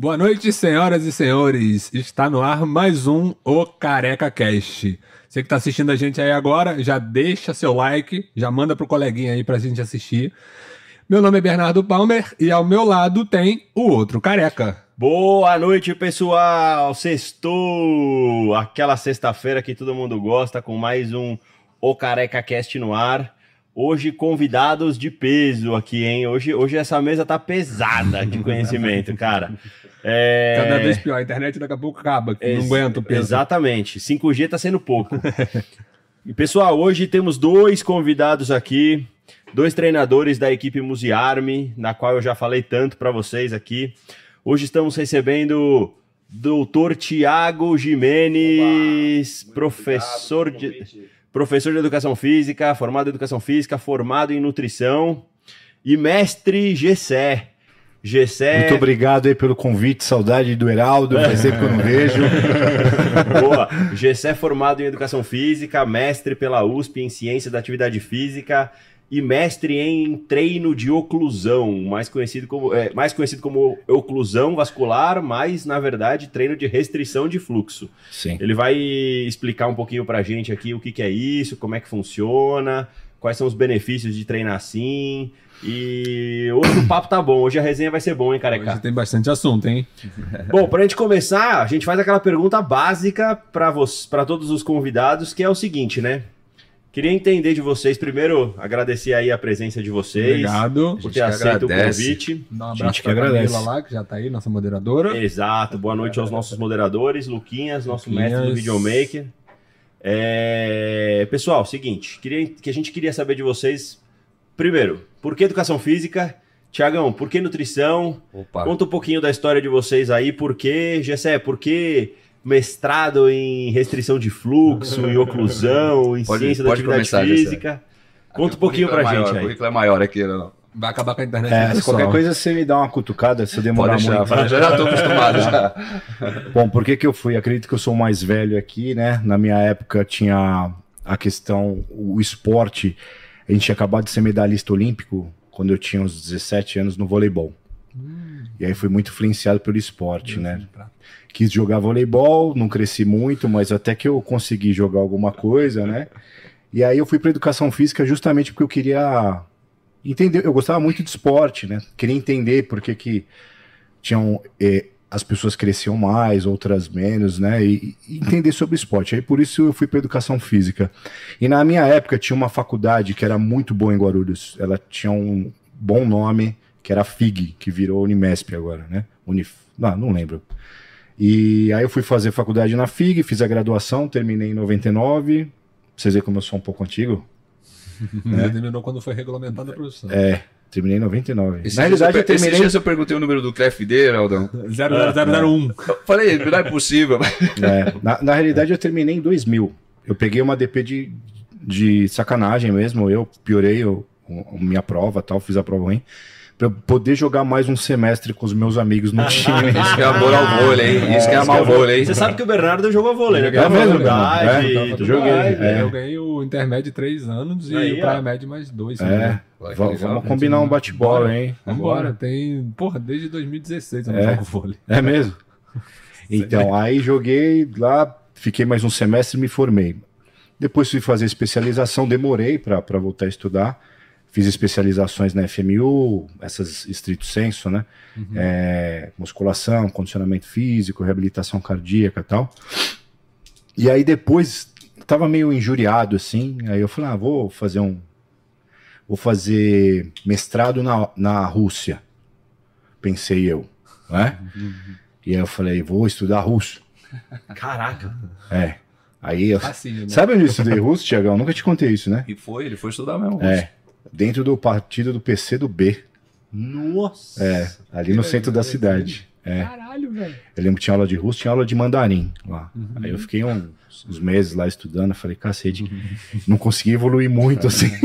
Boa noite, senhoras e senhores. Está no ar mais um O Careca Cast. Você que está assistindo a gente aí agora, já deixa seu like, já manda pro coleguinha aí pra gente assistir. Meu nome é Bernardo Palmer e ao meu lado tem o outro careca. Boa noite, pessoal! Sextou! Aquela sexta-feira que todo mundo gosta, com mais um O Careca Cast no ar. Hoje, convidados de peso aqui, hein? Hoje, hoje essa mesa tá pesada de conhecimento, cara. É... Cada vez pior, a internet daqui a pouco acaba, Ex não aguenta o peso. Exatamente, 5G tá sendo pouco. e pessoal, hoje temos dois convidados aqui, dois treinadores da equipe Musearme, na qual eu já falei tanto para vocês aqui. Hoje estamos recebendo doutor Tiago Jimenez, professor de professor de educação física, formado em educação física, formado em nutrição e mestre Gessé. Gessé. Muito obrigado aí pelo convite, saudade do Heraldo, faz tempo que eu não vejo. Boa. Gessé formado em educação física, mestre pela USP em ciência da atividade física e mestre em treino de oclusão, mais conhecido como, é, mais conhecido como oclusão vascular, mas na verdade treino de restrição de fluxo. Sim. Ele vai explicar um pouquinho para a gente aqui o que, que é isso, como é que funciona, quais são os benefícios de treinar assim. E hoje o papo tá bom, hoje a resenha vai ser bom, hein, careca? Hoje tem bastante assunto, hein? bom, pra gente começar, a gente faz aquela pergunta básica para todos os convidados, que é o seguinte, né? Queria entender de vocês, primeiro, agradecer aí a presença de vocês. Obrigado. Por ter aceito o convite. Dá um abraço gente que agradece. lá, que já tá aí, nossa moderadora. Exato. Boa noite aos nossos moderadores. Luquinhas, nosso Luquinhas. mestre do videomaker. É... Pessoal, seguinte, queria, que a gente queria saber de vocês, primeiro, por que educação física? Tiagão, por que nutrição? Opa. Conta um pouquinho da história de vocês aí, por que, Gessé, por que mestrado em restrição de fluxo, em oclusão, em pode, ciência pode da atividade física. Conta um pouquinho pra é maior, gente aí. O currículo é maior aqui, não. Né, Vai acabar com a internet. É, se qualquer coisa você me dá uma cutucada se eu demorar deixar, muito. Já, já estou acostumado. já. Bom, por que, que eu fui? Acredito que eu sou mais velho aqui, né? Na minha época tinha a questão, o esporte. A gente tinha acabado de ser medalhista olímpico quando eu tinha uns 17 anos no voleibol. Hum. E aí fui muito influenciado pelo esporte, né? Quis jogar voleibol, não cresci muito, mas até que eu consegui jogar alguma coisa, né? E aí eu fui para educação física justamente porque eu queria entender, eu gostava muito de esporte, né? Queria entender por que que tinham eh, as pessoas cresciam mais, outras menos, né? E, e, entender sobre esporte. Aí por isso eu fui para educação física. E na minha época tinha uma faculdade que era muito boa em Guarulhos. Ela tinha um bom nome, que era FIG, que virou Unimesp agora, né? Unif... Não, não lembro. E aí eu fui fazer faculdade na FIG, fiz a graduação, terminei em 99. Pra vocês verem como eu sou um pouco antigo. né? terminou quando foi regulamentada a profissão. É, terminei em 99. Esse na realidade, eu, terminei. Esses dias eu perguntei o número do CFD, Aldão. 00001. Falei, não é possível. É, na, na realidade, eu terminei em 2000. Eu peguei uma DP de, de sacanagem mesmo. Eu piorei a minha prova tal, fiz a prova ruim pra poder jogar mais um semestre com os meus amigos no time. Isso que é amor ao vôlei, hein? Isso que é amor ao vôlei. Você sabe que o Bernardo jogou vôlei, né? É mesmo, verdade. É, joguei. É. Eu ganhei o intermédio três anos e Aí, o Praia Médio mais dois. É. Né? Vamos, vamos combinar um bate-bola, hein? Vambora. Tem, porra, desde 2016 eu não é. jogo vôlei. É mesmo? Então, aí joguei lá, fiquei mais um semestre e me formei. Depois fui fazer especialização, demorei para voltar a estudar. Fiz especializações na FMU, essas estrito senso, né? Uhum. É, musculação, condicionamento físico, reabilitação cardíaca e tal. E aí depois tava meio injuriado assim, aí eu falei, ah, vou fazer um vou fazer mestrado na, na Rússia. Pensei eu, né? Uhum. E aí eu falei, vou estudar russo. Caraca. É. Aí eu... Facinho, né? Sabe onde eu estudei russo, Tiagão? Nunca te contei isso, né? E foi, ele foi estudar mesmo. É dentro do partido do PC do B. Nossa! É, ali no centro da cidade. É. Caralho, velho. Eu lembro que tinha aula de russo, tinha aula de mandarim lá. Uhum. Aí eu fiquei uns, uns, meses lá estudando, falei, cacete, uhum. não consegui evoluir muito assim.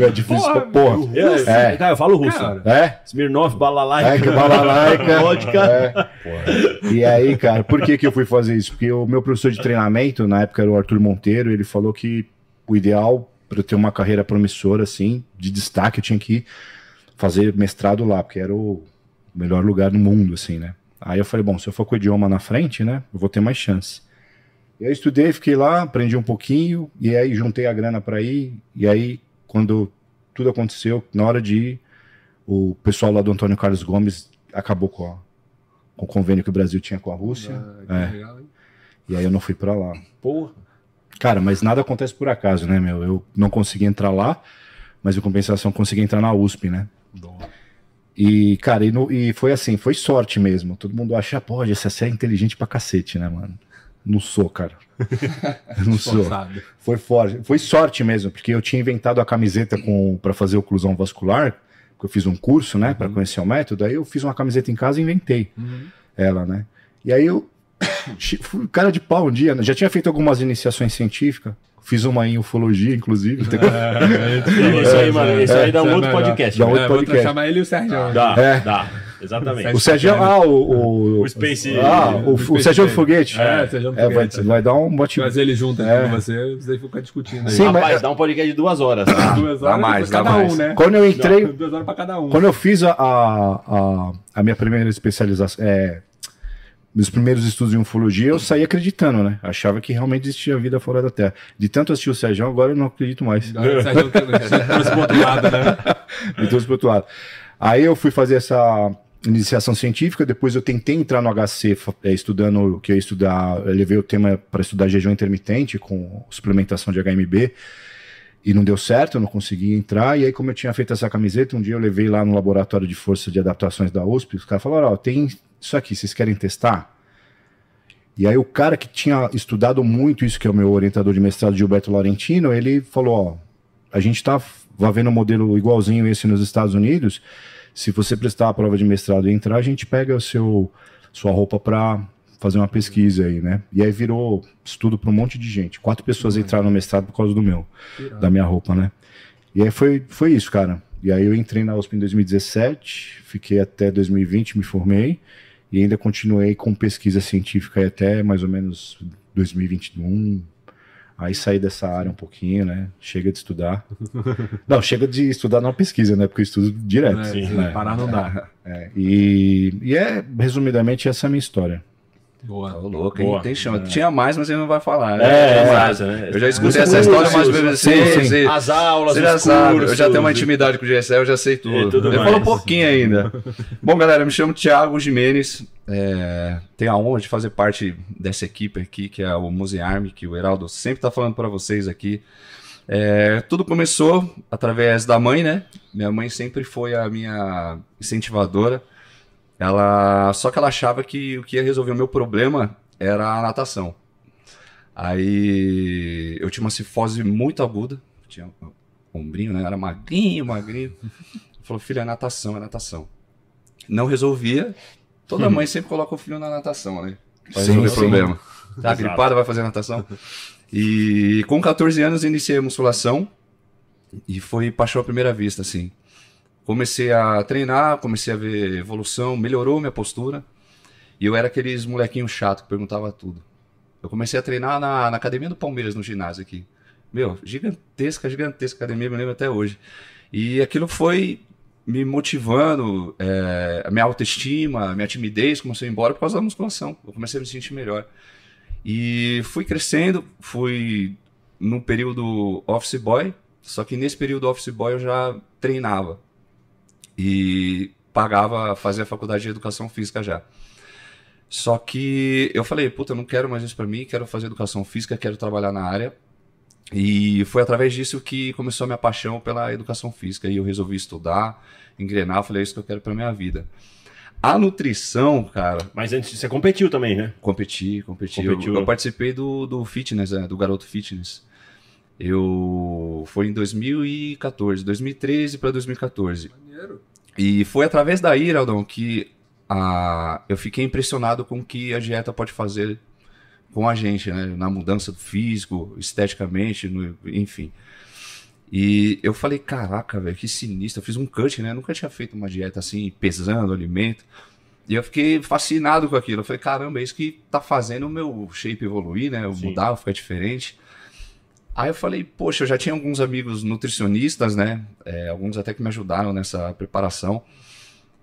É difícil porra. porra. Eu, é. Cara, eu falo russo. Cara. É? Smirnoff, balalaica. É, que balalaica. Vodka. É. E aí, cara, por que, que eu fui fazer isso? Porque o meu professor de treinamento, na época era o Arthur Monteiro, ele falou que o ideal para eu ter uma carreira promissora, assim, de destaque, eu tinha que fazer mestrado lá, porque era o, melhor lugar no mundo, assim, né? Aí eu falei, bom, se eu for com o idioma na frente, né, eu vou ter mais chance. E aí eu estudei, fiquei lá, aprendi um pouquinho, e aí juntei a grana para ir, e aí quando tudo aconteceu, na hora de ir, o pessoal lá do Antônio Carlos Gomes acabou com, a- com o convênio que o Brasil tinha com a Rússia, Ah, É. legal, hein? e aí eu não fui para lá. Porra. Cara, mas nada acontece por acaso, né, meu? Eu não consegui entrar lá, mas em compensação consegui entrar na USP, né? Boa. E, cara, e, no- e foi assim, foi sorte mesmo. Todo mundo acha, pô, essa é inteligente pra cacete, né, mano? Não sou, cara. não sou. Foi forte. Foi sorte mesmo, porque eu tinha inventado a camiseta com para fazer oclusão vascular, porque eu fiz um curso, né, pra conhecer o método. Aí eu fiz uma camiseta em casa e inventei Uhum. ela, né? E aí eu cara de pau um dia, né? já tinha feito algumas iniciações científicas, fiz uma em ufologia, inclusive. Isso aí, mano. Isso aí dá um é outro podcast. Dá um né? outro É, vou podcast. chamar ele e o Sérgio. Dá, É. dá. Exatamente. O Sérgio, ah, o, o, O Space- ah, o, o, Sérgio. Foguete. É, Sérgio É, vai, Foguete. vai dar um bote. Trazer ele junto aqui É. com você, vocês ficam discutindo aí. Sim, mas- Rapaz, dá um podcast de duas horas. tá? Duas dá horas mais, cada mais. um, né? Quando eu entrei, Duas horas pra cada um. Quando eu fiz a, a, a, a minha primeira especialização, é, meus primeiros estudos em ufologia, eu saí acreditando, né? Achava que realmente existia vida fora da Terra. De tanto assistir o Sérgio, agora eu não acredito mais. Agora o Sérgio trouxe pro outro lado, né? Me trouxe pro outro lado. Aí eu fui fazer essa iniciação científica, depois eu tentei entrar no HC é, estudando o que eu ia estudar, eu levei o tema para estudar jejum intermitente com suplementação de HMB e não deu certo, eu não consegui entrar. E aí, como eu tinha feito essa camiseta, um dia eu levei lá no laboratório de força de adaptações da USP, os caras falaram: Ó, tem isso aqui, vocês querem testar? E aí, o cara que tinha estudado muito isso, que é o meu orientador de mestrado, Gilberto Laurentino, ele falou: Ó, a gente tá vendo um modelo igualzinho esse nos Estados Unidos. Se você prestar a prova de mestrado e entrar, a gente pega o seu sua roupa para fazer uma pesquisa aí, né? E aí virou estudo para um monte de gente. Quatro pessoas entraram no mestrado por causa do meu, da minha roupa, né? E aí foi, foi isso, cara. E aí eu entrei na USP em 2017, fiquei até 2020, me formei e ainda continuei com pesquisa científica até mais ou menos 2021. Aí saí dessa área um pouquinho, né? Chega de estudar. Não, chega de estudar na pesquisa, né? Porque eu estudo direto. É, sim, né? Parar não dá. É, e, e é, resumidamente, essa é a minha história. Boa. Ô, louco, hein? Boa. Tem chama. Tinha mais, mas ele não vai falar. né? É, Mas exato, né? Eu já escutei essa história cursos, vezes sim, assim. sim. você- As aulas, Você já os sabe, eu cursos, já tenho uma intimidade com o GSL, eu já sei tudo. E tudo Ele mais. falou um pouquinho ainda. Bom, galera, eu me chamo Thiago Jimenez. É, tenho a honra de fazer parte dessa equipe aqui, que é o Muse Army, que o Heraldo sempre tá falando para vocês aqui. É, tudo começou através da mãe, né? Minha mãe sempre foi a minha incentivadora. Ela, só que ela achava que o que ia resolver o meu problema era a natação. Aí eu tinha uma cifose muito aguda, tinha um ombrinho, né? Era magrinho, magrinho. Falou, filho, é natação, é natação. Não resolvia. Toda mãe sempre coloca o filho na natação, né? Pra Sim, resolver sim. problema. Tá Exato. gripado, vai fazer natação. E com 14 anos iniciei a musculação e foi paixão à primeira vista, assim. Comecei a treinar, comecei a ver evolução, melhorou minha postura. E eu era aqueles molequinho chato que perguntava tudo. Eu comecei a treinar na, na academia do Palmeiras, no ginásio aqui. Meu, gigantesca, gigantesca academia, me lembro até hoje. E aquilo foi me motivando, é, a minha autoestima, a minha timidez começou a ir embora por causa da musculação. Eu comecei a me sentir melhor. E fui crescendo, fui num período office boy, só que nesse período office boy eu já treinava. E pagava fazer a faculdade de educação física já. Só que eu falei, puta, eu não quero mais isso pra mim, quero fazer educação física, quero trabalhar na área. E foi através disso que começou a minha paixão pela educação física. E eu resolvi estudar, engrenar, falei, é isso que eu quero pra minha vida. A nutrição, cara, Mas antes, você competiu também, né? competi, competi. Competiu. Eu, eu participei do, do fitness, né, do Garoto Fitness. Eu foi em 2014, 2013 para 2014. Maneiro. E foi através daí, Aldão, que a, eu fiquei impressionado com o que a dieta pode fazer com a gente, né? Na mudança do físico, esteticamente, no- enfim. E eu falei, caraca, velho, que sinistro. Eu fiz um cut, né? Nunca tinha feito uma dieta assim, pesando alimento. E eu fiquei fascinado com aquilo. Eu falei, caramba, é isso que tá fazendo o meu shape evoluir, né? Eu Sim. mudar, eu ficar diferente. Aí eu falei, poxa, eu já tinha alguns amigos nutricionistas, né? É, alguns até que me ajudaram nessa preparação.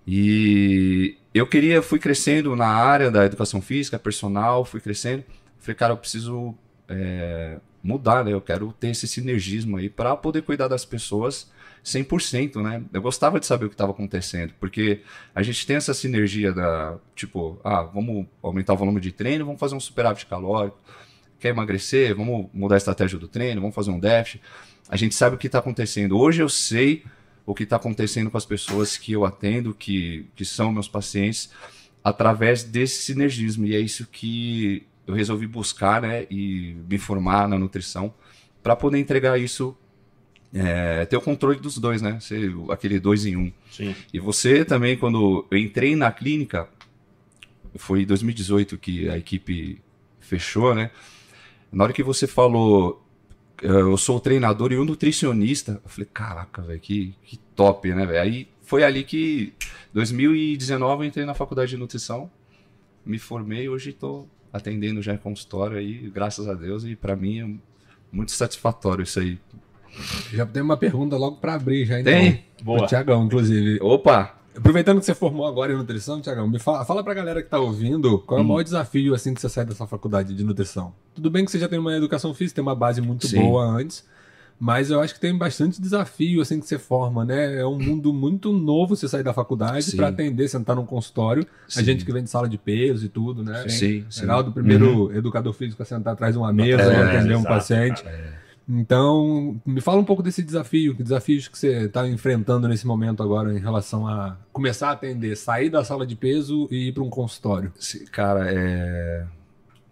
E eu queria, fui crescendo na área da educação física, personal, fui crescendo. Falei, cara, eu preciso é, mudar, né? Eu quero ter esse sinergismo aí para poder cuidar das pessoas 100%, né? Eu gostava de saber o que estava acontecendo, porque a gente tem essa sinergia da, tipo, ah, vamos aumentar o volume de treino, vamos fazer um superávit calórico. Quer emagrecer? Vamos mudar a estratégia do treino, vamos fazer um déficit. A gente sabe o que está acontecendo. Hoje eu sei o que está acontecendo com as pessoas que eu atendo, que, que são meus pacientes, através desse sinergismo. E é isso que eu resolvi buscar né, e me formar na nutrição para poder entregar isso, é, ter o controle dos dois, né? Ser aquele dois em um. Sim. E você também, quando eu entrei na clínica, foi em 2018 que a equipe fechou, né? Na hora que você falou, eu sou o treinador e o nutricionista. Eu falei, caraca, velho, que, que top, né, velho? Aí foi ali que, 2019, eu entrei na faculdade de nutrição, me formei, hoje estou atendendo já em consultório aí, graças a Deus, e para mim é muito satisfatório isso aí. Já tem uma pergunta logo para abrir já, então. Tem? Boa. O Tiagão, inclusive. Opa! Aproveitando que você formou agora em nutrição, Tiagão, me fala, fala pra galera que tá ouvindo qual é o Hum. maior desafio assim que você sai dessa faculdade de nutrição. Tudo bem que você já tem uma educação física, tem uma base muito Sim. boa antes, mas eu acho que tem bastante desafio assim que você forma, né? É um mundo muito novo você sair da faculdade pra atender, sentar num consultório, a Sim. gente que vem de sala de peso e tudo, né? Sim, sim. Geraldo, primeiro educador físico a sentar atrás de uma mesa É, e atender um exato, paciente. cara. Então, me fala um pouco desse desafio, que desafios que você está enfrentando nesse momento agora em relação a começar a atender, sair da sala de peso e ir para um consultório. Cara, é...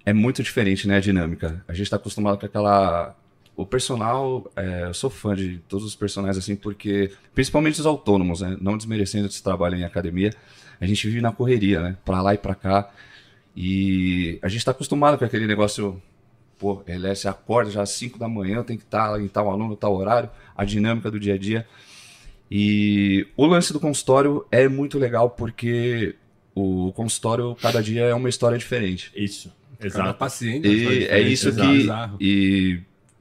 é muito diferente, né, a dinâmica. A gente tá acostumado com aquela... O personal, é, eu sou fã de todos os personagens, assim, porque... Principalmente os autônomos, né? Não desmerecendo esse trabalho em academia. A gente vive na correria, né? Pra lá e pra cá. E a gente tá acostumado com aquele negócio... Pô, ele é, acorda já às 5 da manhã, tem que estar em tal aluno, tal horário. A dinâmica do dia a dia. E o lance do consultório é muito legal porque o consultório, cada dia é uma história diferente. Isso. Cada Exato. paciente E uma é diferença, isso exato, que. bizarro. E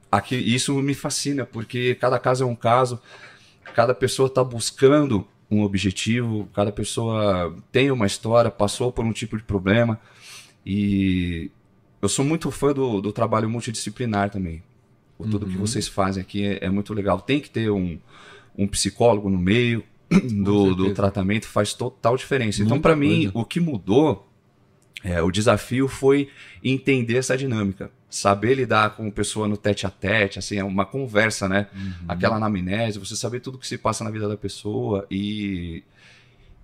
aqui, isso me fascina, porque cada caso é um caso, cada pessoa está buscando um objetivo, cada pessoa tem uma história, passou por um tipo de problema. E eu sou muito fã do, do trabalho multidisciplinar também. O tudo que Uhum. vocês fazem aqui é, é muito legal. Tem que ter um, um psicólogo no meio do, do tratamento, faz total diferença. então, Muita para mim, o que mudou, é, o desafio foi entender essa dinâmica. Saber lidar com a pessoa no tete a tete, assim, é uma conversa, né? Uhum. Aquela anamnese, você saber tudo que se passa na vida da pessoa e,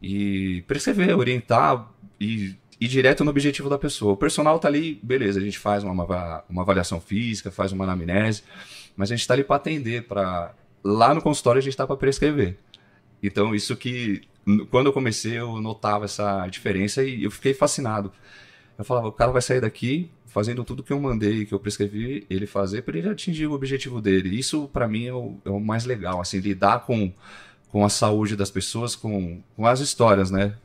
e prescrever, orientar e ir direto no objetivo da pessoa. O personal tá ali, beleza, a gente faz uma, uma avaliação física, faz uma anamnese, mas a gente tá ali para atender, para lá no consultório a gente tá para prescrever. Então, isso que quando eu comecei eu notava essa diferença e eu fiquei fascinado. Eu falava, o cara vai sair daqui fazendo tudo que eu mandei, que eu prescrevi ele fazer para ele atingir o objetivo dele. Isso para mim é o, é o mais legal, assim, lidar com, com a saúde das pessoas, com, com as histórias, né?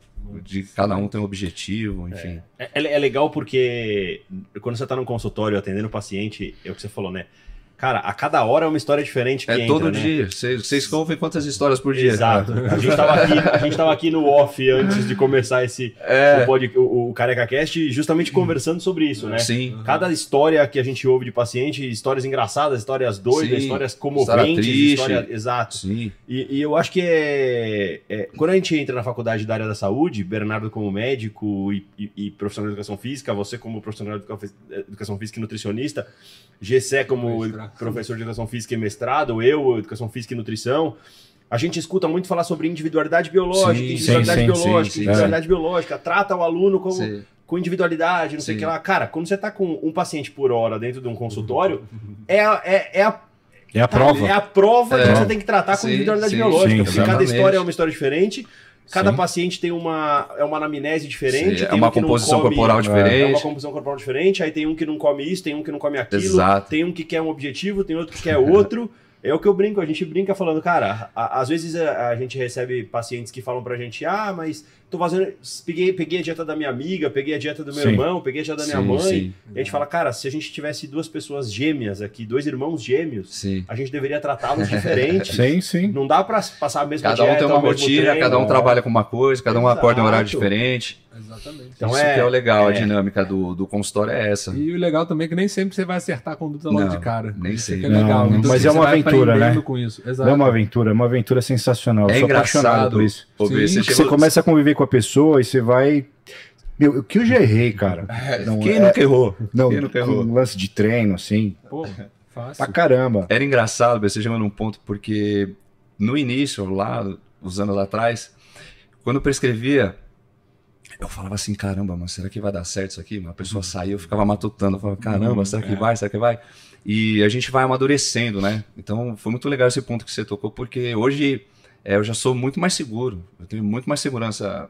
De cada um tem um objetivo, enfim. É, é- é legal porque quando você tá num consultório atendendo o paciente, é o que você falou, né? Cara, a cada hora é uma história diferente É, entra, todo né? dia. Vocês ouvem quantas histórias por dia? Exato. A gente, tava aqui, a gente tava aqui no off antes de começar esse É. o, pod- o, o Careca Cast justamente conversando sobre isso, né? Sim. Cada história que a gente ouve de paciente, histórias engraçadas, histórias doidas, Sim. histórias História comoventes, história... exato. Sim. E, e eu acho que é, é- Quando a gente entra na faculdade da área da saúde, Bernardo como médico e, e- e profissional de educação física, você como profissional de educa- educação física e nutricionista, Gessé como Professor de educação física e mestrado, eu, educação física e nutrição. A gente escuta muito falar sobre individualidade biológica, Sim, individualidade sim, biológica, sim, individualidade biológica, trata o aluno como com individualidade, não sei o que lá. Cara, quando você tá com um paciente por hora dentro de um consultório, é a, é, é a É a prova. é a prova que É. você tem que tratar com individualidade biológica. porque cada história é uma história diferente, cada Sim. paciente tem uma, é uma anamnese diferente. Sim, é uma um composição come- corporal É uma diferente. composição corporal diferente, aí tem um que não come isso, tem um que não come aquilo, Exato. tem um que quer um objetivo, tem outro que quer outro. É o que eu brinco, a gente brinca falando, cara, a- às vezes a, a gente recebe pacientes que falam pra gente, ah, mas tô fazendo. Peguei, peguei a dieta da minha amiga, peguei a dieta do meu Sim. irmão, peguei a dieta da minha Sim, mãe. sim. E a gente fala, cara, se a gente tivesse duas pessoas gêmeas aqui, dois irmãos gêmeos, Sim. a gente deveria tratá-los diferente. Sim, sim. Não dá pra passar a mesma Cada um dieta, tem uma o mesmo rotina, treino. cada um trabalha com uma coisa, cada um acorda em um horário Exato. diferente. Exatamente. Então Isso é- que é o legal, é. a dinâmica do, do consultório é essa. E o legal também é que nem sempre você vai acertar a conduta logo Não, de cara. nem sempre. que é legal. Não, Então, mas assim, é você uma vai aventura, né? Com isso. Não Exato. é uma aventura, é uma aventura sensacional. Eu É sou apaixonado engraçado. por isso. Sim, você você começa a conviver com a pessoa e você vai. Meu, o que eu já errei, cara? Não, Quem é- nunca errou? Não, Quem nunca errou? lance de treino, assim. Pô, fácil. Pra caramba. Era engraçado, você chegou num ponto, porque no início, lá, uns anos atrás, quando eu prescrevia, eu falava assim, caramba, mas será que vai dar certo isso aqui? Uma pessoa saía, eu ficava matutando, eu falava, caramba, será que vai, será que vai? E a gente vai amadurecendo, né? Então foi muito legal esse ponto que você tocou, porque hoje é, eu já sou muito mais seguro, eu tenho muito mais segurança,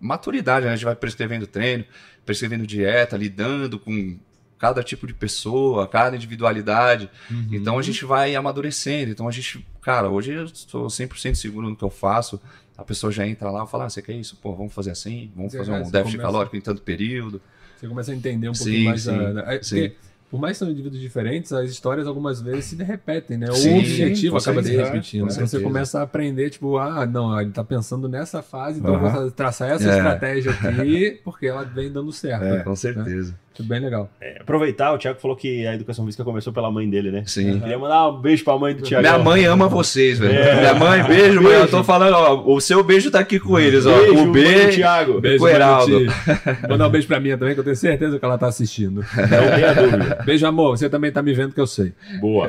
maturidade, né? A gente vai prescrevendo treino, prescrevendo dieta, lidando com cada tipo de pessoa, cada individualidade. Uhum. Então a gente vai amadurecendo. Então a gente, cara, hoje eu sou 100% seguro no que eu faço. A pessoa já entra lá e fala: ah, você quer isso? Pô, vamos fazer assim, vamos Você- fazer um déficit começa- calórico em tanto período. Você começa a entender um pouquinho Sim, mais sim, da- é, sim. porque, por mais que são indivíduos diferentes, as histórias algumas vezes se repetem, né? Sim, o objetivo acaba se repetindo. Então você começa a aprender, tipo, ah, não, ele tá pensando nessa fase, então vou traçar essa É. estratégia aqui, porque ela vem dando certo. Com certeza. É bem legal. É, aproveitar, o Thiago falou que a educação física começou pela mãe dele, né? Sim. Queria mandar um beijo pra mãe do Thiago. Minha mãe ama vocês, velho. É. Minha mãe, beijo, mãe. Eu Beijo. tô falando, ó, o seu beijo tá aqui com eles, ó. Beijo, o mãe B. do Thiago. Beijo, Heraldo. Mandar um beijo pra minha também, que eu tenho certeza que ela tá assistindo. Não tenha dúvida. Beijo, amor. Você também tá me vendo que eu sei. Boa.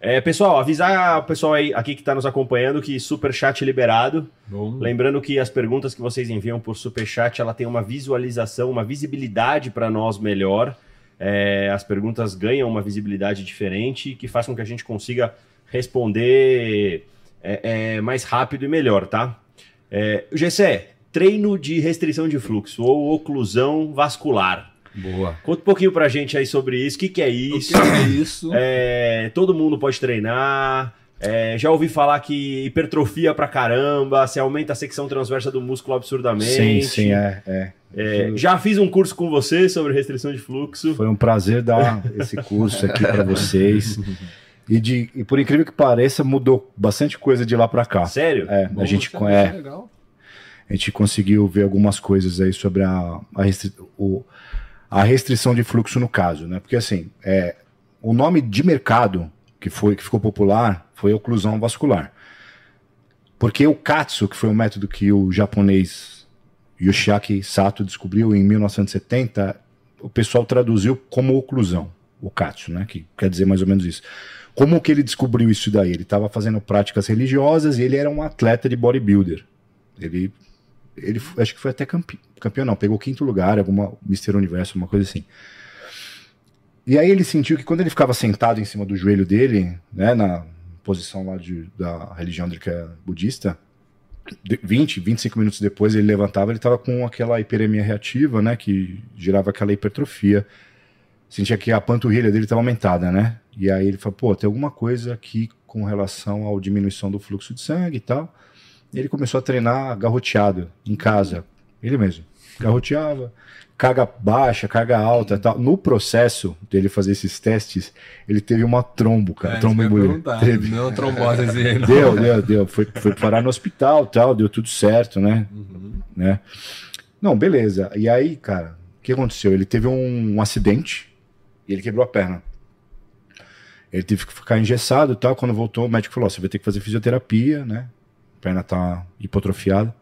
É, pessoal, avisar o pessoal aí, aqui que está nos acompanhando que super chat liberado. Bom. Lembrando que as perguntas que vocês enviam por super chat, ela tem uma visualização, uma visibilidade para nós melhor. É, as perguntas ganham uma visibilidade diferente que faz com que a gente consiga responder é, é, mais rápido e melhor, tá? É, Gessé, treino de restrição de fluxo ou oclusão vascular. Boa. Conta um pouquinho pra gente aí sobre isso. O que, que é O isso? que é isso? É, todo mundo pode treinar. É, já ouvi falar que hipertrofia pra caramba, você aumenta a secção transversa do músculo absurdamente. Sim, sim, é, é. É, já fiz um curso com você sobre restrição de fluxo. Foi um prazer dar esse curso aqui para vocês. E, de, e por incrível que pareça, mudou bastante coisa de lá para cá. Sério? É, Bom, a gente, é é, legal. a gente conseguiu ver algumas coisas aí sobre a, a, restri- o- a restrição de fluxo no caso, né? Porque assim, é, o nome de mercado que foi que ficou popular foi oclusão vascular. Porque o Katsu, que foi um método que o japonês Yoshiaki Sato descobriu em 1970, o pessoal traduziu como oclusão, o Katsu, né? Que quer dizer mais ou menos isso. Como que ele descobriu isso daí? Ele estava fazendo práticas religiosas e ele era um atleta de bodybuilder. Ele, ele acho que foi até campe, campeão, não, pegou quinto lugar, alguma Mister Universo, uma coisa assim. E aí ele sentiu que quando ele ficava sentado em cima do joelho dele, né, na posição lá de, da religião dele que é budista, de- 20, 25 minutos depois ele levantava, ele estava com aquela hiperemia reativa, né, que gerava aquela hipertrofia. Sentia que a panturrilha dele estava aumentada, né? E aí ele falou, pô, tem alguma coisa aqui com relação à diminuição do fluxo de sangue e tal. E ele começou a treinar garroteado em casa, ele mesmo. Garroteava, carga baixa, carga alta e tal. No processo dele fazer esses testes, ele teve uma trombo, cara, É, trombo perguntar. Teve. Uma trombose aí. não. Deu, deu, deu. Foi, foi parar no hospital tal, deu tudo certo, né? Uhum. né? Não, beleza. E aí, cara, o que aconteceu? Ele teve um, um acidente e ele quebrou a perna. Ele teve que ficar engessado e tal. Quando voltou, o médico falou: "Ó, você vai ter que fazer fisioterapia, né? A perna tá hipotrofiada.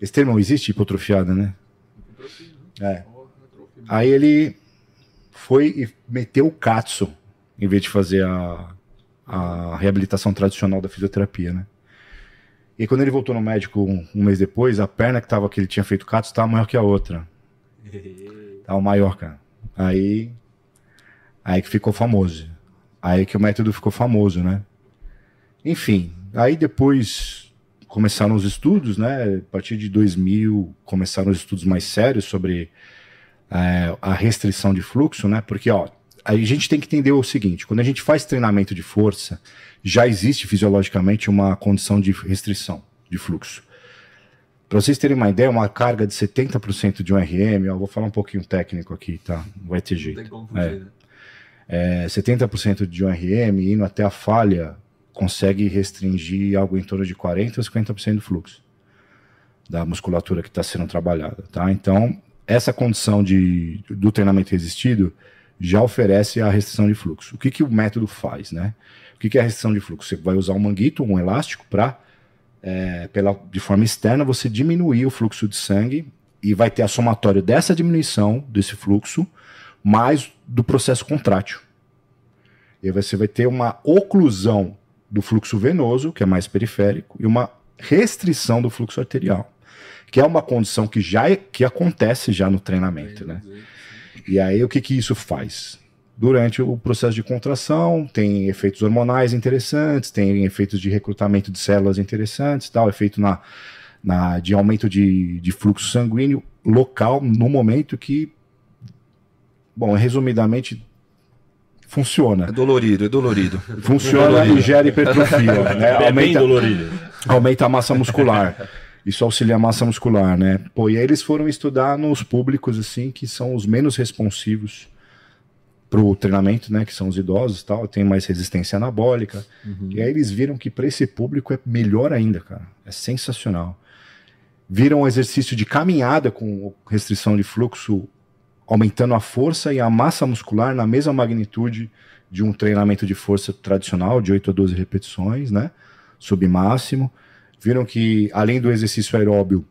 Esse termo não existe, hipotrofiada, né? É. Aí ele foi e meteu o katsu em vez de fazer a, a reabilitação tradicional da fisioterapia, né? E quando ele voltou no médico um, um mês depois, a perna que, tava, que ele tinha feito katsu estava maior que a outra. Tava maior, cara. Aí, aí que ficou famoso. Aí que o método ficou famoso, né? Enfim, aí depois começaram os estudos, né? A partir de 2000 começaram os estudos mais sérios sobre é, a restrição de fluxo, né? Porque, ó, a gente tem que entender o seguinte: quando a gente faz treinamento de força, já existe fisiologicamente uma condição de restrição de fluxo. Para vocês terem uma ideia, uma carga de 70% de um RM, eu vou falar um pouquinho técnico aqui, tá? Não vai ter Não jeito. tem como fugir, né? É, 70% de um RM indo até a falha consegue restringir algo em torno de 40% a 50% do fluxo da musculatura que está sendo trabalhada, tá? Então, essa condição de, do treinamento resistido já oferece a restrição de fluxo. O que, que o método faz, né? O que, que é a restrição de fluxo? Você vai usar um manguito, um elástico, para, pela de forma externa, você diminuir o fluxo de sangue e vai ter a somatória dessa diminuição desse fluxo mais do processo contrátil. E você vai ter uma oclusão do fluxo venoso, que é mais periférico, e uma restrição do fluxo arterial, que é uma condição que já é- que acontece já no treinamento, né? E aí o que que isso faz? Durante o processo de contração, tem efeitos hormonais interessantes, tem efeitos de recrutamento de células interessantes, tal, efeito na, na, de aumento de, de fluxo sanguíneo local no momento que, bom, resumidamente, funciona. É dolorido, é dolorido. Funciona e gera hipertrofia, né? É bem Aumenta, dolorido. aumenta a massa muscular. Isso auxilia a massa muscular, né? Pô, e aí eles foram estudar nos públicos, assim, que são os menos responsivos pro treinamento, né? Que são os idosos e tal, tem mais resistência anabólica. E aí eles viram que para esse público é melhor ainda, cara. É sensacional. Viram o exercício de caminhada com restrição de fluxo, aumentando a força e a massa muscular na mesma magnitude de um treinamento de força tradicional, de 8 a 12 repetições, né? Submáximo. Viram que, além do exercício aeróbio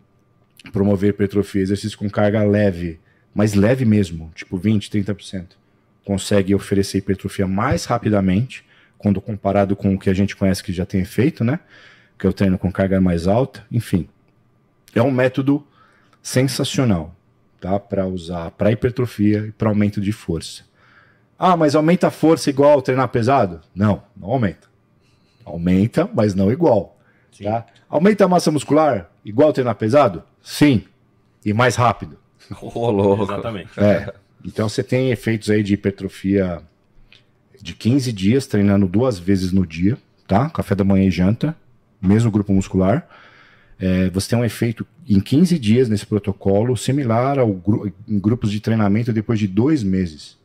promover hipertrofia, exercício com carga leve, mas leve mesmo, tipo 20, 30%, consegue oferecer hipertrofia mais rapidamente, quando comparado com o que a gente conhece que já tem efeito, né? Que o treino com carga mais alta, enfim. É um método sensacional, tá? Para usar para hipertrofia e para aumento de força. Ah, mas aumenta a força igual ao treinar pesado? Não, não aumenta. Aumenta, mas não igual. Tá? Aumenta a massa muscular igual ao treinar pesado? Sim. E mais rápido. Ô, louco. Exatamente. É. Então você tem efeitos aí de hipertrofia de 15 dias, treinando duas vezes no dia, tá? Café da manhã e janta, mesmo grupo muscular. É, você tem um efeito em 15 dias nesse protocolo, similar ao gru em grupos de treinamento depois de dois meses.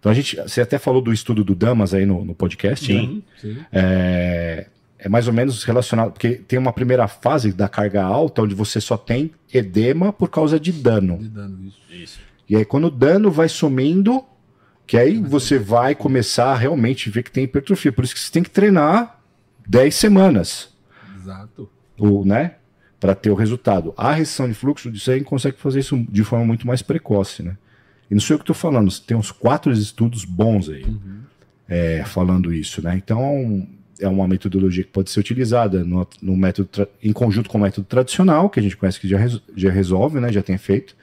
Então a gente, você até falou do estudo do Damas aí no, no podcast, né? Sim. Sim. É, é mais ou menos relacionado, porque tem uma primeira fase da carga alta onde você só tem edema por causa de dano. De dano, isso. Isso. E aí, quando o dano vai sumindo, que aí você vai começar a realmente ver que tem hipertrofia. Por isso que você tem que treinar 10 semanas. O, né? Para ter o resultado. A restrição de fluxo disso aí consegue fazer isso de forma muito mais precoce, né? E não sei o que estou falando, tem uns quatro estudos bons aí é, falando isso, né? Então é uma metodologia que pode ser utilizada no, no método em conjunto com o método tradicional, que a gente conhece que já, res- já resolve, né? Já tem feito,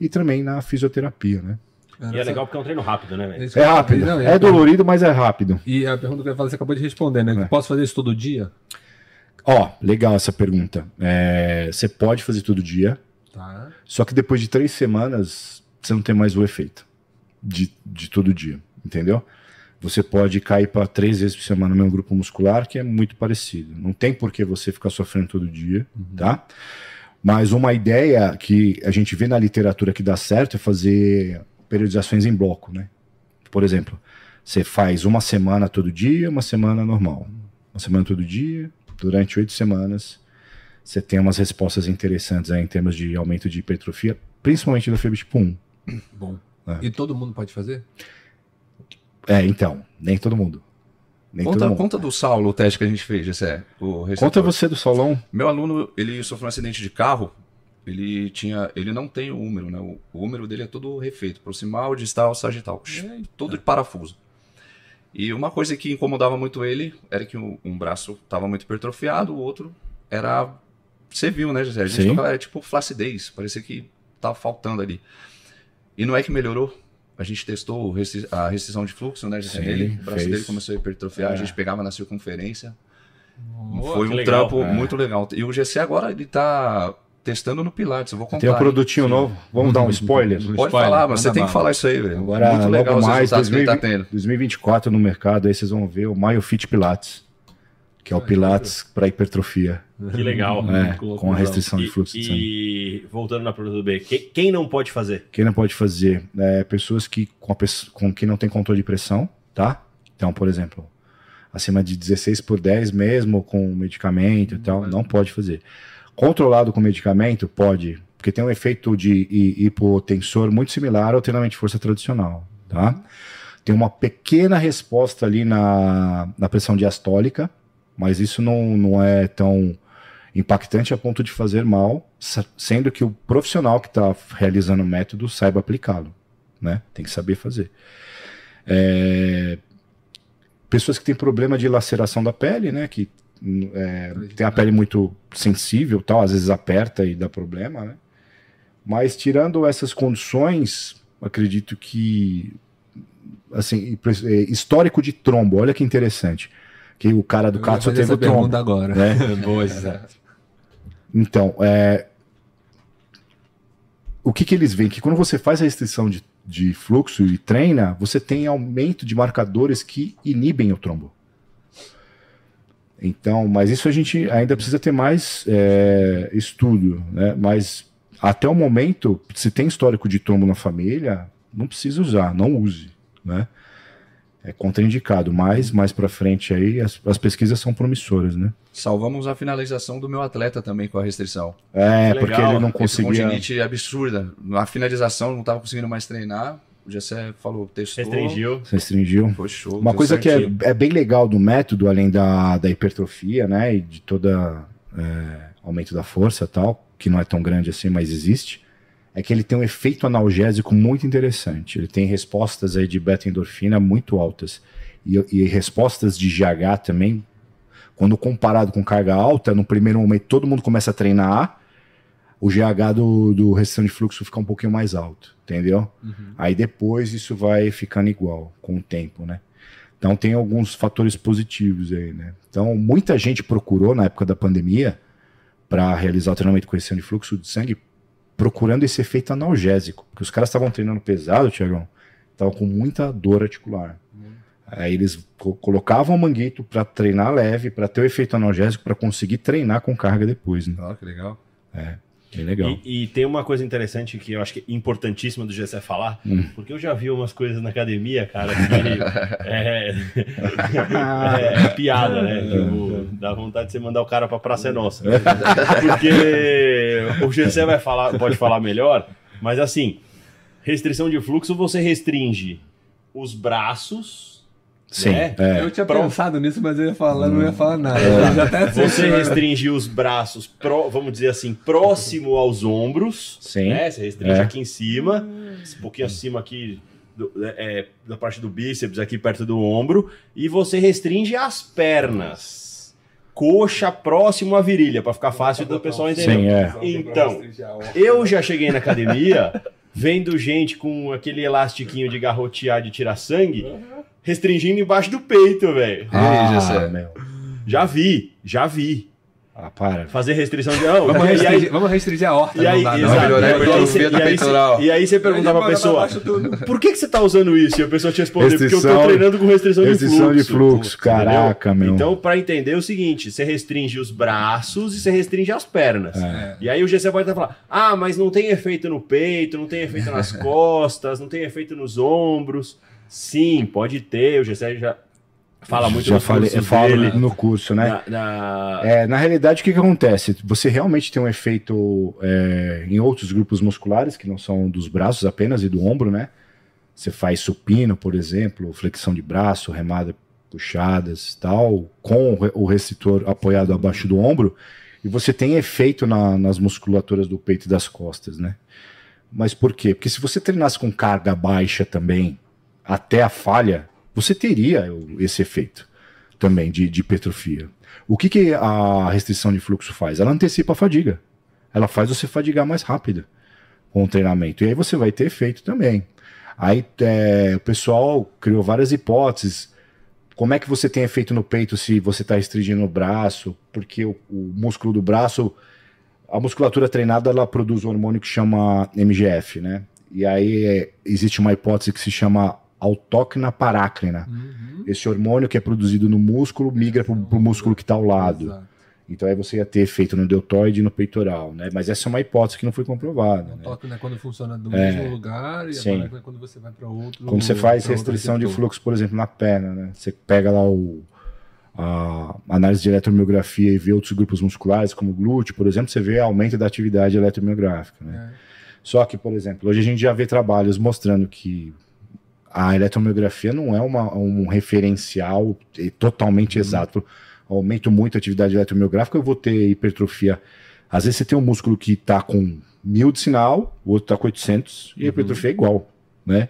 e também na fisioterapia, né? E é legal porque é um treino rápido, né? Isso É rápido. não, É dolorido, mas é rápido. E a pergunta que eu ia fazer, você acabou de responder, né? É. Posso fazer isso todo dia? Ó, legal essa pergunta. É, você pode fazer todo dia, Tá. só que depois de três semanas você não tem mais o efeito de, de todo dia, entendeu? Você pode cair para três vezes por semana no mesmo grupo muscular, que é muito parecido. Não tem por que você ficar sofrendo todo dia, tá? Mas uma ideia que a gente vê na literatura que dá certo é fazer periodizações em bloco, né? Por exemplo, você faz uma semana todo dia, uma semana normal. Uma semana todo dia, durante oito semanas, você tem umas respostas interessantes aí em termos de aumento de hipertrofia, principalmente da fibra tipo 1. Bom. É. E todo mundo pode fazer? É, então, nem todo mundo. Nem todo Conta, mundo. conta do Saulo o teste que a gente fez. O Conta você do Saulão. Meu aluno, ele sofreu um acidente de carro. Ele tinha, ele não tem o húmero, né? O, o húmero dele é todo refeito, proximal, distal, sagital, todo de parafuso. E uma coisa que incomodava muito ele era que um, um braço estava muito hipertrofiado, o outro era, você viu, né, José? A gente tocava, era tipo flacidez, parecia que tava faltando ali. E não é que melhorou. A gente testou a restrição de fluxo, né, José? Sim, Ele, o braço fez. dele começou a hipertrofiar, É. a gente pegava na circunferência. Pô, Foi um legal. trampo É. muito legal. E o GC agora, ele tá. Testando no Pilates. Eu vou contar. Tem um hein? produtinho novo. Vamos dar um spoiler? Um Pode spoiler, falar, mas você tem que falar isso aí, velho. Agora, Muito legal logo os mais, resultados que ele tá 2020, tendo. 2024 no mercado, aí vocês vão ver o MyoFit Pilates, que é o Pilates para hipertrofia, Que legal. é, com a restrição de E, fluxo de sangue. e voltando na pergunta do B, quem, quem não pode fazer? Quem não pode fazer? É, pessoas que com, a com quem não tem controle de pressão, tá? Então, por exemplo, acima de 16 por 10 mesmo, com medicamento e tal, não pode fazer. Controlado com medicamento, pode, porque tem um efeito de hi- hipotensor muito similar ao treinamento de força tradicional, tá? Tem uma pequena resposta ali na, na pressão diastólica, mas isso não, não é tão impactante a ponto de fazer mal, sendo que o profissional que está realizando o método saiba aplicá-lo, né? Tem que saber fazer. É, Pessoas que têm problema de laceração da pele, né? Que é, tem a pele muito sensível, tal, às vezes aperta e dá problema, né? Mas tirando essas condições, acredito que assim, é, histórico de trombo, olha que interessante. Que o cara do Katsu teve o trombo. agora. né? Boa, Zé. Então, é, o que, que eles veem? Que quando você faz a restrição de, de fluxo e treina, você tem aumento de marcadores que inibem o trombo. Então, mas isso a gente ainda precisa ter mais é, estudo, né? Mas até o momento, se tem histórico de trombo na família, não precisa usar, não use, né? É contraindicado, mas mais para frente aí as, as pesquisas são promissoras, né? Salvamos a finalização do meu atleta também com a restrição. É, Que porque legal. ele não Esse conseguia. Tendinite absurda. Na finalização, não tava conseguindo mais treinar. O Gessé falou, testou. Restringiu. Você restringiu. Foi show. Uma coisa que é, é bem legal do método, além da, da hipertrofia, né, e de toda é, aumento da força e tal, que não é tão grande assim, mas existe, é que ele tem um efeito analgésico muito interessante. Ele tem respostas aí de beta-endorfina muito altas e, e respostas de GH também. Quando comparado com carga alta, no primeiro momento todo mundo começa a treinar, o GH do, do restrição de fluxo fica um pouquinho mais alto, entendeu? Aí depois isso vai ficando igual com o tempo, né? Então tem alguns fatores positivos aí, né? Então muita gente procurou na época da pandemia para realizar o treinamento com restrição de fluxo de sangue, procurando esse efeito analgésico, porque os caras estavam treinando pesado, Tiagão, estavam com muita dor articular. Aí eles co- colocavam o manguito para treinar leve, para ter o efeito analgésico, para conseguir treinar com carga depois. Né? Ah, que legal. Bem legal. E, e tem uma coisa interessante que eu acho que é importantíssima do Gessé falar, Hum. porque eu já vi umas coisas na academia, cara, que é, é, é piada, né? Tipo, dá vontade de você mandar o cara pra Praça é Nossa. Porque o Gessé vai falar, pode falar melhor, mas assim, restrição de fluxo você restringe os braços, Sim, né? é. Eu tinha Pronto. pensado nisso, mas eu ia falar, não ia falar nada. É. Você restringe os braços, pro- vamos dizer assim, próximo aos ombros. Sim. Né? Você restringe É. aqui em cima, um pouquinho acima aqui do- é, da parte do bíceps, aqui perto do ombro. E você restringe as pernas. Coxa próximo à virilha, para ficar fácil do pessoal entender. Sim, é. Então, eu já cheguei na academia vendo gente com aquele elastiquinho de garrotear de tirar sangue, restringindo embaixo do peito, velho. Ah, meu. Já vi, já vi. Ah, para. Fazer restrição de. Não, Vamos e aí- restringir, vamos restringir a horta. E aí, não dá, não. exato, melhorar e aí e aí peitoral. E aí você pergunta pra pessoa, por que, que você tá usando isso? E a pessoa te responde, porque eu tô Restrição- treinando com restrição, Restrição de de fluxo. fluxo, caraca, meu. Então, pra entender é o seguinte, você restringe os braços e você restringe as pernas. É. E aí o GC pode até falar, ah, mas não tem efeito no peito, não tem efeito nas costas, não tem efeito nos ombros. Sim, pode ter, o GC já fala muito Já falei, eu falo dele. no curso, né? Na- na- É, na realidade, o que, que acontece? Você realmente tem um efeito é, em outros grupos musculares, que não são dos braços apenas e do ombro, né? Você faz supino, por exemplo, flexão de braço, remada puxadas tal, com o re- o restritor apoiado abaixo do ombro, e você tem efeito na- nas musculaturas do peito e das costas, né? Mas por quê? Porque se você treinasse com carga baixa também, até a falha, você teria esse efeito também de, de hipertrofia. O que, que a restrição de fluxo faz? Ela antecipa a fadiga. Ela faz você fadigar mais rápido com o treinamento. E aí você vai ter efeito também. Aí é, o pessoal criou várias hipóteses. Como é que você tem efeito no peito se você está restringindo o braço? Porque o, o músculo do braço a musculatura treinada ela produz um hormônio que chama MGF, né? E aí é, existe uma hipótese que se chama autócrina parácrina. Uhum. Esse hormônio que é produzido no músculo migra para o músculo que está ao lado. Exato. Então aí você ia ter efeito no deltoide e no peitoral, né? Mas essa é uma hipótese que não foi comprovada. O Né? toque né, quando funciona do É. mesmo lugar e Sim. a é quando você vai para outro. Quando você faz restrição de fluxo, por exemplo, na perna, né? Você pega lá o, a análise de eletromiografia e vê outros grupos musculares, como o glúteo, por exemplo, você vê aumento da atividade eletromiográfica, né? É. Só que, por exemplo, hoje a gente já vê trabalhos mostrando que a eletromiografia não é uma- um referencial totalmente exato. Aumento muito a atividade eletromiográfica, eu vou ter hipertrofia. Às vezes você tem um músculo que está com mil de sinal, o outro está com 800 e a hipertrofia é igual, né?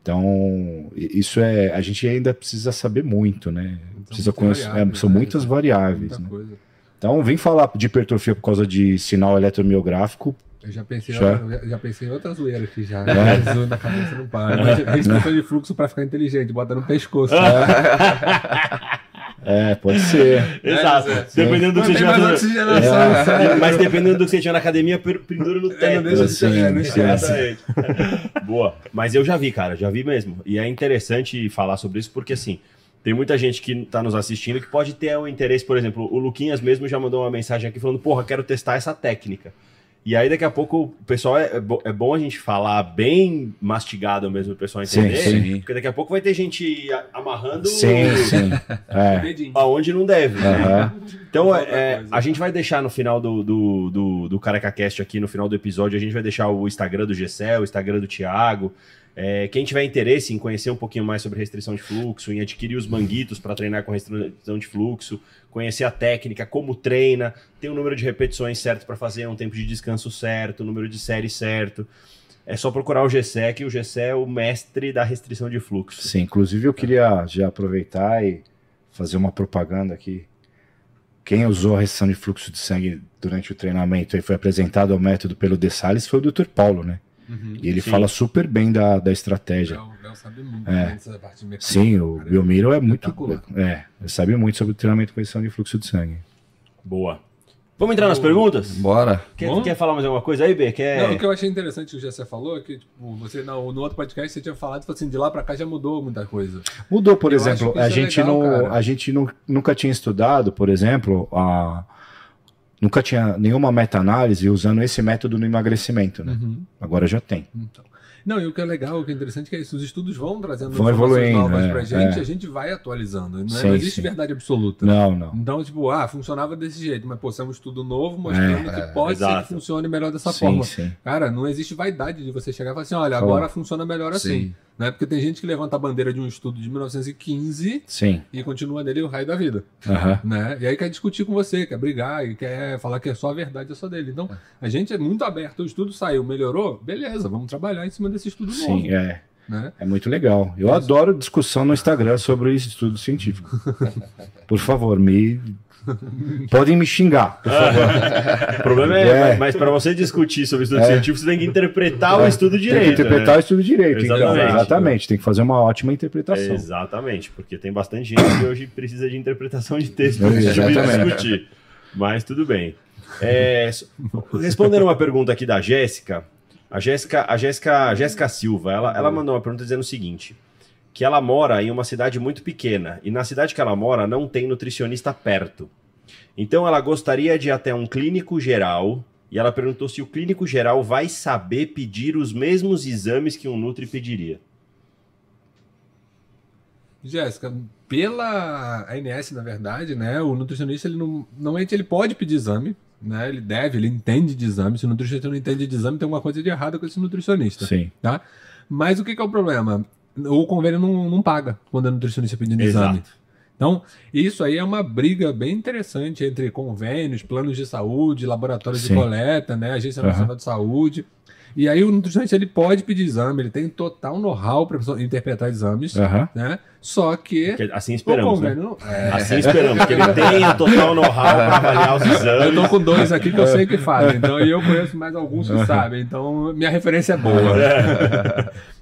Então, isso é. A gente ainda precisa saber muito, né? Então, Precisa conhecer, é, são né? muitas variáveis, Muita né? Então, vem falar de hipertrofia por causa de sinal eletromiográfico. Eu já pensei, Já? eu já- pensei em outras zoeiras aqui já. É. Na cabeça não para. Mas Restrição de fluxo para ficar inteligente, bota no pescoço. É, pode ser. Exato. É, Dependendo do que você tiver É. sério. Mas dependendo do que você tiver na academia, pendura no É, teto. não sim. esquece. Exatamente. Boa. Mas eu já vi, cara, já vi mesmo. E é interessante falar sobre isso porque, assim, tem muita gente que tá nos assistindo que pode ter o interesse, por exemplo, o Luquinhas mesmo já mandou uma mensagem aqui falando, porra, quero testar essa técnica. E aí, daqui a pouco, o pessoal, é, é é bom a gente falar bem mastigado mesmo, o pessoal Sim, entender. sim. Porque daqui a pouco vai ter gente amarrando Sim, sim. É. Aonde não deve. né? Então, é, coisa. a gente vai deixar no final do, do, do, do CarecaCast aqui, no final do episódio, a gente vai deixar o Instagram do Gessel, o Instagram do Thiago. É, quem tiver interesse em conhecer um pouquinho mais sobre restrição de fluxo, em adquirir os manguitos para treinar com restrição de fluxo, conhecer a técnica, como treina, tem o número de repetições certo para fazer, um tempo de descanso certo, o número de série certo. É só procurar o Gessé, que o Gessé é o mestre da restrição de fluxo. Sim, inclusive eu queria já aproveitar e fazer uma propaganda aqui. Quem usou a restrição de fluxo de sangue durante o treinamento e foi apresentado ao método pelo De Salles foi o Dr. Paulo, né? Uhum. E ele Sim. fala super bem da, da estratégia. Léo, Léo sabe muito É. dessa parte de mecânica. Sim, o Cara, Biomiro é muito. É, ele sabe muito sobre o treinamento com restrição de fluxo de sangue. Boa. Vamos entrar nas perguntas? Bora. Quer, quer falar mais alguma coisa aí, B? Quer... Não, o que eu achei interessante que o Gessé falou é que, tipo, você no, no outro podcast você tinha falado, falou assim, de lá pra cá já mudou muita coisa. Mudou, por Eu exemplo, que a isso é gente, legal, não, cara. a gente não, nunca tinha estudado, por exemplo, a, nunca tinha nenhuma meta-análise usando esse método no emagrecimento, né? Uhum. Agora já tem. Então. Não, e o que é legal, o que é interessante é que é isso, os estudos vão trazendo Vão informações evoluindo, novas é, pra gente, é. a gente vai atualizando. Não, é- Sim, não existe sim. verdade absoluta. Não, não. Então, tipo, ah, funcionava desse jeito, mas pô, isso é um estudo novo mostrando É, que pode ser exato. que funcione melhor dessa sim, forma. sim. Cara, não existe vaidade de você chegar e falar assim, olha, agora funciona melhor assim. Sim. Né? Porque tem gente que levanta a bandeira de um estudo de 1915 Sim. e continua nele o raio da vida. Aham. Né? E aí quer discutir com você, quer brigar e quer falar que é só a verdade, é só dele. Então, a gente é muito aberto. O estudo saiu, melhorou? Beleza, vamos trabalhar em cima desse estudo novo. Sim, é. Né? É muito legal. Eu adoro discussão no Instagram sobre estudo científico. Por favor, me. Podem me xingar, por favor. O problema é, É. mas, para você discutir sobre estudo É. científico, você tem que interpretar o estudo Tem direito. que interpretar né? o estudo direito. então. Exatamente. Exatamente. Tem que fazer uma ótima interpretação. Exatamente, porque tem bastante gente que hoje precisa de interpretação de texto para discutir. Mas tudo bem. É, respondendo uma pergunta aqui da Jéssica, a Jéssica, a Jéssica, Jéssica Silva, ela, ela mandou uma pergunta dizendo o seguinte: que ela mora em uma cidade muito pequena e na cidade que ela mora não tem nutricionista perto. Então ela gostaria de ir até um clínico geral e ela perguntou se o clínico geral vai saber pedir os mesmos exames que um nutri pediria. Jéssica, pela ANS, na verdade, né, o nutricionista, ele não, normalmente ele pode pedir exame, né, ele deve, ele entende de exame, se o nutricionista não entende de exame, tem alguma coisa de errado com esse nutricionista, Sim. tá? Mas o que, que é o problema? O convênio não, não paga quando é nutricionista pedindo exame. Então, isso aí é uma briga bem interessante entre convênios, planos de saúde, laboratórios de Sim. coleta, né, Agência. Nacional de Saúde. E aí o nutricionista ele pode pedir exame, ele tem total know-how para interpretar exames, Aham. né? Só que Que Assim esperamos, né? convênio não- é, Assim esperamos, que ele tenha total know-how para avaliar os Eu exames. tô com dois aqui que eu sei que fazem, então e eu conheço mais alguns que sabem, então minha referência é boa.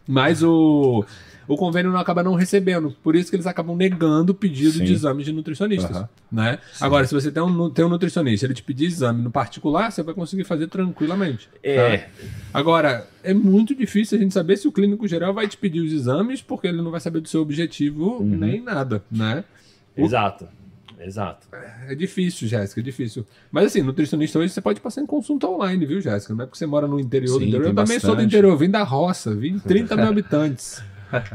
Mas o, o convênio não acaba não recebendo, por isso que eles acabam negando o pedido Sim. de exames de nutricionistas. Aham. Né? Agora, se você tem um, tem um nutricionista, ele te pedir exame no particular, você vai conseguir fazer tranquilamente. É, tá? Agora, é muito difícil a gente saber se o clínico geral vai te pedir os exames, porque ele não vai saber do seu objetivo nem nada, né? exato. Exato. É difícil, Jéssica, é difícil. Mas assim, nutricionista hoje você pode passar em consulta online, viu, Jéssica? Não é porque você mora no interior do Sim, interior. Eu também sou do interior, vim da roça, vim de 30 mil habitantes.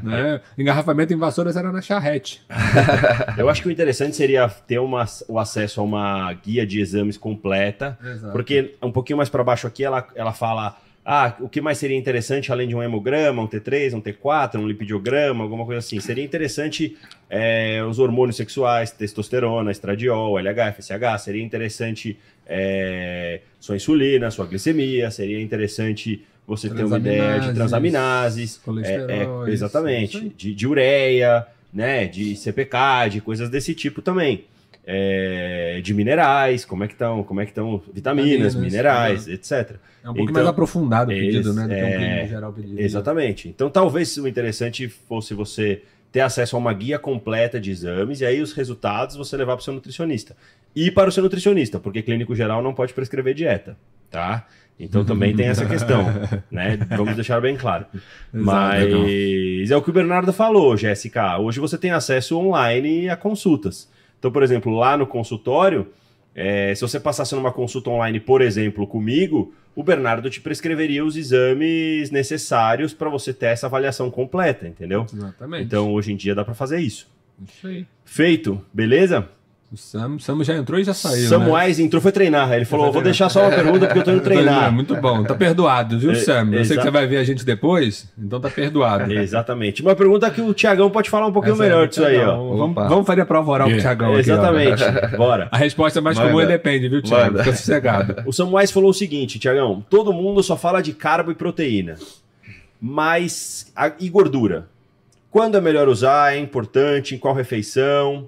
né? Engarrafamento em vassouras era na charrete. Eu acho que o interessante seria ter uma, o acesso a uma guia de exames completa, Exato. porque um pouquinho mais para baixo aqui ela, ela fala ah, o que mais seria interessante além de um hemograma, um T3, um T4, um lipidiograma, alguma coisa assim. Seria interessante é, os hormônios sexuais, testosterona, estradiol, LH, FSH. Seria interessante é, sua insulina, sua glicemia. Seria interessante você ter uma ideia de transaminases, é, é, exatamente, de, de ureia, né, de CPK, de coisas desse tipo também. É, de minerais, como é que estão, como é que estão vitaminas, Vitaminas, minerais, etc. É um pouco Então, mais aprofundado o pedido, né? Do que um é, geral pedido. Exatamente. Então, talvez o interessante fosse você ter acesso a uma guia completa de exames e aí os resultados você levar para o seu nutricionista. E para o seu nutricionista, porque clínico geral não pode prescrever dieta, tá? Então também tem essa questão, né? Vamos deixar bem claro. Mas é o que o Bernardo falou, Jéssica. Hoje você tem acesso online a consultas. Então, por exemplo, lá no consultório, é, se você passasse numa consulta online, por exemplo, comigo, o Bernardo te prescreveria os exames necessários para você ter essa avaliação completa, entendeu? Exatamente. Então, hoje em dia dá para fazer isso. Isso aí. Feito, beleza? O Sam, Sam já entrou e já saiu. né? Samuais entrou, foi treinar. Ele falou: vou deixar só uma pergunta porque eu tô indo treinar. Muito bom, tá perdoado, viu, É, Sam? Eu sei que você vai ver a gente depois, então tá perdoado. Exatamente. Uma pergunta que o Tiagão pode falar um pouquinho Essa melhor é disso aí, ó. Vamos, vamos, fazer a prova oral pro É, Thiagão aqui. ó. Exatamente. Bora. A resposta mais Manda. comum é depende, viu, Thiago? Manda. Fica sossegado. O Samuais falou o seguinte, Tiagão: todo mundo só fala de carbo e proteína, mas a- e gordura. Quando é melhor usar? É importante? Em qual refeição?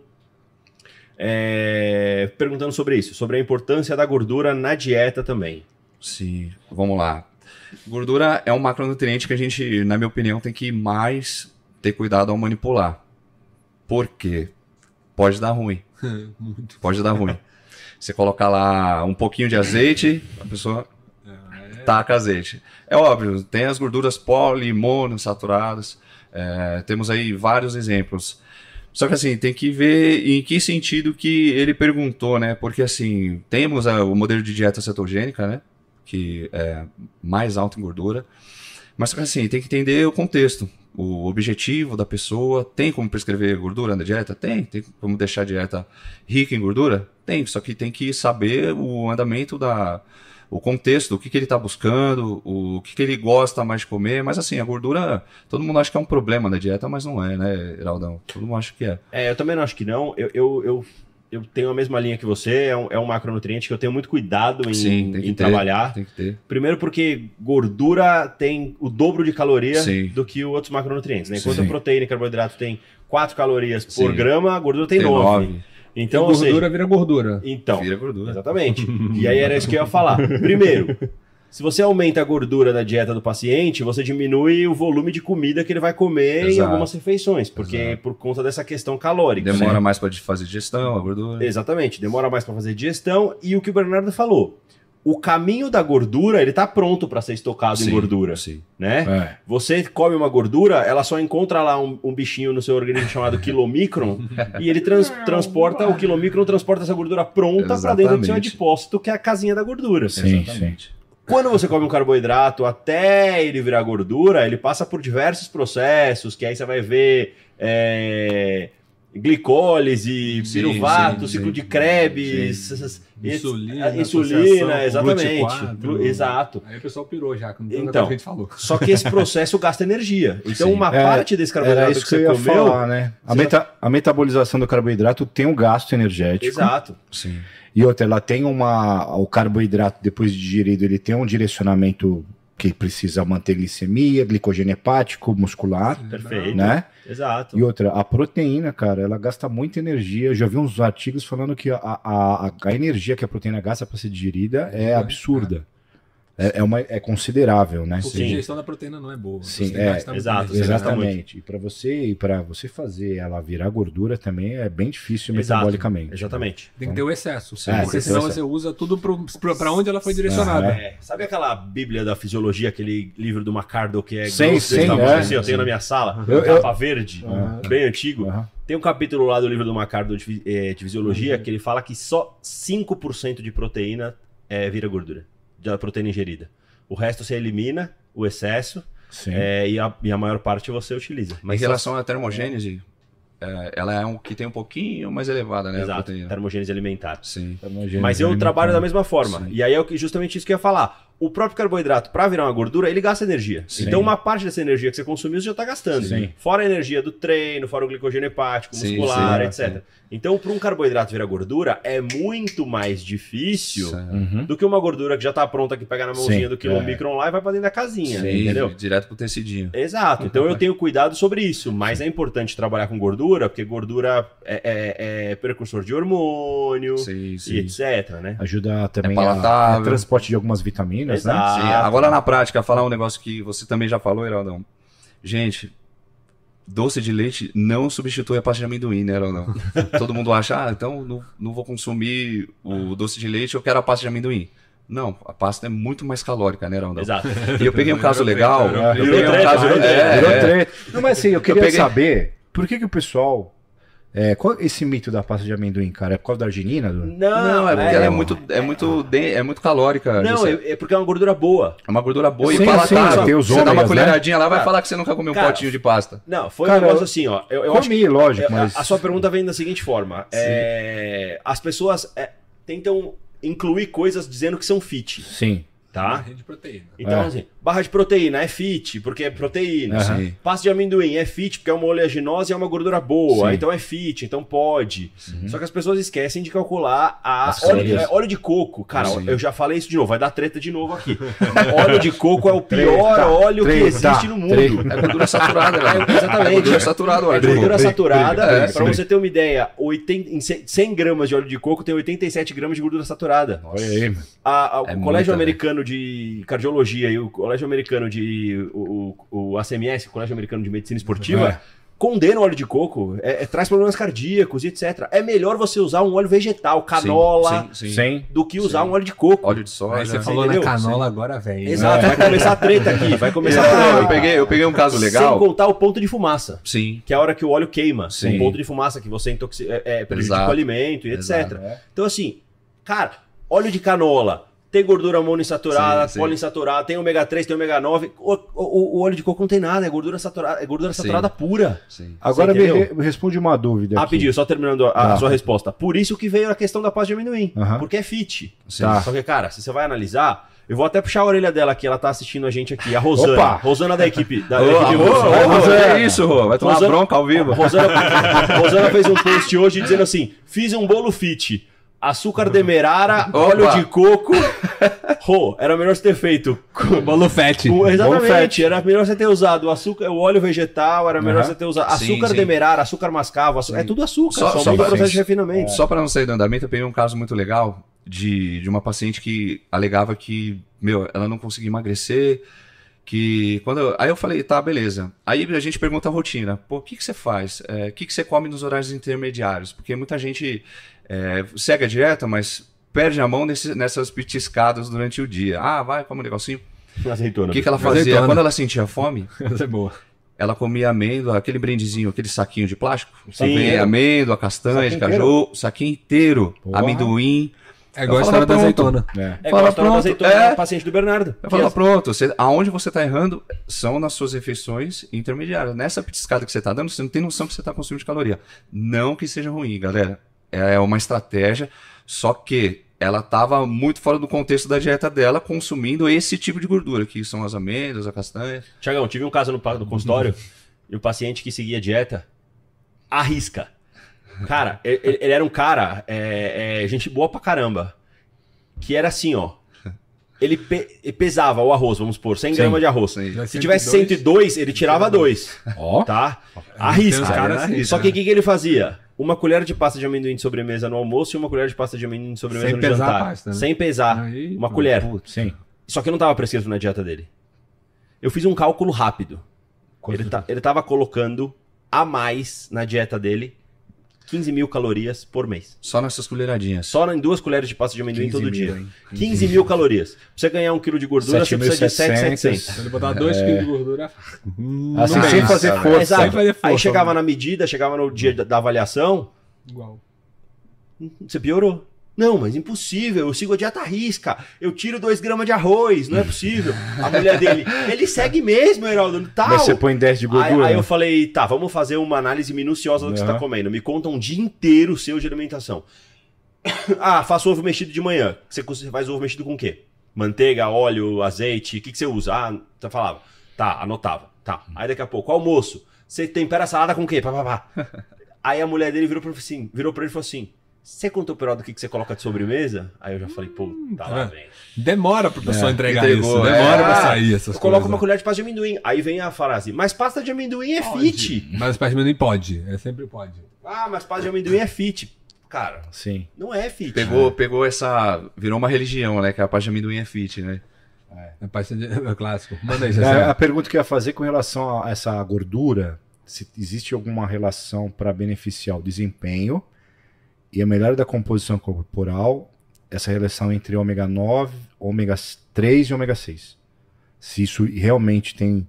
É, perguntando sobre isso, sobre a importância da gordura na dieta também. Sim, vamos lá. Gordura é um macronutriente que a gente, na minha opinião, tem que mais ter cuidado ao manipular. Por quê? Pode dar ruim. Muito. Pode dar ruim. Você colocar lá um pouquinho de azeite, a pessoa taca azeite. É óbvio, tem as gorduras polimonounsaturadas, é, temos aí vários exemplos. Só que assim, tem que ver em que sentido que ele perguntou, né? Porque assim, temos a- o modelo de dieta cetogênica, né? Que é mais alto em gordura. Mas assim, tem que entender o contexto, o objetivo da pessoa. Tem como prescrever gordura na dieta? Tem. Tem como deixar a dieta rica em gordura? Tem. Só que tem que saber o andamento da. O contexto, o que, que ele está buscando, o que, que ele gosta mais de comer. Mas assim, a gordura, todo mundo acha que é um problema na dieta, mas não é, né, Heraldão? Todo mundo acha que é. É, eu também não acho que não. Eu, eu, eu, eu tenho a mesma linha que você, é um, é um macronutriente que eu tenho muito cuidado em, Sim, em ter. trabalhar. Tem que ter. Primeiro porque gordura tem o dobro de caloria Sim. do que outros macronutrientes, né? Enquanto Sim. a proteína e carboidrato tem 4 calorias por grama, a gordura tem, Tem 9. nove. Então, Então, ou seja, gordura vira gordura. então, Vira gordura. exatamente. E aí era isso que eu ia falar. Primeiro, se você aumenta a gordura da dieta do paciente, você diminui o volume de comida que ele vai comer em Exato. algumas refeições, porque Exato. por conta dessa questão calórica. Demora né? mais para fazer digestão, a gordura. Exatamente, demora mais para fazer digestão e o que o Bernardo falou. O caminho da gordura, ele tá pronto para ser estocado em Sim, gordura, Sim. né? É. Você come uma gordura, ela só encontra lá um, um bichinho no seu organismo chamado quilomicron e ele trans- transporta, o quilomicron transporta essa gordura pronta para dentro do seu adipócito, que é a casinha da gordura. Sim, Exatamente. Quando você come um carboidrato até ele virar gordura, ele passa por diversos processos, que aí você vai ver é, glicólise, piruvato, sim, ciclo sim. de Krebs, essas- Insulina, insulina, exatamente. GLUT4. Exato. Aí o pessoal pirou já, tanta Então. que a gente falou. Só que esse processo gasta energia. Então, Sim. uma É, parte desse carboidrato que, isso que, eu você ia comeu. falar, né? A, meta- a metabolização do carboidrato tem um gasto energético. Exato. Sim. E outra, ela tem uma. O carboidrato, depois de digerido, ele tem um direcionamento que precisa manter glicemia, glicogênio hepático, muscular, Perfeito. né? Exato. E outra, a proteína, cara, ela gasta muita energia. Eu já vi uns artigos falando que a, a, a, energia que a proteína gasta para ser digerida é absurda. É, é, uma, é considerável, né? Porque a Sim. digestão da proteína não é boa. Sim, Você é, gasta exato. Exatamente. E para você para você fazer ela virar gordura também é bem difícil Exato. metabolicamente. Exatamente. Tem que ter o excesso. É, porque senão você usa tudo pra onde ela foi direcionada. Ah, É, sabe aquela Bíblia da Fisiologia, aquele livro do Macardo que é Sim, sim, é. assim? Eu tenho na minha sala, Eu- eu- capa verde, bem antigo. Tem um capítulo lá do livro do Macardo de, eh, de Fisiologia Uhum. que ele fala que só 5% de proteína eh, vira gordura, da proteína ingerida. O resto você elimina, o excesso, Sim. eh, e, a, e a maior parte você utiliza. Em Mas relação à termogênese, é, ela é um que tem um pouquinho mais elevada, né? Exato, termogênese alimentar. Sim. Mas eu trabalho da mesma forma. Sim. E aí é o que- justamente isso que eu ia falar. O próprio carboidrato, para virar uma gordura, ele gasta energia. Sim. Então, uma parte dessa energia que você consumiu, você já está gastando. Sim. Fora a energia do treino, fora o glicogênio hepático, Sim, muscular, sim, etc. Então, para um carboidrato virar gordura, é muito mais difícil. Uhum. do que uma gordura que já está pronta, que pega na mãozinha Sim, do quilomicron lá e vai para dentro da casinha. Sim, Entendeu? direto pro tecidinho. Exato. Então eu tenho cuidado sobre isso, mas é importante trabalhar com gordura, porque gordura é, é- é precursor de hormônio Sim, e etc, né? Ajuda também É a, a transporte de algumas vitaminas, né? Exato. Sim, agora na prática, falar um negócio que você também já falou, Heraldão. Gente, doce de leite não substitui a pasta de amendoim, né, Heraldão? Todo mundo acha, ah, então não, não vou consumir o doce de leite, eu quero a pasta de amendoim. Não, a pasta é muito mais calórica, né, Heraldão? Exato. E eu peguei um caso legal. Eu peguei um caso. é, é. Não, mas assim, eu queria peguei- saber por que, que o pessoal. É, qual é esse mito da pasta de amendoim, cara? É por causa da arginina? Do... Não, é porque ela é muito, é muito, de- é muito calórica. Não, é- é, é porque é uma gordura boa. é uma gordura boa Sim, e palatável. sim, tem os você dá uma ômegas, né? colheradinha lá, vai Cara, falar que você nunca comeu um cara, potinho de pasta. Não, foi Cara, um negócio assim, ó. Eu, eu acho Comi, lógico, que mas. a, a sua pergunta vem da seguinte forma: é, as pessoas é, tentam incluir coisas dizendo que são fit, Sim. tá? Barra de proteína. Então, É. assim, barra de proteína é fit, porque é proteína. Sim. Pasta de amendoim é fit, porque é uma oleaginosa e é uma gordura boa. Sim. Então é fit, então pode. Só que as pessoas esquecem de calcular a óleo, é, óleo de coco. Cara, Sim. eu já falei isso de novo, vai dar treta de novo aqui. óleo de coco é o pior Treta, óleo que treta, existe no mundo. treta. É gordura saturada, né? É, exatamente. É gordura saturada, É olha. gordura saturada. briga, pra você ter uma ideia, 80, em 100 100 gramas de óleo de coco tem 87 gramas de gordura saturada. Olha aí, mano. A- a- o É Colégio muita, Americano de Cardiologia e o Colégio Americano de. O, o, o ACMS, o Colégio Americano de Medicina Esportiva, É. condena o óleo de coco, é- é- traz problemas cardíacos e etc. É melhor você usar um óleo vegetal, canola, Sim, sim, sim. Sem. do que usar Sim. um óleo de coco. Óleo de soja. Aí você falou entendeu? na canola, agora vem. Exato, É. vai começar a treta aqui, vai começar a Eu, polêmica. peguei, eu peguei um caso Sem legal. contar o ponto de fumaça. Sim. Que é a hora que o óleo queima. Sim. Um ponto de fumaça que você intoxi- é, é, prejudica Exato. o alimento e etc. Exato. É. Então, assim, cara, óleo de canola. Tem gordura monoinsaturada, Sim, sim. poliinsaturada, tem ômega 3, tem ômega 9. O, o- o óleo de coco não tem nada, é gordura saturada, é gordura Sim. saturada pura. Sim. Agora me, responde uma dúvida. aqui. Rapidinho, só terminando a, a Ah. sua resposta. Por isso que veio a questão da pasta de amendoim. Aham. Porque é fit. Sim. Tá. Só que, cara, se você vai analisar, eu vou até puxar a orelha dela aqui, ela tá assistindo a gente aqui, a Rosana. Opa! Rosana da equipe. Da, equipe ô, Rosana. ô, ô, Rosana. que isso, Rô? Vai tomar Rosana- bronca ao vivo. Rosana, Rosana fez um post hoje dizendo assim: fiz um bolo fit. Açúcar demerara, Opa. óleo de coco. Rô, era melhor você ter feito. com- Bolo fat. com- Bolo exatamente, era melhor você ter usado o açúcar, o óleo vegetal, era melhor Aham. você ter usado Sim, açúcar sim. demerara, açúcar mascavo, açúcar- é tudo açúcar, Só- só, só muda o processo de refinamento. Só para não sair do andamento, eu peguei um caso muito legal de, de uma paciente que alegava que, meu, ela não conseguia emagrecer, que quando eu- aí eu falei, tá, beleza. Aí a gente pergunta a rotina, pô, o que, que você faz? É, o que, que você come nos horários intermediários? Porque muita gente é, segue a dieta, mas perde a mão nesse- nessas petiscadas durante o dia. Ah, vai, come um negocinho. Azeitona. O que, que ela fazia? Azeitona. Quando ela sentia fome, Essa é boa. ela comia amêndoa, aquele brendezinho, aquele saquinho de plástico. Sim. Vem amêndoa, castanha, Saquinho de caju, saquinho inteiro, Porra. amendoim. É igual a Eu história da azeitona. É. É Fala, igual a história da pronto, azeitona é. paciente do Bernardo. Eu Que falo, é- pronto, você, aonde você está errando são nas suas refeições intermediárias. Nessa petiscada que você está dando, você não tem noção que você está consumindo de caloria. Não que seja ruim, galera. É uma estratégia, só que ela estava muito fora do contexto da dieta dela, consumindo esse tipo de gordura, que são as amêndoas, a castanha. Tiagão, tive um caso no, no consultório e o paciente que seguia a dieta arrisca. Cara, ele, ele era um cara, é, é, gente boa pra caramba, que era assim, ó. ele, pe- ele pesava o arroz, vamos supor, 100 Sim. gramas de arroz. Sim. Se tivesse 102, 102, ele tirava dois, Ó. tá? Arrisca. caras né? assim, Só né? que o que, que ele fazia? Uma colher de pasta de amendoim de sobremesa no almoço e uma colher de pasta de amendoim de sobremesa Sem no pesar a jantar. pasta, né? Sem pesar. Aí, uma colher. Sim. Só que não estava prescrito na dieta dele. Eu fiz um cálculo rápido. Ele, tá, ele tava colocando a mais na dieta dele 15 mil calorias por mês. Só nessas colheradinhas. Só em duas colheres de pasta de amendoim 15 todo mil, dia. hein? 15 mil calorias. Pra você ganhar um quilo de gordura, você precisa de 7,700. Se ele botar 2 kg de gordura. hum, Assim, sem fazer força. Exato. Sem fazer força, Aí chegava né? na medida, chegava no dia da, da avaliação, Igual. você piorou. Não, mas impossível, eu sigo a dieta risca. Eu tiro 2 gramas de arroz, não é possível. A mulher dele, ele segue mesmo, Heraldo, tal. Mas você põe 10 de Aí, gordura. aí né? eu falei, tá, vamos fazer uma análise minuciosa do que você Aham. tá comendo. Me conta um dia inteiro seu de alimentação. ah, faço ovo mexido de manhã. Você você faz ovo mexido com o quê? Manteiga, óleo, azeite, o que, que você usa? Ah, você falava. Tá, anotava. Tá. Aí daqui a pouco, almoço. Você tempera a salada com o quê? Pá, pá, pá. Aí a mulher dele virou pra, assim, virou pra ele e falou assim: Você contou pro Heraldo o que, que você coloca de sobremesa? Aí eu já falei, pô, tá lá, tá vem. Demora pra pessoa É, entregar entregou, isso. é. Demora pra Ah, sair essas Eu coisas. uma colher de pasta de amendoim. Aí vem a frase, mas pasta de amendoim é Pode. fit. Mas pasta de amendoim pode. É sempre pode. Ah, mas pasta de amendoim é fit. Cara, Sim. não é fit. Pegou, pegou essa. Virou uma religião, né? Que a parte de amendoim é fit, né? É pasta de... É clássico. Manda aí, É, a pergunta que eu ia fazer com relação a essa gordura, se existe alguma relação para beneficiar o desempenho e a melhora da composição corporal, essa relação entre ômega 9, ômega 3 e ômega 6. Se isso realmente tem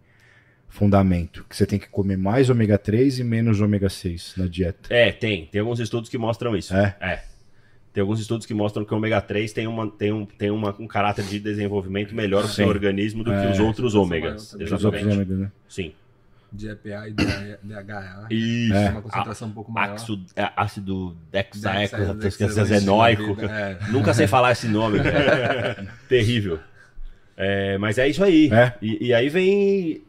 fundamento, que você tem que comer mais ômega 3 e menos ômega 6 na dieta. É, tem. Tem alguns estudos que mostram isso. É? Tem alguns estudos que mostram que o ômega 3 tem, uma, tem, um, tem uma, um caráter de desenvolvimento melhor pro seu organismo do que É. os outros Essa ômegas. também. Os outros Exatamente. ômegas, né? Sim. De EPA e de- DHA. Isso. É. Uma concentração um pouco maior. Ácido, é, ácido Dexa- dexaenoico. É. Nunca sei falar esse nome, velho. Terrível. É, mas é isso aí. É. E, e aí vem.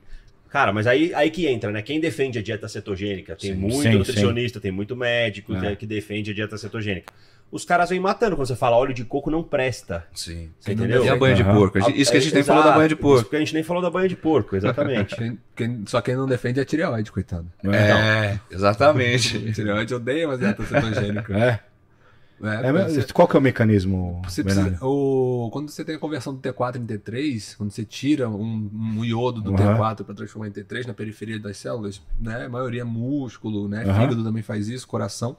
Cara, mas aí, aí que entra, né? Quem defende a dieta cetogênica? Tem Sim, muito sim, nutricionista, tem muito médico É. que defende a dieta cetogênica. Os caras vêm matando quando você fala óleo de coco não presta. Sim. Você entendeu? E a banha de Aham. porco? Isso que a gente nem falou da banha de Isso porco. que a gente nem falou da banha de porco, exatamente. Quem- quem- só quem não defende é a tireoide, coitado. É, exatamente. A tireoide odeia uma dieta cetogênica. É. É, É, mas você- qual que é o mecanismo, Você precisa, o, quando você tem a conversão do T4 em T3, quando você tira um, um iodo do Uhum. T4 para transformar em T3 na periferia das células, né, a maioria é músculo, né, Uhum. fígado também faz isso, coração.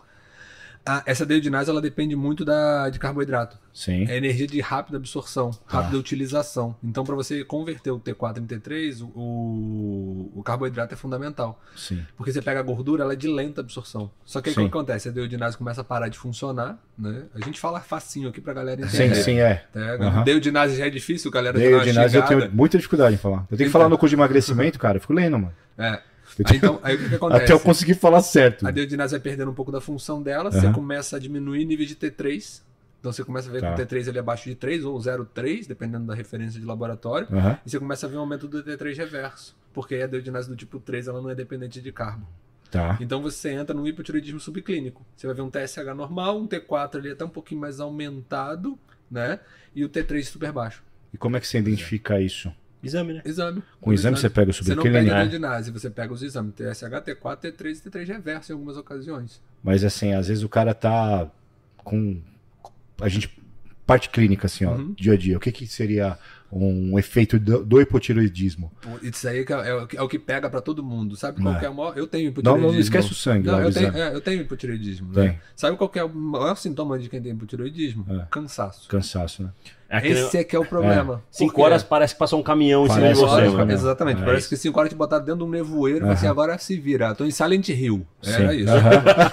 A- essa deiodinase ela depende muito da, de carboidrato. Sim. É energia de rápida absorção, Tá. rápida utilização. Então, para você converter o T4 em T3, o, o, carboidrato é fundamental. Sim. Porque você pega a gordura, ela é de lenta absorção. Só que aí o que Sim. acontece? A deodinase começa a parar de funcionar, né? A gente fala facinho aqui pra galera Sim, entender. sim, é. Pega. Aham. Deodinase já é difícil, galera. Ginásio eu tenho muita dificuldade em falar. Eu tenho que falar no curso de emagrecimento, cara. Eu fico lendo, mano. É. Aí, então, aí o que, que acontece? Até eu conseguir falar certo. A deodinase vai perdendo um pouco da função dela, Aham. você começa a diminuir nível de T3. Então você começa a ver Tá. que o T3 ele é abaixo de 3 ou 0,3, dependendo da referência de laboratório. Aham. E você começa a ver um aumento do T3 reverso. Porque a deodinase do tipo 3 ela não é dependente de carbo. Tá. Então você entra num hipotiroidismo subclínico. Você vai ver um TSH normal, um T4 ali até um pouquinho mais aumentado, né? E o T3 super baixo. E como é que você identifica isso? Exame, né? Exame. Com o exame você pega o Você não pega subclínico? a né? dedinase, você pega os exames TSH, T4, T3 e T3 reverso em algumas ocasiões. Mas assim, às vezes o cara tá com. A gente. Parte clínica, assim, ó, Uhum. dia a dia. O que, que seria um efeito do, do hipotiroidismo? Isso aí que é, é o que- é o que pega pra todo mundo. Sabe qual É. que é o maior? Eu tenho Não, hipotiroidismo. não esquece o sangue Não, eu tenho, é, eu tenho hipotiroidismo, Tem. né? Sabe qual que é o maior sintoma de quem tem hipotiroidismo? É. Cansaço. Cansaço, né? É aquele- Esse é que é o problema. Cinco horas parece que passou um caminhão em cima de você, né? Exatamente. É Parece isso. que cinco horas te botaram dentro de um nevoeiro e falaram assim, agora se vira. Tô em Silent Hill. Era Sim. isso. Aham.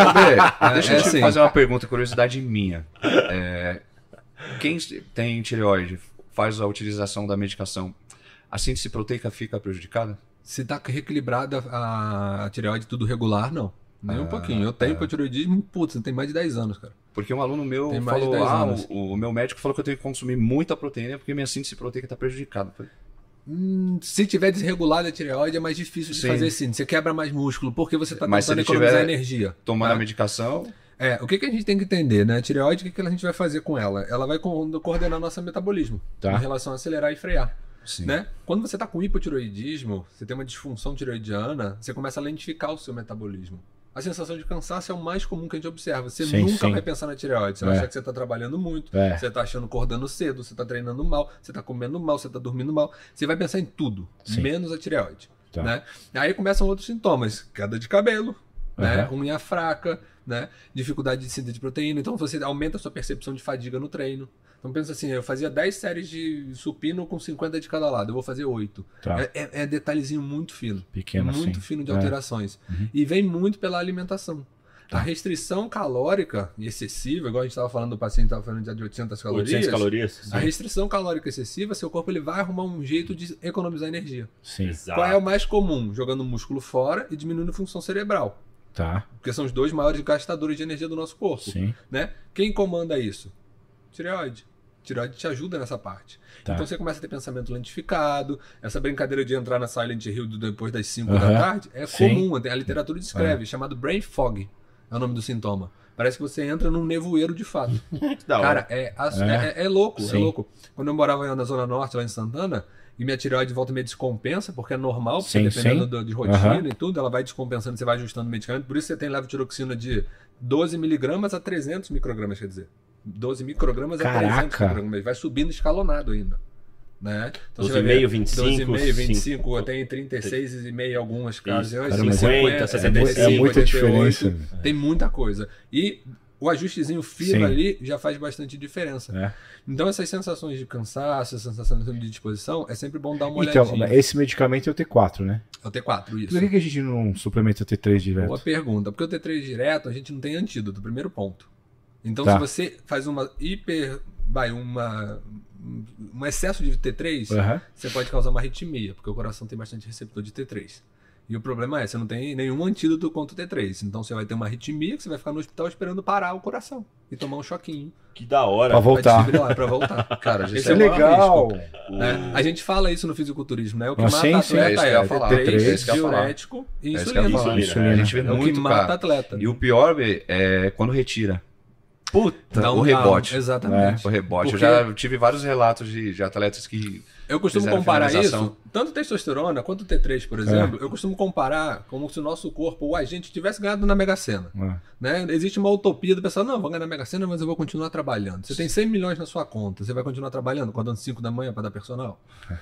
André, deixa eu é te assim. fazer uma pergunta, curiosidade minha. É, quem tem tireoide faz a utilização da medicação, a síntese proteica fica prejudicada? Se tá reequilibrada a, a tireoide tudo regular, não. Nem um pouquinho. Eu tenho hipotiroidismo, putz, tem mais de 10 anos, cara. Porque um aluno meu Tem mais de falou, 10 ah, anos. o, o meu médico falou que eu tenho que consumir muita proteína porque minha síntese proteica está prejudicada. Hum, se tiver desregulada a tireoide, é mais difícil de Sim. fazer sim. Você quebra mais músculo, porque você tá se tentando economizar tiver- energia. Tomando tá? a medicação, É, o que, que a gente tem que entender, né? A tireoide, o que, que a gente vai fazer com ela? Ela vai co- coordenar nosso metabolismo Tá. em relação a acelerar e frear. Sim. Né? Quando você está com hipotiroidismo, você tem uma disfunção tiroidiana, você começa a lentificar o seu metabolismo. A sensação de cansaço é o mais comum que a gente observa. Você Sim, nunca sim. vai pensar na tireoide. Você vai É. achar que você está trabalhando muito, É. você está achando acordando cedo, você está treinando mal, você está comendo mal, você está dormindo mal. Você vai pensar em tudo, Sim. menos a tireoide. Tá. Né? Aí começam outros sintomas: queda de cabelo, né? Aham. unha fraca, né? dificuldade de síntese de proteína. Então você aumenta a sua percepção de fadiga no treino. Então pensa assim, eu fazia 10 séries de supino com 50 de cada lado, eu vou fazer 8. Tá. É, é- é detalhezinho muito fino. Pequeno, muito assim. fino de É. alterações. E vem muito pela alimentação. A restrição calórica excessiva, igual a gente estava falando do paciente estava falando de 800 calorias. 800 calorias. A restrição calórica excessiva, seu corpo ele vai arrumar um jeito de economizar energia. Sim. Exato. Qual é o mais comum? Jogando músculo fora e diminuindo a função cerebral. Tá. Porque são os dois maiores gastadores de energia do nosso corpo. Sim. Né? Quem comanda isso? Tireoide. Tireoide te ajuda nessa parte. Tá. Então você começa a ter pensamento lentificado. Essa brincadeira de entrar na Silent Hill depois das 5 Aham. da tarde é Sim. comum. A literatura descreve, chamado brain fog. É o nome do sintoma. Parece que você entra num nevoeiro de fato. Cara, é, é. é- é louco, é Sim. louco. Quando eu morava na Zona Norte, lá em Santana, e minha tireoide volta meia descompensa, porque é normal, porque Sim, dependendo sim. do- de rotina Aham. e tudo, ela vai descompensando, você vai ajustando o medicamento. Por isso você tem levotiroxina de 12 miligramas a 300 microgramas, quer dizer. 12 microgramas a 300 Caraca. microgramas. Vai subindo escalonado ainda. Né? Então você vai 12,5, ver 25, 12,5, 25, 5. até em 36,5 em algumas ocasiões. Cara, mas 50, É, 75, é muita 88, diferença. Tem muita coisa. E o ajustezinho fino Sim. ali já faz bastante diferença. É. Então essas sensações de cansaço, sensação de disposição, é sempre bom dar uma Então, olhadinha. esse medicamento é o T4, né? É o T4, isso. Por que, que a gente não suplementa o T3 direto? Boa pergunta. Porque o T3 direto, a gente não tem antídoto, primeiro ponto. Então, Tá. se você faz uma hiper. Vai, uma. Um excesso de T3, Aham. você pode causar uma arritmia, porque o coração tem bastante receptor de T3. E o problema é, você não tem nenhum antídoto contra o T3. Então você vai ter uma arritmia que você vai ficar no hospital esperando parar o coração e tomar um choquinho. Que da hora. Pra voltar. Pra voltar. Cara, a gente Esse Isso é é legal. risco. né? A gente fala isso no fisiculturismo, né? O que Ah, mata sim, sim. atleta É é, ia o falar. T3, É isso que eu ia falar. diurético e É insulina. A gente vê É o que muito, mata cara. atleta. E o pior, é quando retira. Puta, um o rebote. Exatamente. O rebote. Porque- Eu já tive vários relatos de, de atletas que. Eu costumo comparar isso, tanto testosterona quanto T3, por exemplo, eu costumo comparar como se o nosso corpo, o agente, tivesse ganhado na Mega Sena. Ah, Né? Existe uma utopia do pessoal, não, vou ganhar na Mega Sena, mas eu vou continuar trabalhando. Você tem 100 milhões na sua conta, você vai continuar trabalhando, acordando 5 da manhã para dar personal?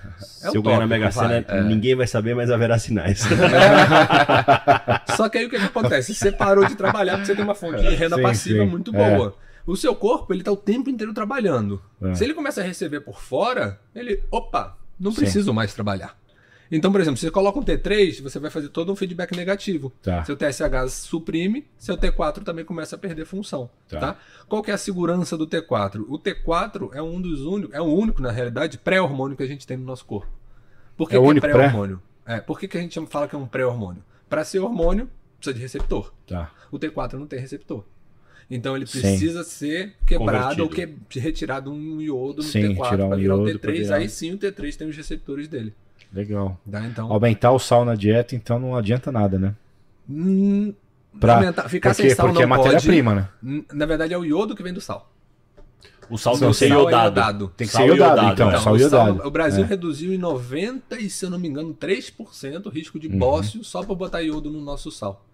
É Se eu ganhar na Mega vai. Sena, ninguém vai saber, mas haverá sinais. Só que aí o que, que acontece? Você parou de trabalhar porque você tem uma fonte de renda Sim, passiva sim. muito É. boa. O seu corpo, ele tá o tempo inteiro trabalhando. É. Se ele começa a receber por fora, ele, opa, não Sim. preciso mais trabalhar. Então, por exemplo, se você coloca um T3, você vai fazer todo um feedback negativo. Tá. Seu TSH suprime, seu T4 também começa a perder função. Tá. Tá. Qual que é a segurança do T4? O T4 é um dos únicos, é o único, na realidade, pré-hormônio que a gente tem no nosso corpo. Por que, É que é pré? pré-hormônio? É, por que, que a gente fala que é um pré-hormônio? Para ser hormônio, precisa de receptor. Tá. O T4 não tem receptor. Então ele Sim. precisa ser quebrado ou que, retirado um iodo no Sim, T4 tirar um para virar o iodo pra T3. virar. Aí sim o T3 tem os receptores dele. Legal. Tá? Então, Aumentar o sal na dieta, então não adianta nada, né? hum, Pra- aumentar- ficar porque sem sal porque não é matéria-prima, né? Hum, Na verdade é o iodo que vem do sal. O sal Não, tem que ser sal é iodado. iodado. Tem que Sal ser iodado, iodado, então. é. sal o, iodado. o Brasil É. reduziu em 90 e, se eu não me engano, 3% o risco Uhum. de bócio só por botar iodo no nosso sal.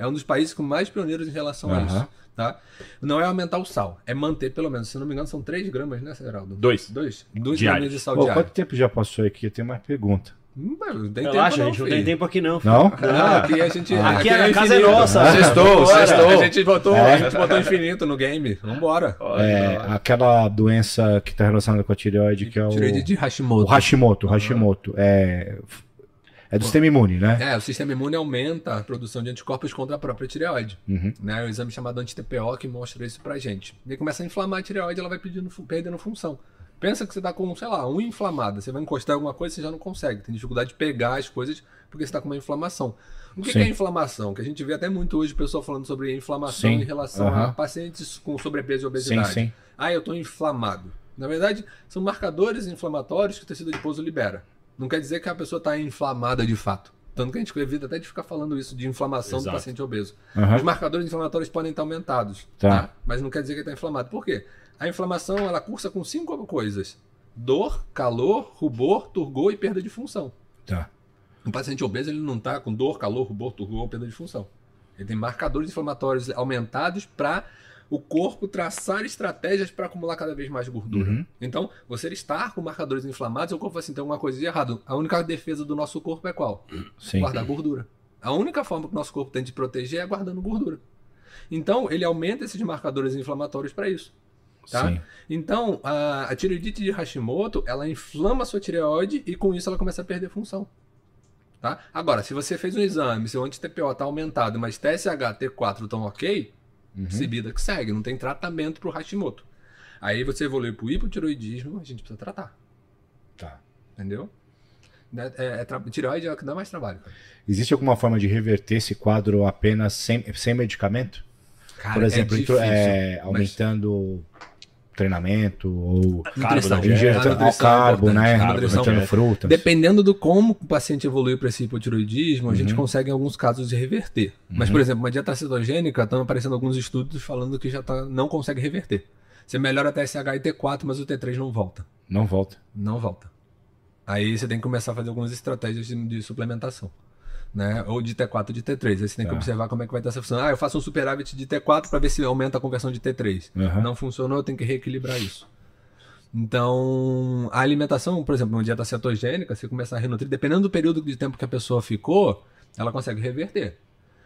É um dos países com mais pioneiros em relação a Aham. isso. Tá? Não é aumentar o sal, é manter pelo menos, se não me engano, são 3 gramas, né, Geraldo? Dois. Dois? Dois Diários. gramas de sal Pô, diário. quanto tempo já passou aqui? Eu tenho mais pergunta. Hum, não tem Relaxa, tempo a gente não tem tempo aqui não. filho. Não? Não, aqui a gente. Aqui a é casa é infinito. nossa. Sextou, Bora, sextou. A gente botou, É. a gente botou infinito no game. Vambora. É, aquela doença que está relacionada com a tireoide, que é o, Tireoide de o Hashimoto. Hashimoto. O Hashimoto. É, é do sistema imune, né? É, o sistema imune aumenta a produção de anticorpos contra a própria tireoide. Uhum. Né? O exame chamado anti-TPO que mostra isso pra gente. E aí começa a inflamar a tireoide, ela vai pedindo, perdendo função. Pensa que você tá com, sei lá, unha inflamada. Você vai encostar alguma coisa, você já não consegue. Tem dificuldade de pegar as coisas porque você tá com uma inflamação. O que, Sim. que é inflamação? Que a gente vê até muito hoje pessoal falando sobre inflamação Sim. em relação a Aham. pacientes com sobrepeso e Sim, obesidade. sim. Ah, eu tô inflamado. Na verdade, são marcadores inflamatórios que o tecido adiposo libera. Não quer dizer que a pessoa está inflamada de fato. Tanto que a gente evita até de ficar falando isso de inflamação Exato. do paciente obeso. Aham. Os marcadores inflamatórios podem estar aumentados, Tá. tá? Mas não quer dizer que ele está inflamado. Por quê? A inflamação, ela cursa com cinco coisas. Dor, calor, rubor, turgor e perda de função. Tá. Um paciente obeso, ele não está com dor, calor, rubor, turgor ou perda de função. Ele tem marcadores inflamatórios aumentados para o corpo traçar estratégias para acumular cada vez mais gordura. Uhum. Então, você estar com marcadores inflamados, o corpo fala assim, tem alguma coisa de errado. A única defesa do nosso corpo é qual? Sim. Guardar gordura. A única forma que o nosso corpo tem de proteger é guardando gordura. Então, ele aumenta esses marcadores inflamatórios para isso. Tá? Sim. Então, a, a tireoidite de Hashimoto, ela inflama a sua tireoide e com isso ela começa a perder função. Tá? Agora, se você fez um exame, seu anti-TPO está aumentado, mas TSH, T4 estão ok, Uhum. se vida que segue, não tem tratamento para o Hashimoto. Aí você evolui para o hipotiroidismo, a gente precisa tratar. Tá. Entendeu? É, é, é tra- tireoide é o que dá mais trabalho. cara. Existe alguma forma de reverter esse quadro apenas sem, sem medicamento? Cara, Por exemplo, é difícil, é, mas- aumentando treinamento ou. Carbo, carbo, né? É- frutas. Dependendo do como o paciente evoluiu para esse hipotiroidismo, a gente Uhum. consegue em alguns casos de reverter. Mas, por exemplo, uma dieta cetogênica, estão aparecendo alguns estudos falando que já tá, não consegue reverter. Você melhora TSH e T4, mas o T3 não volta. Não volta. Não volta. Aí você tem que começar a fazer algumas estratégias de, de suplementação. Né? Ou de T4 ou de T3. Aí você tem que Tá. observar como é que vai estar essa função. Ah, eu faço um superávit de T4 para ver se aumenta a conversão de T3. Aham. Não funcionou, eu tenho que reequilibrar isso. Então, a alimentação, por exemplo, uma dieta cetogênica, você começar a renutrir, dependendo do período de tempo que a pessoa ficou, ela consegue reverter.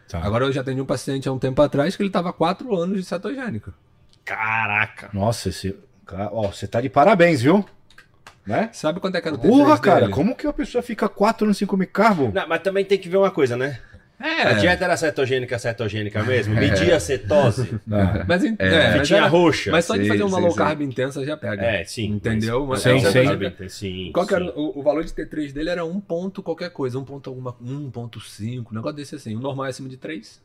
Tá. Agora, eu já atendi um paciente há um tempo atrás que ele estava 4 anos de cetogênica. Caraca. Nossa, esse. Ó, você tá de parabéns, viu? Né? Sabe quanto é que era o T3 Porra, cara, dele? como que a pessoa fica quatro anos sem comer carbo? Não, mas também tem que ver uma coisa, né? É, A dieta era cetogênica, cetogênica mesmo? Media cetose? Ah, mas, é, mas, Fitinha era- roxa? mas só de Sim, fazer uma sim, low sim. carb intensa já pega. É, sim. Entendeu? Mas, Sim, mas- sim. sim. Qual que era sim. o, o valor de T3 dele era 1 ponto qualquer coisa, 1 ponto alguma, 1.5, um negócio desse assim. O normal é acima de 3.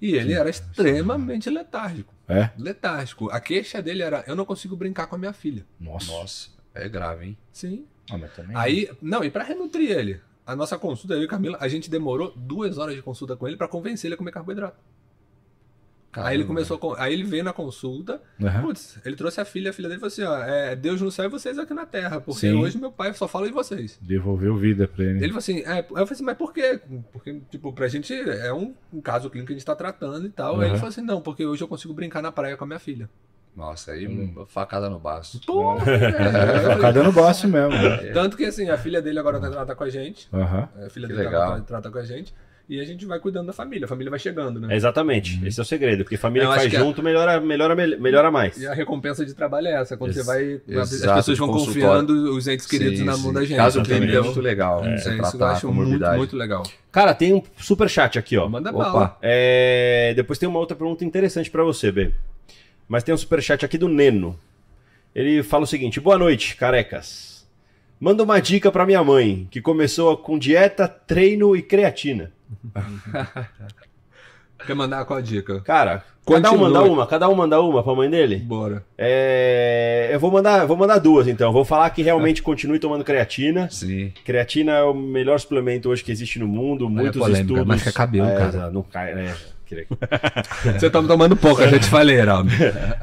E ele era extremamente letárgico. É? Letárgico. A queixa dele era, eu não consigo brincar com a minha filha. Nossa. Nossa, é grave, hein? Sim. Ah, mas também. Aí, não, e pra renutrir ele, a nossa consulta, eu e Camila, a gente demorou duas horas de consulta com ele pra convencer ele a comer carboidrato. Aí ele Caramba. começou, a aí ele veio na consulta, Aham. putz, ele trouxe a filha, a filha dele falou assim, ó, é Deus no céu e vocês aqui na terra, porque Sim. hoje meu pai só fala de vocês. Devolveu vida pra ele. Ele falou assim, é, eu falei assim, mas por quê? Porque, tipo, pra gente é um, um caso clínico que a gente tá tratando e tal. Aí ele Uhum. falou assim, não, porque hoje eu consigo brincar na praia com a minha filha. Nossa, aí uma facada no baço. Pô, É, ficar dando bosta mesmo. né? Tanto que assim, a filha dele agora tá, trata com a gente. Aham. A filha Que dele legal. trata, trata com a gente. E a gente vai cuidando da família. A família vai chegando, né? Exatamente. Esse é o segredo. Porque família Eu que faz que é- junto melhora, melhora, melhora mais. E a recompensa de trabalho é essa. Quando Ex- você vai. As exato, pessoas de vão confiando os entes queridos Sim, na sim. mão da gente. Caso clínico é muito legal. É, isso eu acho a muito, muito legal. Cara, tem um super chat aqui, ó. Manda Opa. bala. É, Depois tem uma outra pergunta interessante pra você, B. Mas tem um superchat aqui do Neno. Ele fala o seguinte: Boa noite, carecas. Manda uma dica pra minha mãe, que começou com dieta, treino e creatina. Quer mandar qual a dica? Cara, cada um Continua. manda uma, cada um manda uma pra mãe dele. Bora. É, Eu vou mandar, vou mandar duas então. Vou falar que realmente continue tomando creatina. Sim. Creatina é o melhor suplemento hoje que existe no mundo. Muitos polêmica, estudos. mas que é cabelo, cara. Não cai, né? Você tá tomando pouco, eu já te falei, Heraldo.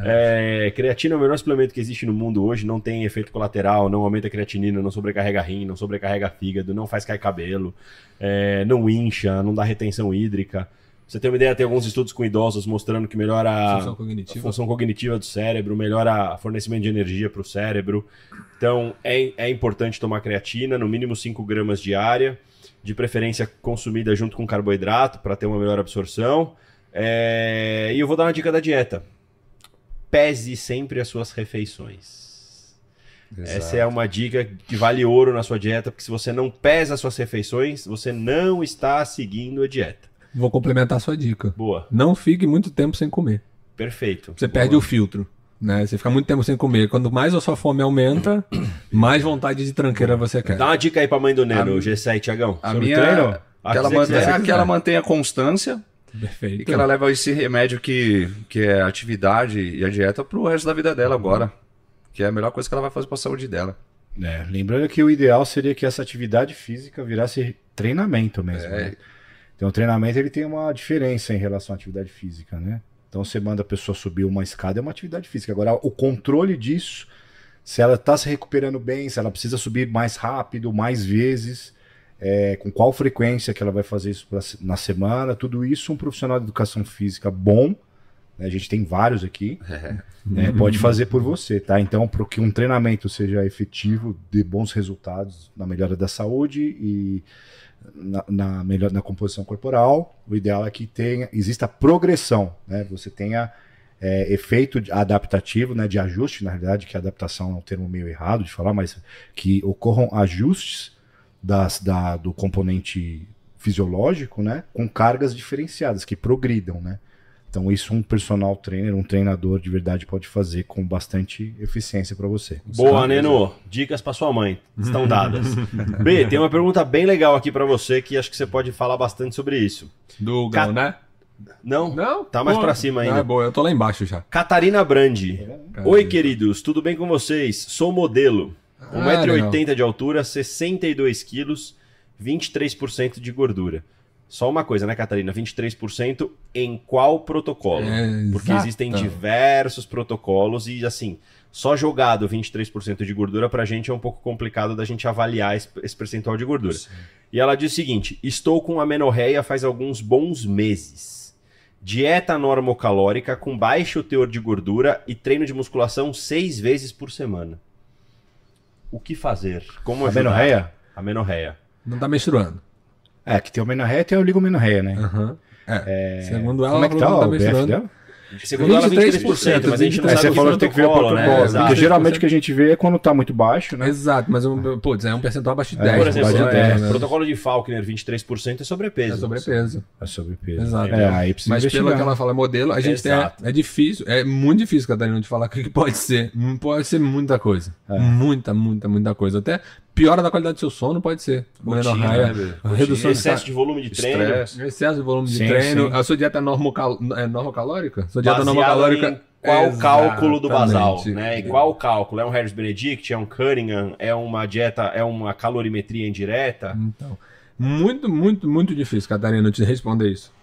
É, creatina é o melhor suplemento que existe no mundo hoje, não tem efeito colateral, não aumenta a creatinina, não sobrecarrega rim, não sobrecarrega fígado, não faz cair cabelo, é, não incha, não dá retenção hídrica. Você tem uma ideia, tem alguns estudos com idosos mostrando que melhora a Função a cognitiva. função cognitiva do cérebro, melhora fornecimento de energia para o cérebro. Então é, é importante tomar creatina, no mínimo 5 gramas diária, de preferência consumida junto com carboidrato para ter uma melhor absorção. É, E eu vou dar uma dica da dieta. Pese sempre as suas refeições. Essa é uma dica que vale ouro na sua dieta, porque se você não pesa as suas refeições, você não está seguindo a dieta. Vou complementar a sua dica. Boa, Não fique muito tempo sem comer. perfeito. Você perde o filtro. Né? Você fica muito tempo sem comer. Quando mais a sua fome aumenta, mais vontade de tranqueira você quer. Dá uma dica aí pra mãe do Neno, A- o G7, Tiagão. A Sobre minha treino? Ah, que ela, mantenha, que ela mantenha constância Perfeito. e que ela leva esse remédio que, que é a atividade e a dieta pro resto da vida dela agora. Que é a melhor coisa que ela vai fazer pra saúde dela. É, lembrando que o ideal seria que essa atividade física virasse treinamento mesmo. É. né? Então, o treinamento ele tem uma diferença em relação à atividade física, né? Então, você manda a pessoa subir uma escada, é uma atividade física. Agora, o controle disso, se ela está se recuperando bem, se ela precisa subir mais rápido, mais vezes, é, com qual frequência que ela vai fazer isso pra na semana, tudo isso um profissional de educação física bom, né? a gente tem vários aqui, né, pode fazer por você, tá? Então, para que um treinamento seja efetivo, dê bons resultados na melhora da saúde e na, na melhor na composição corporal, o ideal é que tenha exista progressão, né? Você tenha é, efeito adaptativo, né? De ajuste, na realidade, que adaptação é um termo meio errado de falar, mas que ocorram ajustes das, da, do componente fisiológico, né? Com cargas diferenciadas que progridam, né? Então, isso um personal trainer, um treinador de verdade pode fazer com bastante eficiência para você. Boa, Neno. Dicas pra sua mãe. Estão dadas. B, tem uma pergunta bem legal aqui pra você que acho que você pode falar bastante sobre isso. Do Ca- Gão, né? Não? Não? Tá mais Pô, pra cima ainda. Ah, boa, eu tô lá embaixo já. Catarina Brandi. Oi, queridos, tudo bem com vocês? Sou modelo. Ah, 1,80m de altura, 62 quilos, 23% de gordura. Só uma coisa, né, Catarina? 23% em qual protocolo? É, Porque existem diversos protocolos e, assim, só jogado 23% de gordura pra gente é um pouco complicado da gente avaliar esse, percentual de gordura. E ela diz o seguinte: estou com amenorreia faz alguns bons meses. Dieta normocalórica com baixo teor de gordura e treino de musculação seis vezes por semana. O que fazer? Como A ajudar? menorreia? Amenorreia. Não tá menstruando. É, que tem o menorreia e tem o ligomenorreia, né? Aham. É. Segundo ela, Como é que tá o não BF dela? Segundo ela, 23%, mas a gente não É, sabe você que falou que tem que ver o protocolo. né? Porque geralmente o que a gente vê é quando tá muito baixo, né? Exato, mas um, putz, é um percentual abaixo de É, 10. Por exemplo, Pode é, ter, né? protocolo de Faulkner, 23% é sobrepeso. É sobrepeso. É sobrepeso. Exato. É, aí precisa Mas pelo investigar. que ela fala modelo, a gente tem, Exato. é difícil, é muito difícil, Catarina, de falar o que pode ser. Pode ser muita coisa. É. Muita, muita, muita coisa. Até piora da qualidade do seu sono pode ser. Rotina, Menorraia, né, redução de Excesso de volume de treino. Estresse. excesso de volume de Sim, treino. sim. A sua dieta é, normocal... é normocalórica? Sua dieta é Baseado normocalórica. em qual cálculo do basal, né? E qual cálculo? É um Harris Benedict, é um Cunningham, é uma dieta, é uma calorimetria indireta? Então, muito, muito, muito difícil, Catarina, te responder isso.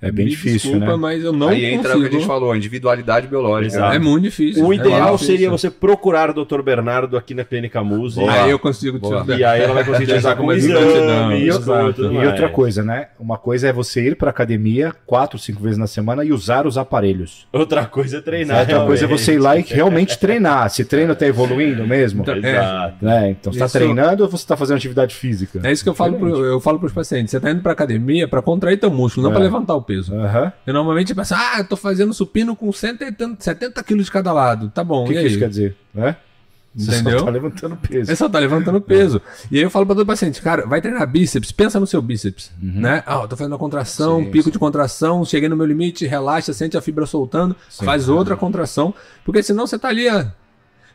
É bem Me difícil, desculpa, né? mas eu não Aí entra o consigo. que a gente falou, a individualidade biológica. Exato. É muito difícil. O é ideal seria você procurar o Dr. Bernardo aqui na Clínica Muse. Boa. Aí eu consigo te Boa. E aí ela vai conseguir te ajudar com Como exame, exato. tudo E mais. outra coisa, né? Uma coisa é você ir pra academia quatro, cinco vezes na semana e usar os aparelhos. Outra coisa é treinar. Outra coisa é você ir lá e realmente treinar. Se treino tá evoluindo mesmo, Então, é. Exato. né? Então você tá Isso- treinando ou você tá fazendo atividade física? É isso que eu falo, pro, eu falo pros pacientes. Você tá indo pra academia pra contrair teu músculo, não É. pra levantar o peso. Aham. Eu normalmente penso, ah, eu tô fazendo supino com 180, 70 quilos de cada lado. Tá bom, O que, que isso quer dizer? Né? Você Entendeu? só tá levantando peso. Você só tá levantando peso. E aí eu falo pra todo paciente, cara, vai treinar bíceps, pensa no seu bíceps, né? Ah, eu tô fazendo uma contração, Uhum. Sim, pico sim. de contração, cheguei no meu limite, relaxa, sente a fibra soltando, faz outra contração, porque senão você tá ali, ó.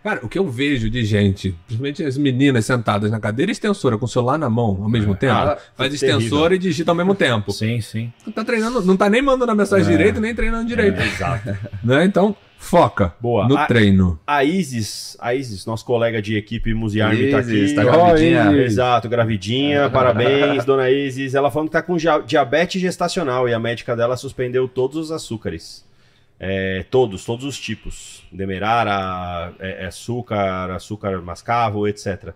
Cara, o que eu vejo de gente, principalmente as meninas sentadas na cadeira extensora com o celular na mão ao mesmo tempo, Ah, faz terrível. extensora e digita ao mesmo tempo. Sim, sim. Não tá treinando, não tá nem mandando a mensagem direito, nem treinando direito. Exato. Né? Então, foca Boa. no A- treino. A Isis, a Isis, nosso colega de equipe Musearme tá aqui. Tá gravidinha. Oi. Exato, gravidinha, parabéns, dona Isis. Ela falando que tá com dia- diabetes gestacional e a médica dela suspendeu todos os açúcares. É, todos, todos os tipos. Demerara, é, é açúcar, açúcar mascavo, etc.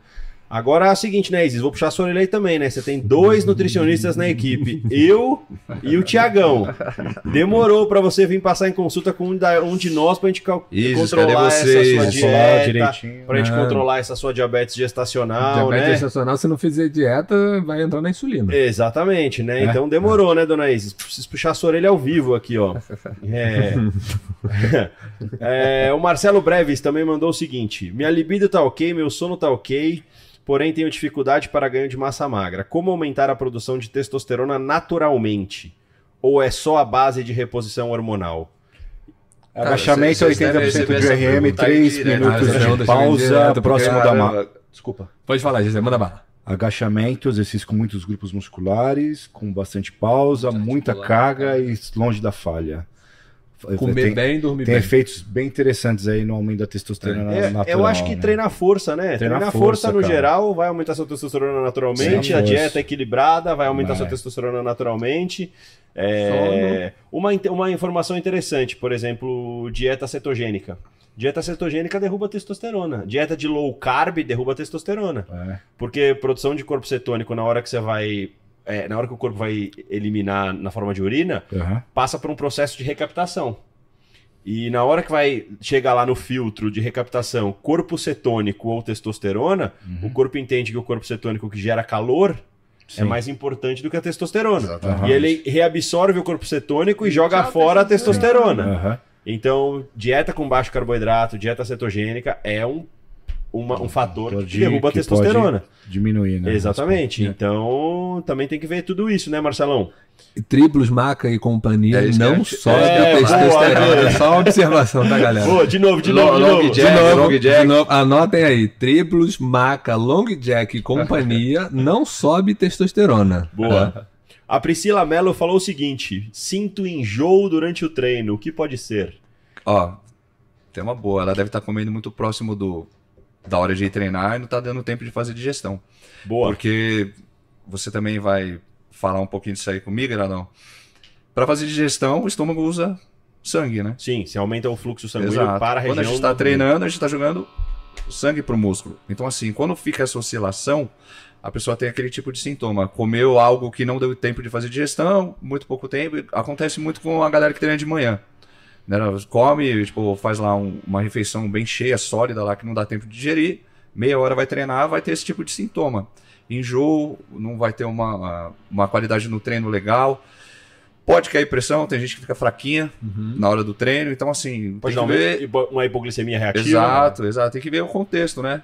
Agora é o seguinte, né, Isis? Vou puxar a sua orelha aí também, né? Você tem dois nutricionistas na equipe, eu e o Tiagão. Demorou pra você vir passar em consulta com um, da- um de nós pra gente cal- Isis, controlar essa sua dieta, pra gente Não. controlar essa sua diabetes gestacional, Diabetes né? gestacional, se não fizer dieta, vai entrar na insulina. Exatamente, né? É. Então demorou, né, dona Isis? Preciso puxar a sua orelha ao vivo aqui, ó. É. É, o Marcelo Breves também mandou o seguinte: Minha libido tá ok, meu sono tá ok, porém tenho dificuldade para ganho de massa magra. Como aumentar a produção de testosterona naturalmente? Ou é só a base de reposição hormonal? Agachamento Cara, vocês devem 80% receber de RM, pergunta aí 3 direto. minutos Ah, de pausa, direto, próximo porque- da ma... Cara, Desculpa. Pode falar, Gisele, manda bala. Agachamento, exercício com muitos grupos musculares, com bastante pausa, muita carga cara. e longe da falha. Comer tem, bem e dormir tem bem. efeitos bem interessantes aí no aumento da testosterona É, natural. eu acho que né? treinar força, né? Treinar Treinar, força, força, no cara. geral vai aumentar sua testosterona naturalmente, Sim, a força. dieta equilibrada vai aumentar Vai. sua testosterona naturalmente. É, uma, inte- uma informação interessante, por exemplo, dieta cetogênica. Dieta cetogênica derruba a testosterona. Dieta de low carb derruba a testosterona. É. Porque produção de corpo cetônico, na hora que você vai. É, na hora que o corpo vai eliminar na forma de urina, Aham. passa por um processo de recaptação. E na hora que vai chegar lá no filtro de recaptação corpo cetônico ou testosterona, o corpo entende que o corpo cetônico que gera calor é Sim. mais importante do que a testosterona. Exatamente. E ele reabsorve o corpo cetônico e joga fora a testosterona. Aham. Então, dieta com baixo carboidrato, dieta cetogênica é um, uma- um fator que derruba a que testosterona. pode Diminuir, né? Exatamente. Então, também tem que ver tudo isso, né, Marcelão? Triplos, maca e companhia É não gente- sobe É, a testosterona. boa, É só uma observação, tá, galera? Boa, de novo, de Long- novo, de long novo. jack, de novo, long de jack. novo, anotem aí. Triplos, maca, long jack e companhia não sobe testosterona. Boa. Tá? A Priscila Mello falou o seguinte: sinto enjoo durante o treino, o que pode ser? Ó, tem uma boa. Ela deve estar comendo muito próximo do da hora de ir treinar e não tá dando tempo de fazer digestão. Boa. Porque você também vai falar um pouquinho disso aí comigo, Granão. Para fazer digestão, o estômago usa sangue, né? Sim, se aumenta o fluxo sanguíneo Exato. para a região. Quando a gente está do- treinando, a gente está jogando sangue pro músculo. Então, assim, quando fica essa oscilação, a pessoa tem aquele tipo de sintoma. Comeu algo que não deu tempo de fazer digestão, muito pouco tempo. Acontece muito com a galera que treina de manhã. Né? Come, tipo, faz lá um- uma refeição bem cheia, sólida lá, que não dá tempo de digerir. Meia hora vai treinar, vai ter esse tipo de sintoma. Enjoo, não vai ter uma, uma qualidade no treino legal. Pode cair pressão, tem gente que fica fraquinha na hora do treino. Então, assim, Uhum. Pode tem dar que ver... uma hipoglicemia reativa. Exato, exato. Tem que ver o contexto, né?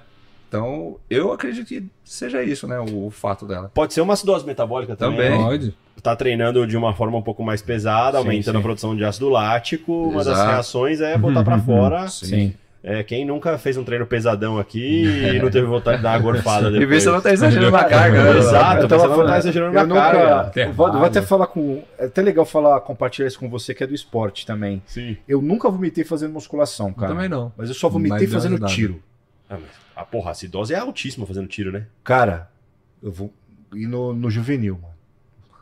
Então, eu acredito que seja isso, né? O, o fato dela. Pode ser uma acidose metabólica também. Também. Pode. Tá treinando de uma forma um pouco mais pesada, Sim, aumentando sim. a produção de ácido lático. Uma das reações é botar pra fora. Sim. É, quem nunca fez um treino pesadão aqui e não teve vontade de dar uma gorfada E ver depois. se ela tá exagerando na carga, né? Exato, Eu tava você não falando- tá exagerando eu na carga. eu Vou, vou até falar com. É até legal falar, compartilhar isso com você, que é do esporte também. Sim. Eu nunca vomitei fazendo musculação, cara. Também não. Mas eu só vomitei Mas fazendo tiro. Ah, mas, a porra, a acidose é altíssima fazendo tiro, né? Cara, eu vou ir no, no juvenil, mano.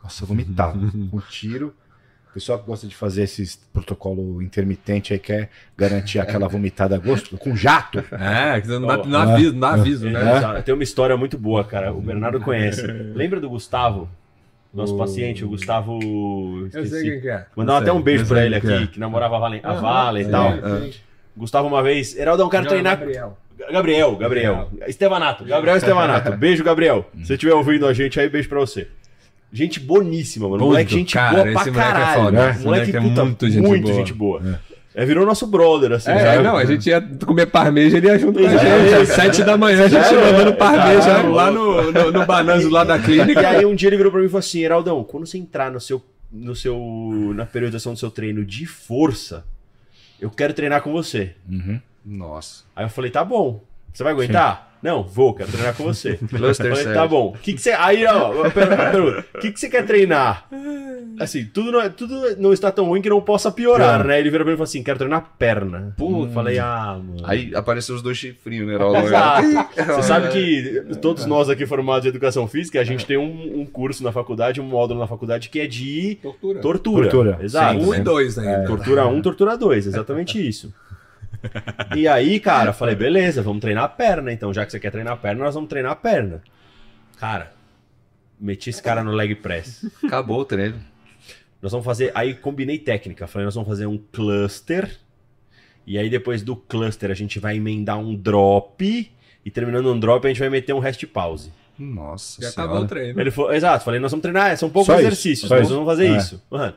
Nossa, eu vomitava com tiro. O pessoal que gosta de fazer esses protocolo intermitente aí quer garantir aquela vomitada a gosto com jato. É, que não, dá, não aviso, não aviso, né? Exato. Tem uma história muito boa, cara. O Bernardo conhece. Lembra do Gustavo? Nosso O- paciente, o Gustavo. Eu sei esqueci. quem que é. Mandar Eu até um beijo pra ele quem aqui, é. que namorava a Valen, a Vala e é, tal. é. Gustavo uma vez, Heraldão, quero Não, treinar. Gabriel. Gabriel, Gabriel. Estevanato. Gabriel Estevanato. Beijo, Gabriel. Se você estiver ouvindo a gente aí, beijo pra você. Gente boníssima, mano. Muito, Moleque, gente cara, boa pra esse moleque é caralho. foda, né? Moleque, moleque é muito gente muito boa. gente boa. É, virou nosso brother, assim. É, não, a gente ia comer parmeja, ele ia junto com a É, gente. é, Às sete da manhã, a gente é, levando é, parmeja é, lá no, no, no Bananzo, lá da E clínica. aí um dia ele virou pra mim e falou assim, Heraldão, quando você entrar no seu, no seu, na periodização do seu treino de força, eu quero treinar com você. Uhum. Nossa. Aí eu falei, tá bom. Você vai aguentar? Não, vou, quero treinar com você. Falei, tá bom. O que, que você. Aí, ó, pergunta. O que, que você quer treinar? Assim, tudo não, é- tudo não está tão ruim que não possa piorar, Pior. né? Ele virou pra mim e falou assim: quero treinar perna. Pô, eu falei, ah, mano. Aí apareceu os dois chifrinhos, né? Exato. Você sabe que todos nós aqui formados em educação física, a gente tem um, um curso na faculdade, um módulo na faculdade que é de Tortura. tortura. Tortura. Exato. Um e dois ainda. Tortura 1, tortura 2, exatamente isso. E aí, cara, eu falei, beleza, vamos treinar a perna, então, já que você quer treinar a perna, nós vamos treinar a perna. Cara, meti esse cara no leg press. Acabou o treino. Nós vamos fazer, aí combinei técnica, falei, nós vamos fazer um cluster, e aí depois do cluster a gente vai emendar um drop, e terminando um drop a gente vai meter um rest pause. Nossa Já senhora. acabou o treino. Ele falou, exato, falei, nós vamos treinar, são poucos Só isso, exercícios, só nós isso. vamos fazer É. isso. Mano,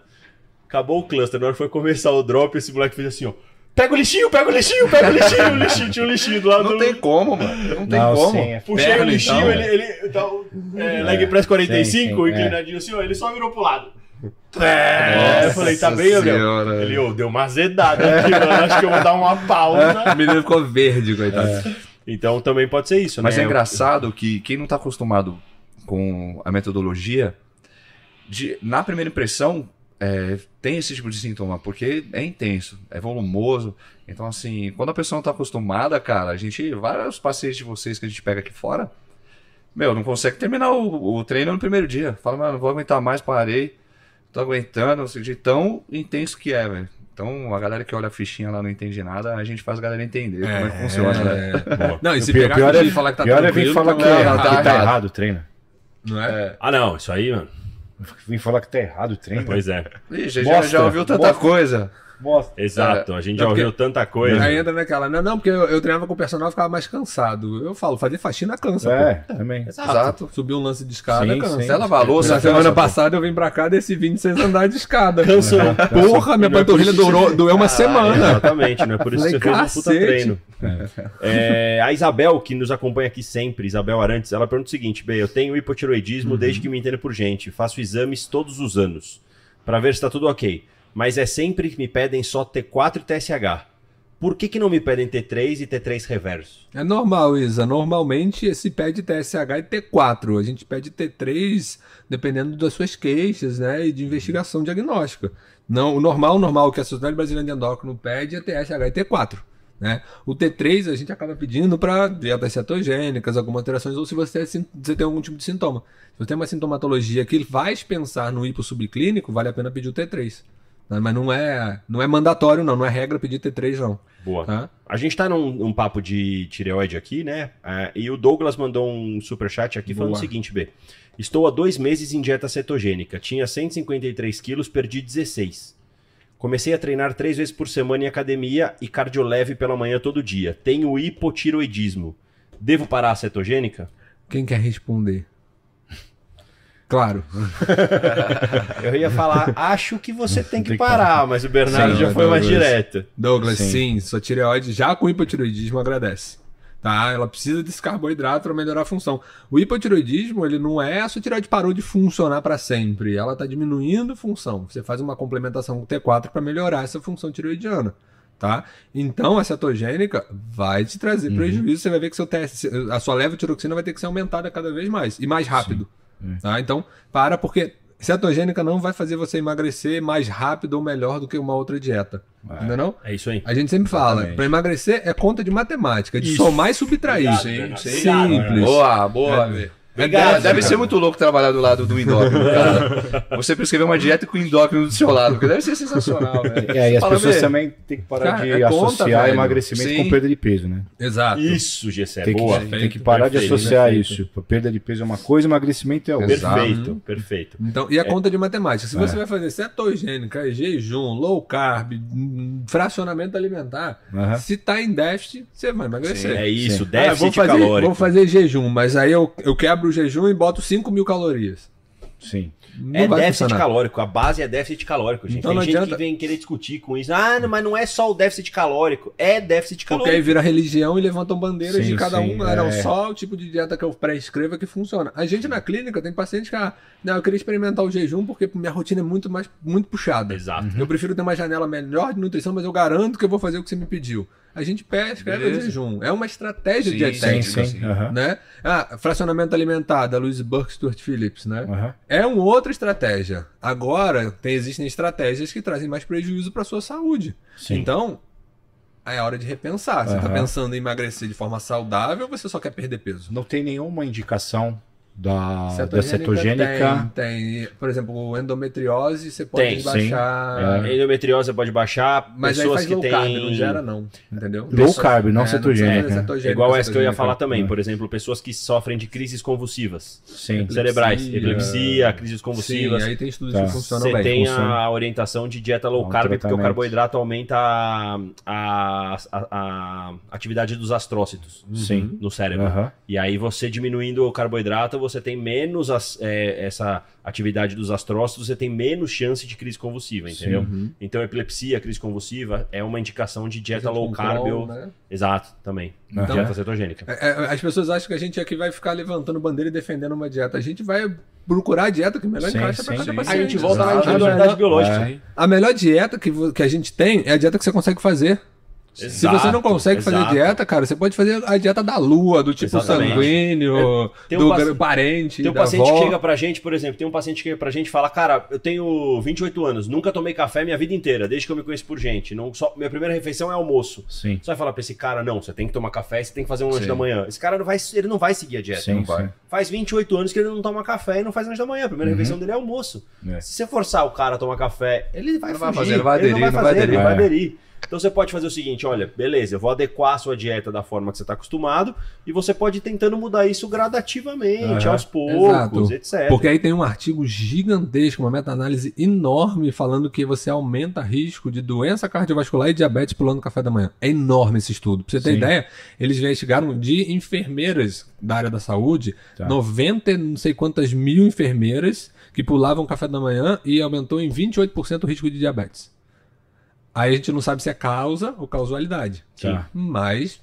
acabou o cluster, na hora que foi começar o drop, esse moleque fez assim, ó. Pega o lixinho, pega o lixinho, pega o lixinho, o lixinho, tinha um lixinho do lado Não do... tem como, mano. Não tem Não, como. sim, é Puxei o lixinho, então. ele, ele tá, é, leg press 45, Sim, sim, é. inclinadinho assim, ó, ele só virou pro lado. É, eu falei, tá bem, Gabriel? Senhora. Ele, ô, deu uma azedada aqui, mano, acho que eu vou dar uma pausa. O menino ficou verde, coitado. Então também pode ser isso, Mas né? é engraçado que quem não tá acostumado com a metodologia, de- na primeira impressão, é, tem esse tipo de sintoma, porque é intenso, é volumoso. Então, assim, quando a pessoa não tá acostumada, cara, a gente, vários pacientes de vocês que a gente pega aqui fora, meu, não consegue terminar o, o treino no primeiro dia. Fala, mano, não vou aguentar mais, parei, tô aguentando, assim, de tão intenso que é, velho. Então, a galera que olha a fichinha lá não entende nada, a gente faz a galera entender como é que funciona, né? é. Não, e se pior, pegar pior é, e falar que tá pior é vir tranquilo, falar que, também, é, não, que tá tá errado. o treino. Não é? Ah, não, isso aí, mano. Vim falar que tá errado o treino. Pois é. Ixi, já, já ouviu tanta mostra. coisa. Mostra. Exato. A gente já ouviu tanta coisa. Aí entra naquela, não, não, porque eu, eu treinava com o personal e ficava mais cansado. Eu falo, fazer faxina cansa, É, também. pô. Exato. Subir um lance de escada Sim, cansa. sim. Até lavar a louça, Na cansa, semana pô. passada eu vim pra cá desci 26 andares de escada. Cansou. Porra, minha é panturrilha durou, doeu uma Ah, semana. Exatamente, não é por isso que você fez um puta treino. É, a Isabel, que nos acompanha aqui sempre, Isabel Arantes, ela pergunta o seguinte: B, eu tenho hipotiroidismo Uhum. desde que me entendo por gente, faço exames todos os anos pra ver se tá tudo ok. Mas é sempre que me pedem só T4 e TSH. Por que, que não me pedem T3 e T3 reverso? É normal, Isa. Normalmente se pede TSH e T4. A gente pede T3 dependendo das suas queixas, né? E de investigação diagnóstica. Não, o normal, normal que a Sociedade Brasileira de Endócrino pede é TSH e T4. Né? O T3 a gente acaba pedindo para dietas cetogênicas, algumas alterações, ou se você, é você tem algum tipo de sintoma. Se você tem uma sintomatologia que faz pensar no hipo subclínico, vale a pena pedir o T3. Né? Mas não é, não é mandatório, não, não é regra pedir T3, não. Boa. Tá? A gente tá num, num papo de tireoide aqui, né? É, e o Douglas mandou um superchat aqui falando o Boa. seguinte, B. Estou há dois meses em dieta cetogênica. Tinha 153 quilos, perdi 16. Comecei a treinar três vezes por semana em academia e cardioleve pela manhã todo dia. Tenho hipotiroidismo. Devo parar a cetogênica? Quem quer responder? Claro. Eu ia falar, acho que você tem que Tem que parar, mas o Bernardo Sim, já foi mais Douglas. direto. Douglas, sim. Sim. sua tireoide já com hipotiroidismo agradece. Tá? Ela precisa desse carboidrato para melhorar a função. O hipotiroidismo, ele não é a sua tireoide parou de funcionar para sempre. Ela está diminuindo a função. Você faz uma complementação com o T4 para melhorar essa função tireoidiana. Tá? Então, a cetogênica vai te trazer prejuízo. Você vai ver que seu teste, a sua levotiroxina vai ter que ser aumentada cada vez mais e mais rápido. Tá? Então, para, porque cetogênica não vai fazer você emagrecer mais rápido ou melhor do que uma outra dieta. Entendeu? não? É isso aí. A gente sempre fala, Exatamente. para emagrecer é conta de matemática, de Isso. somar e subtrair. Obrigado, Sim, sim. Simples. Boa, boa. É. Obrigado, Deve, ser muito louco trabalhar do lado do endócrino, cara. Você prescrever uma dieta com endócrino do seu lado, porque deve ser sensacional, velho. É, e as Fala, pessoas também têm que parar Cara, de é conta, associar velho. emagrecimento Sim. com perda de peso, né? Exato. Isso, Gessé, Tem que, boa. tem que parar de Perfeito, associar perfeito. isso. Perda de peso é uma coisa, emagrecimento é outra. Perfeito, perfeito. Então, e a conta de matemática. Se você vai fazer cetogênica, jejum, low carb, hum, fracionamento alimentar, Aham. se tá em déficit, você vai emagrecer. É isso, Sim. Ah, vou déficit fazer, calórico. Vou fazer jejum, mas aí eu, eu quebro o jejum e boto 5 mil calorias. Sim. Não É déficit funcionar. calórico, a base é déficit calórico, gente. Então Tem não gente adianta- que vem querer discutir com isso. Ah, não, mas não é só o déficit calórico, é déficit Porque aí calórico. vira religião e levantam bandeiras Sim, de cada sim, um. Não, é. só o tipo de dieta que eu prescrevo é que funciona. A gente na clínica tem pacientes que, ah, não, eu queria experimentar o jejum porque minha rotina é muito mais muito puxada. Exato. Eu prefiro ter uma janela melhor de nutrição, mas eu garanto que eu vou fazer o que você me pediu. A gente prescreve o jejum. É uma estratégia Sim, dietética. Sim, sim. Né? Ah, fracionamento alimentar da Louise Burke Stuart Phillips, né? Aham. É uma outra estratégia. Agora, tem, existem estratégias que trazem mais prejuízo para sua saúde. Sim. Então, é hora de repensar. Você está pensando em emagrecer de forma saudável ou você só quer perder peso? Não tem nenhuma indicação da Cetogênica da cetogênica. Tem, tem. Por exemplo, endometriose, você pode Tem, sim. baixar. A endometriose pode baixar, Mas aí pessoas faz que low têm... carb, não gera não, entendeu? Low carb, não É, cetogênica. cetogênica, É igual essa que eu ia falar também, É. por exemplo, pessoas que sofrem de crises convulsivas Sim. cerebrais, Epilepsia. crises convulsivas. Sim, aí tem estudos Tá. que funcionam Você bem. tem funciona. a orientação de dieta low Um carb, porque o carboidrato aumenta a, a, a- a atividade dos astrócitos Sim. no cérebro. E aí você diminuindo o carboidrato, você tem menos as- é, essa atividade dos astrócitos, você tem menos chance de crise convulsiva, entendeu? Uhum. Então epilepsia, crise convulsiva é uma indicação de dieta Gente low com carb. Né? Exato, também. Então- dieta cetogênica. É, é, As pessoas acham que a gente aqui vai ficar levantando bandeira e defendendo uma dieta. A gente vai procurar a dieta que melhor Sim, encaixa para sim, cada sim. paciente. A gente volta na Exato. individualidade biológica. É. A melhor dieta que, que a gente tem é a dieta que você consegue fazer. Se você não consegue fazer exato. dieta, cara, você pode fazer a dieta da lua, do tipo Exatamente. sanguíneo, um do paci- parente, Tem um paciente avó. que chega pra gente, por exemplo, tem um paciente que chega pra gente e fala, cara, eu tenho 28 anos, nunca tomei café minha vida inteira, desde que eu me conheço por gente. Não, só, minha primeira refeição é almoço. Sim. Você vai falar pra esse cara, não, você tem que tomar café, você tem que fazer um lanche Sim. da manhã. Esse cara não vai, ele não vai seguir a dieta. Sim, não sim. vai. Faz 28 anos que ele não toma café e não faz lanche da manhã. A primeira refeição dele é almoço. É. Se você forçar o cara a tomar café, ele vai Não vai fugir, fazer, não vai ele aderir, não vai fazer, ele aderir. vai É. aderir. Então você pode fazer o seguinte, olha, beleza, eu vou adequar a sua dieta da forma que você está acostumado e você pode ir tentando mudar isso gradativamente, Aham. aos poucos, Exato. etc. Porque aí tem um artigo gigantesco, uma meta-análise enorme, falando que você aumenta risco de doença cardiovascular e diabetes pulando café da manhã. É enorme esse estudo. Pra você ter Sim. ideia, eles investigaram de enfermeiras da área da saúde, Tá. 90 e não sei quantas mil enfermeiras que pulavam café da manhã e aumentou em 28% o risco de diabetes. Aí a gente não sabe se é causa ou causalidade. Tá. Mas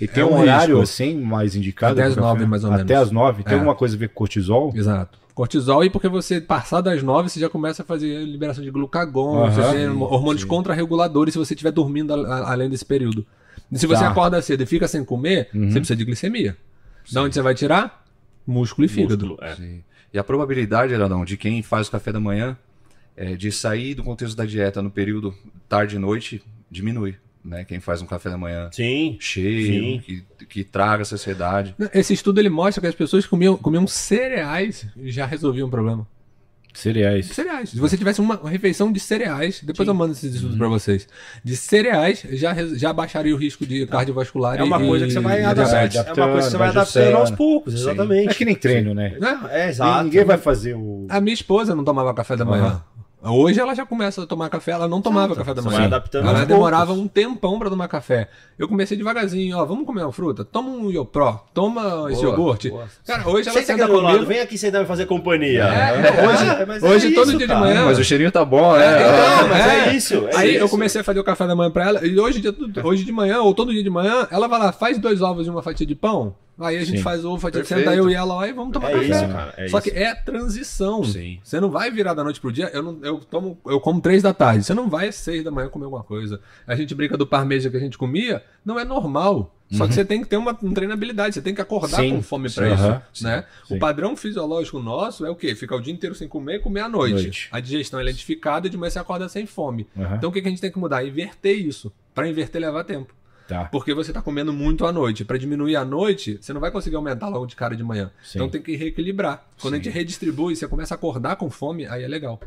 E tem É um um horário risco. assim, mais indicado? Até café? nove, mais ou menos. Até às nove? Tem É. alguma coisa a ver com cortisol? Exato. Cortisol, e porque você passar das 9, você já começa a fazer liberação de glucagon, Aham. você tem Sim, hormônios sim. contrarreguladores se você estiver dormindo a- a- além desse período. E se você Tá. acorda cedo e fica sem comer, Uhum. você precisa de glicemia. Da onde você vai tirar? Músculo e fígado. Músculo, é. Sim. E a probabilidade, Adão, de quem faz o café da manhã é, de sair do contexto da dieta no período tarde e noite diminui. Né? Quem faz um café da manhã Sim, cheio, Sim. que, que traga saciedade. Esse estudo ele mostra que as pessoas comiam, comiam cereais e já resolviam o problema. Cereais. Cereais. Se você tivesse uma refeição de cereais, depois eu mando esses Uhum. estudos pra vocês. De cereais, já, já baixaria o risco de cardiovascular é uma e- coisa que você vai adaptar. diabetes. É uma coisa que você vai Vai adaptando aos poucos, exatamente. É que nem treino, né? É, exato. Ninguém vai fazer o. A minha esposa não tomava café da manhã. Hoje ela já começa a tomar café, ela não tomava café da manhã. vai adaptando ela demorava poucos. um tempão pra tomar café. Eu comecei devagarzinho, ó, vamos comer uma fruta? Toma um Yopro, toma esse Boa, iogurte. boa. Cara, hoje ela Senta meu lado, comigo. vem aqui sentar e fazer companhia. É, não, hoje- mas hoje todo dia de cara. manhã- Mas o cheirinho tá bom, né? Então, mas é isso, é Aí eu isso. comecei a fazer o café da manhã pra ela, e hoje, de- hoje de manhã, ou todo dia de manhã, ela vai lá, faz dois ovos e uma fatia de pão. Aí a gente Sim. faz ovo, fatia de Perfeito. senta eu e ela lá e vamos tomar É café. isso, cara, é Só isso. que é transição. Sim. Você não vai virar da noite pro dia. Eu, não, eu, tomo, eu como três da tarde. Você não vai às seis da manhã comer alguma coisa. A gente brinca do parmeja que a gente comia. Não é normal. Só que você tem que ter uma, uma treinabilidade. Você tem que acordar Sim. com fome Sim. isso. Aham. Né? Sim. O padrão fisiológico nosso é o quê? Ficar o dia inteiro sem comer e comer à noite. Noite. A digestão é lentificada e de manhã você acorda sem fome. Aham. Então o que, que a gente tem que mudar? Inverter isso. Pra inverter leva tempo. Tá. Porque você tá comendo muito à noite. Pra diminuir à noite, você não vai conseguir aumentar logo de cara de manhã. Sim. Então tem que reequilibrar. Quando a Sim. gente redistribui, você começa a acordar com fome, aí é legal.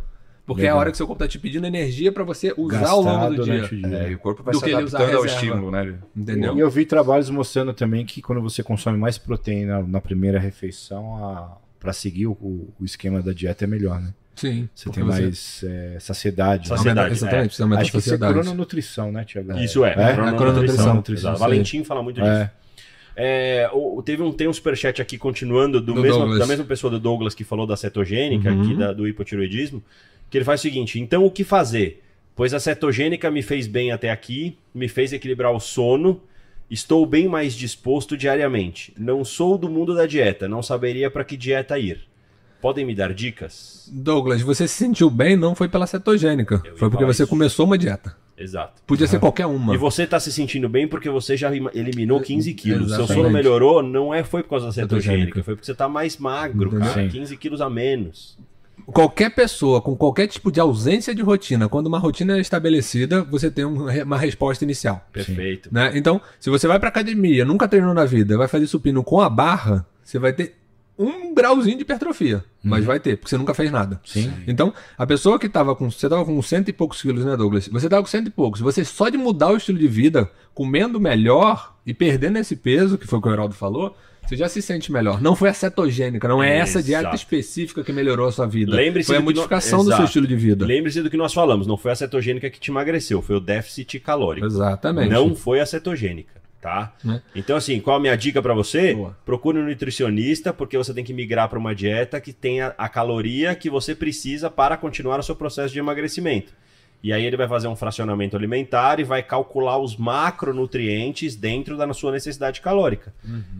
Porque é Legal. a hora que seu corpo tá te pedindo energia pra você usar ao longo do dia. o dia. É, e o corpo vai Do se que ele usar adaptando ao reserva. estímulo, né? Entendeu? E eu vi trabalhos mostrando também que quando você consome mais proteína na primeira refeição, a... para seguir o, o esquema da dieta é melhor, né? Sim. Você tem mais é, saciedade. Saciedade. Aumenta, exatamente, precisa aumentar Acho a que isso é saciedade. crononutrição, né, Tiago? Isso é, É? crononutrição. É. Valentim fala muito disso. É. É, teve um, tem um superchat aqui continuando do Do mesmo, da mesma pessoa do Douglas que falou da cetogênica, Uhum. aqui da- do hipotiroidismo, que ele faz o seguinte: então o que fazer? Pois a cetogênica me fez bem até aqui, me fez equilibrar o sono, estou bem mais disposto diariamente. Não sou do mundo da dieta, não saberia para que dieta ir. Podem me dar dicas? Douglas, você se sentiu bem não foi pela cetogênica. Eu Foi porque você isso. começou uma dieta. Exato. Podia ser qualquer uma. E você tá se sentindo bem porque você já eliminou 15 quilos. Seu sono Exatamente. melhorou, não é foi por causa da Cetogênica. foi porque você tá mais magro, Entendeu? cara. Sim. 15 quilos a menos. Qualquer pessoa com qualquer tipo de ausência de rotina, quando uma rotina é estabelecida, você tem um uma resposta inicial. Perfeito. Né? Então, se você vai pra academia, nunca treinou na vida, vai fazer supino com a barra, você vai ter um grauzinho de hipertrofia. Mas vai ter, porque você nunca fez nada. Sim. Então, a pessoa que tava com. Você tava com cento e poucos quilos, né, Douglas? Você tava com cento e poucos. Você só de mudar o estilo de vida, comendo melhor e perdendo esse peso, que foi o que o Heraldo falou, você já se sente melhor. Não foi a cetogênica, não é essa dieta específica que melhorou a sua vida. Lembre-se foi a que no- modificação do seu estilo de vida. Lembre-se do que nós falamos, não foi a cetogênica que te emagreceu, foi o déficit calórico. Exatamente. Não foi a cetogênica, tá? Né? Então, assim, qual a minha dica pra você? Boa. Procure um nutricionista, porque você tem que migrar para uma dieta que tenha a caloria que você precisa para continuar o seu processo de emagrecimento. E aí ele vai fazer um fracionamento alimentar e vai calcular os macronutrientes dentro da sua necessidade calórica.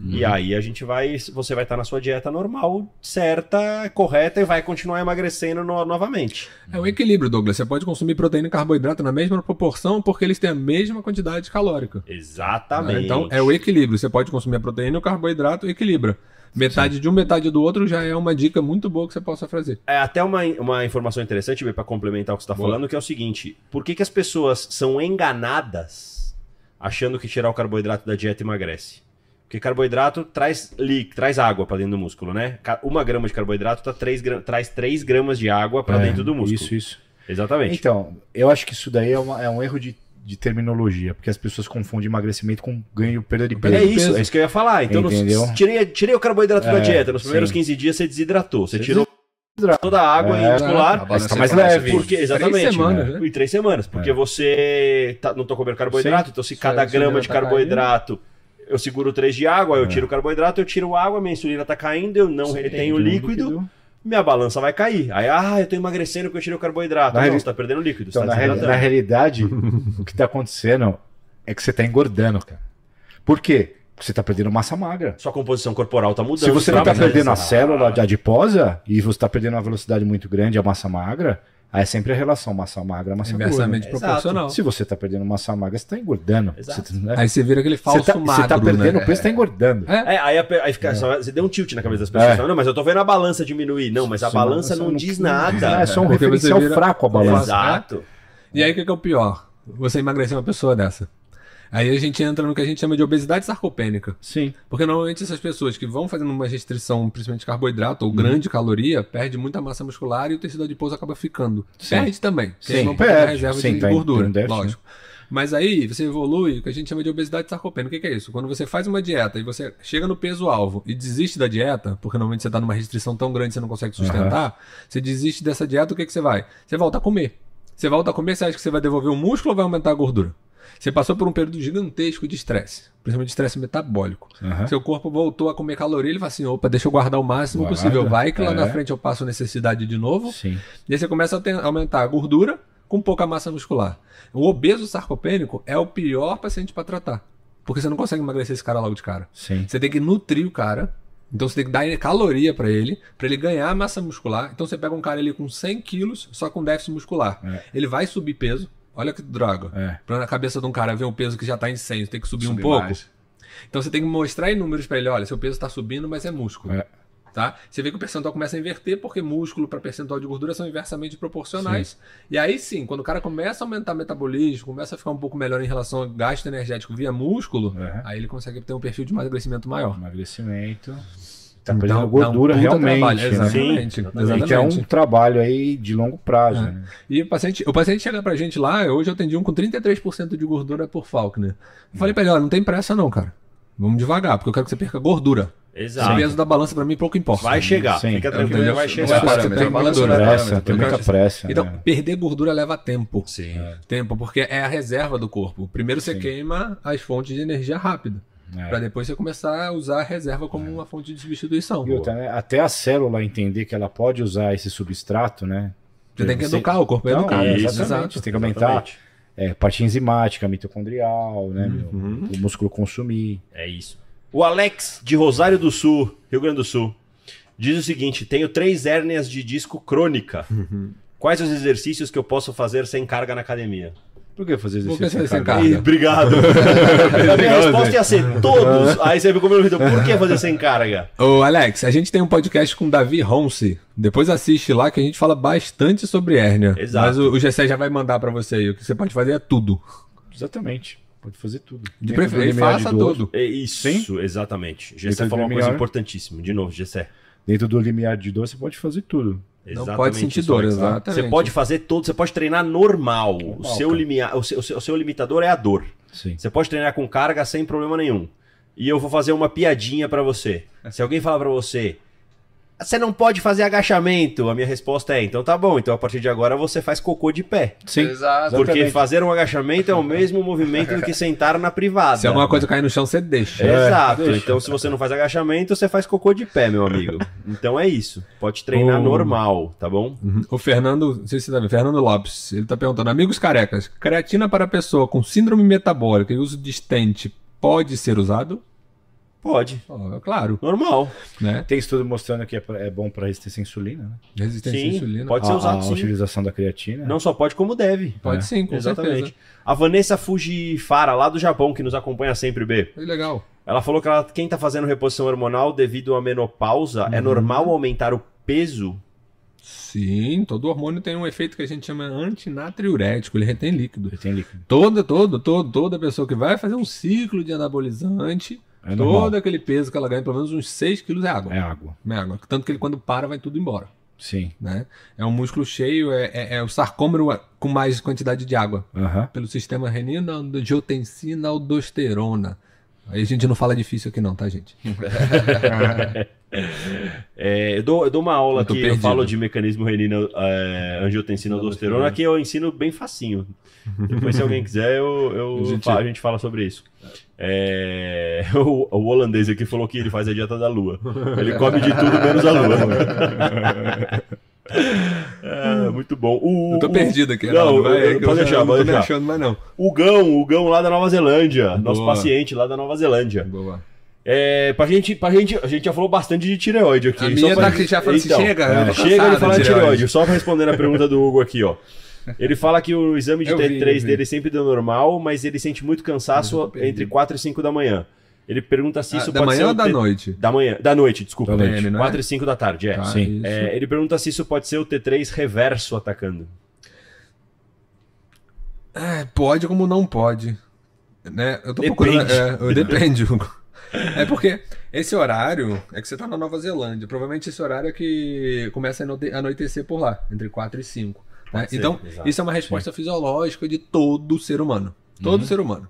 E aí a gente vai, você vai estar na sua dieta normal, certa, correta e vai continuar emagrecendo no- novamente. É um equilíbrio, Douglas. Você pode consumir proteína e carboidrato na mesma proporção porque eles têm a mesma quantidade calórica. Exatamente. Então é o equilíbrio. Você pode consumir a proteína e o carboidrato equilibra. Metade de um, metade do outro já é uma dica muito boa que você possa fazer. É até uma, uma informação interessante, para complementar o que você está falando, que é o seguinte: por que, que as pessoas são enganadas achando que tirar o carboidrato da dieta emagrece? Porque carboidrato traz, li, traz água para dentro do músculo, né? Uma grama de carboidrato tá traz 3 gramas de água para É, dentro do músculo. Isso, isso. Exatamente. Então, eu acho que isso daí é, uma- é um erro de, de terminologia, porque as pessoas confundem emagrecimento com ganho e perda de peso. É isso, é isso que eu ia falar. Então, nos- tirei, tirei o carboidrato da É, dieta. Nos primeiros sim. 15 dias você desidratou. Você Você tirou desidrata. toda a água É, muscular. tá mais é fácil. leve. Porque, exatamente. Três semanas, né? né? Em três semanas. Porque você tá- não tô comendo carboidrato, Sim. então se cada grama de tá carboidrato eu seguro 3 de água, eu É. tiro o carboidrato, eu tiro água, minha insulina tá caindo, eu não retenho líquido, minha balança vai cair. Aí, ah, eu tô emagrecendo porque eu tirei o carboidrato. Na não, reali- você tá perdendo líquido. Então, na, tá reali- desidratando. na realidade, o que tá acontecendo é que você tá engordando, cara. Por quê? Porque você tá perdendo massa magra. Sua composição corporal tá mudando. Se você não tá perdendo a célula de adiposa e você tá perdendo uma velocidade muito grande, a massa magra, aí é sempre a relação massa magra, massa gorda. Inversamente proporcional. Se você tá perdendo massa magra, você tá engordando. Exato. Você, né? Aí você vira aquele falso você tá, magro, você tá perdendo né? peso, você tá engordando. É. É, aí, a aí fica, só- você deu um tilt na cabeça das pessoas. É. Não, mas eu tô vendo a balança diminuir. Não, mas a Você balança você não, diz É, nada. é só um referencial vira- fraco a balança. Exato. E aí o que que é o pior? Você emagrecer uma pessoa dessa. Aí a gente entra no que a gente chama de obesidade sarcopênica. Sim. Porque normalmente essas pessoas que vão fazendo uma restrição, principalmente de carboidrato ou Uhum. grande caloria, perde muita massa muscular e o tecido adiposo acaba ficando. Sim. Perde também. Sim, não perde. reserva Sim, de gordura, tem déficit, lógico. Mas aí você evolui o que a gente chama de obesidade sarcopênica. O que é isso? Quando você faz uma dieta e você chega no peso-alvo e desiste da dieta, porque normalmente você está numa restrição tão grande que você não consegue sustentar, você desiste dessa dieta, o que, que você vai? Você volta a comer. Você volta a comer, você acha que você vai devolver o músculo ou vai aumentar a gordura? Você passou por um período gigantesco de estresse, principalmente estresse metabólico. Aham. Seu corpo voltou a comer caloria, ele fala assim: opa, deixa eu guardar o máximo Guarda, possível. Vai que lá é. na frente eu passo necessidade de novo. Sim. E aí você começa a ter- aumentar a gordura com pouca massa muscular. O obeso sarcopênico é o pior paciente para tratar. Porque você não consegue emagrecer esse cara logo de cara. Sim. Você tem que nutrir o cara. Então você tem que dar caloria para ele, para ele ganhar massa muscular. Então você pega um cara ali com 100 quilos, só com déficit muscular. É. Ele vai subir peso. Olha que droga. É. Pra na cabeça de um cara ver um peso que já tá em 100, você tem que subir um Subir pouco. mais. Então você tem que mostrar em números para ele, olha, seu peso está subindo, mas é músculo. É. Tá? Você vê que o percentual começa a inverter, porque músculo para percentual de gordura são inversamente proporcionais. E aí sim, quando o cara começa a aumentar o metabolismo, começa a ficar um pouco melhor em relação ao gasto energético via músculo, É. aí ele consegue ter um perfil de emagrecimento maior. Emagrecimento. Tá Então, perdendo dá um gordura puta realmente. trabalho. né? Exatamente. Sim, exatamente. Que é um trabalho aí de longo prazo. É. né? E o paciente, o paciente chega pra gente lá, hoje eu atendi um com 33% de gordura por Faulkner. Eu falei pra ele, olha, não tem pressa não, cara. Vamos devagar, porque eu quero que você perca gordura. O Exato. peso da balança pra mim pouco importa. Vai chegar. Sim. Fica tranquilo, Entendeu? vai chegar. parâmetro, tem a não é Pressa, parâmetro, tem muita pressa. Então, né? perder gordura leva tempo. Sim. Tempo, porque é a reserva do corpo. Primeiro você Sim. queima as fontes de energia rápida. É. Pra depois você começar a usar a reserva como uma fonte de substituição. E outra, né? Até a célula entender que ela pode usar esse substrato, né? Você tem que Você- educar, o corpo é Então, educado. é, Isso, exatamente. Você tem que aumentar Exatamente. é, parte enzimática, mitocondrial, né? meu? Uhum. O músculo consumir. É isso. O Alex, de Rosário do Sul, Rio Grande do Sul, diz o seguinte: tenho três hérnias de disco crônica. Quais os exercícios que eu posso fazer sem carga na academia? Por que fazer exercício você sem carga? obrigado. A minha resposta ia ser todos. Aí você ficou me ouvindo, por que fazer sem carga? Ô, Alex, a gente tem um podcast com o Davi Ronce. Depois assiste lá que a gente fala bastante sobre hérnia. Exato. Mas o, o Gessé já vai mandar pra você aí. O que você pode fazer é tudo. Exatamente. Pode fazer tudo. De preferência, limiar de faça dor. tudo. É isso, exatamente. Gessé Dentro falou uma coisa importantíssima. De novo, Gessé. Dentro do limiar de dor, você pode fazer tudo. Não pode sentir dor, exatamente. Você pode fazer todo, você pode treinar normal. o, seu limiar, o, seu, o seu- o seu limitador é a dor. Sim. Você pode treinar com carga sem problema nenhum. E eu vou fazer uma piadinha pra você. Se alguém falar pra você, Você não pode fazer agachamento. A minha resposta é: então tá bom, então a partir de agora você faz cocô de pé. Sim. Exato. Porque Exatamente. fazer um agachamento é o mesmo movimento do que sentar na privada. Se alguma coisa cair no chão, você deixa. Exato. deixa. Então, se você não faz agachamento, você faz cocô de pé, meu amigo. Então é isso. Pode treinar Oh. normal, tá bom? Uhum. O Fernando, não sei se você tá vendo, Fernando Lopes, ele tá perguntando: amigos carecas, creatina para pessoa com síndrome metabólica e uso de stent pode ser usado? Pode. Ó, claro, Normal. né? Tem estudo mostrando que é, pra- é bom para resistência à insulina, né? Resistência Sim, à insulina. pode ser a, usado a sim. utilização da creatina. Não só pode, como deve. Pode É. sim, com Exatamente. certeza. A Vanessa Fujifara, lá do Japão, que nos acompanha sempre, B. Foi legal. Ela falou que ela, quem tá fazendo reposição hormonal devido à menopausa, Uhum. é normal aumentar o peso? Sim, todo hormônio tem um efeito que a gente chama antinatriurético, ele retém líquido. Tem líquido. Toda, todo, todo, toda pessoa que vai fazer um ciclo de anabolizante, É normal. todo aquele peso que ela ganha, pelo menos uns 6 quilos é água. É água. É água. Tanto que ele quando para vai tudo embora. Sim. Né? É um músculo cheio, é, é, é o sarcômero com mais quantidade de água. Aham. Pelo sistema renina, angiotensina, aldosterona. Aí a gente não fala difícil aqui não, tá, gente? É, eu, dou, eu dou uma aula Eu aqui, eu perdido. falo de mecanismo renina, é, angiotensina, aldosterona, que eu ensino bem facinho. Depois, se alguém quiser, eu, eu A gente- a gente fala sobre isso. É, o, o holandês aqui falou que ele faz a dieta da lua. Ele come de tudo menos a lua. É, muito bom. O, Eu tô o- perdido aqui, Não, Renato, vai, eu- é pode deixar, pode tô me deixar. achando mais não. O Gão, o Gão lá da Nova Zelândia. Nosso Boa. paciente lá da Nova Zelândia. Boa. É, pra gente, pra gente, a gente já falou bastante de tireoide aqui. A minha pra- tá já assim, Então, chega, é, Chega de falar de tireoide. tireoide. Só pra responder a pergunta do Hugo aqui, ó. Ele fala que o exame de Eu vi, T3 eu vi. dele sempre deu normal, mas ele sente muito cansaço entre 4 e 5 da manhã. Ele pergunta se Ah, isso da pode manhã ser ou da T- noite? Da manhã, da noite, desculpa. Da noite. PM, não é? 4 e 5 da tarde, é. Tá, sim. É, ele pergunta se isso pode ser o T3 reverso atacando. É, pode como não pode. Né? Eu tô Depende. procurando. É, eu- depende, Hugo. É porque esse horário é que você tá na Nova Zelândia. Provavelmente esse horário é que começa a anoite- anoitecer por lá, entre 4 e 5. Né? Ser, Então, exato. isso é uma resposta fisiológica de todo ser humano. Todo Uhum. ser humano.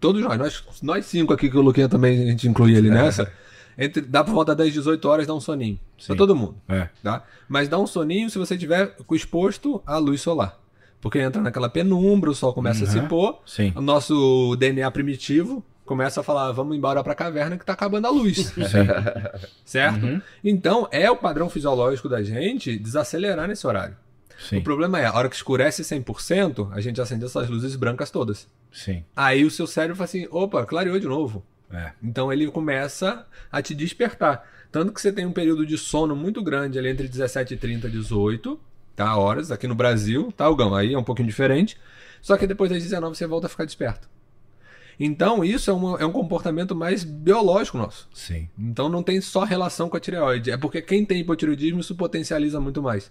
Todos nós. nós. Nós cinco aqui que o Luquinha também a gente inclui ele nessa. Entre, dá por volta das 18 horas dá um soninho. Pra Sim. todo mundo. É. Tá? Mas dá um soninho se você tiver exposto à luz solar. Porque entra naquela penumbra, o sol começa a se Uhum. pôr, Sim. o nosso DNA primitivo começa a falar, vamos embora pra caverna que tá acabando a luz. certo? Uhum. Então, é o padrão fisiológico da gente desacelerar nesse horário. Sim. O problema é, a hora que escurece 100%, a gente acende essas luzes brancas todas. Sim. Aí o seu cérebro fala assim, opa, clareou de novo. É. Então ele começa a te despertar. Tanto que você tem um período de sono muito grande ali entre 17 e 30 e 18 tá, horas, aqui no Brasil, tá, Gão? Aí é um pouquinho diferente. Só que depois das 19 você volta a ficar desperto. Então isso é, uma- é um comportamento mais biológico nosso. Sim. Então não tem só relação com a tireoide. É porque quem tem hipotireoidismo isso potencializa muito mais.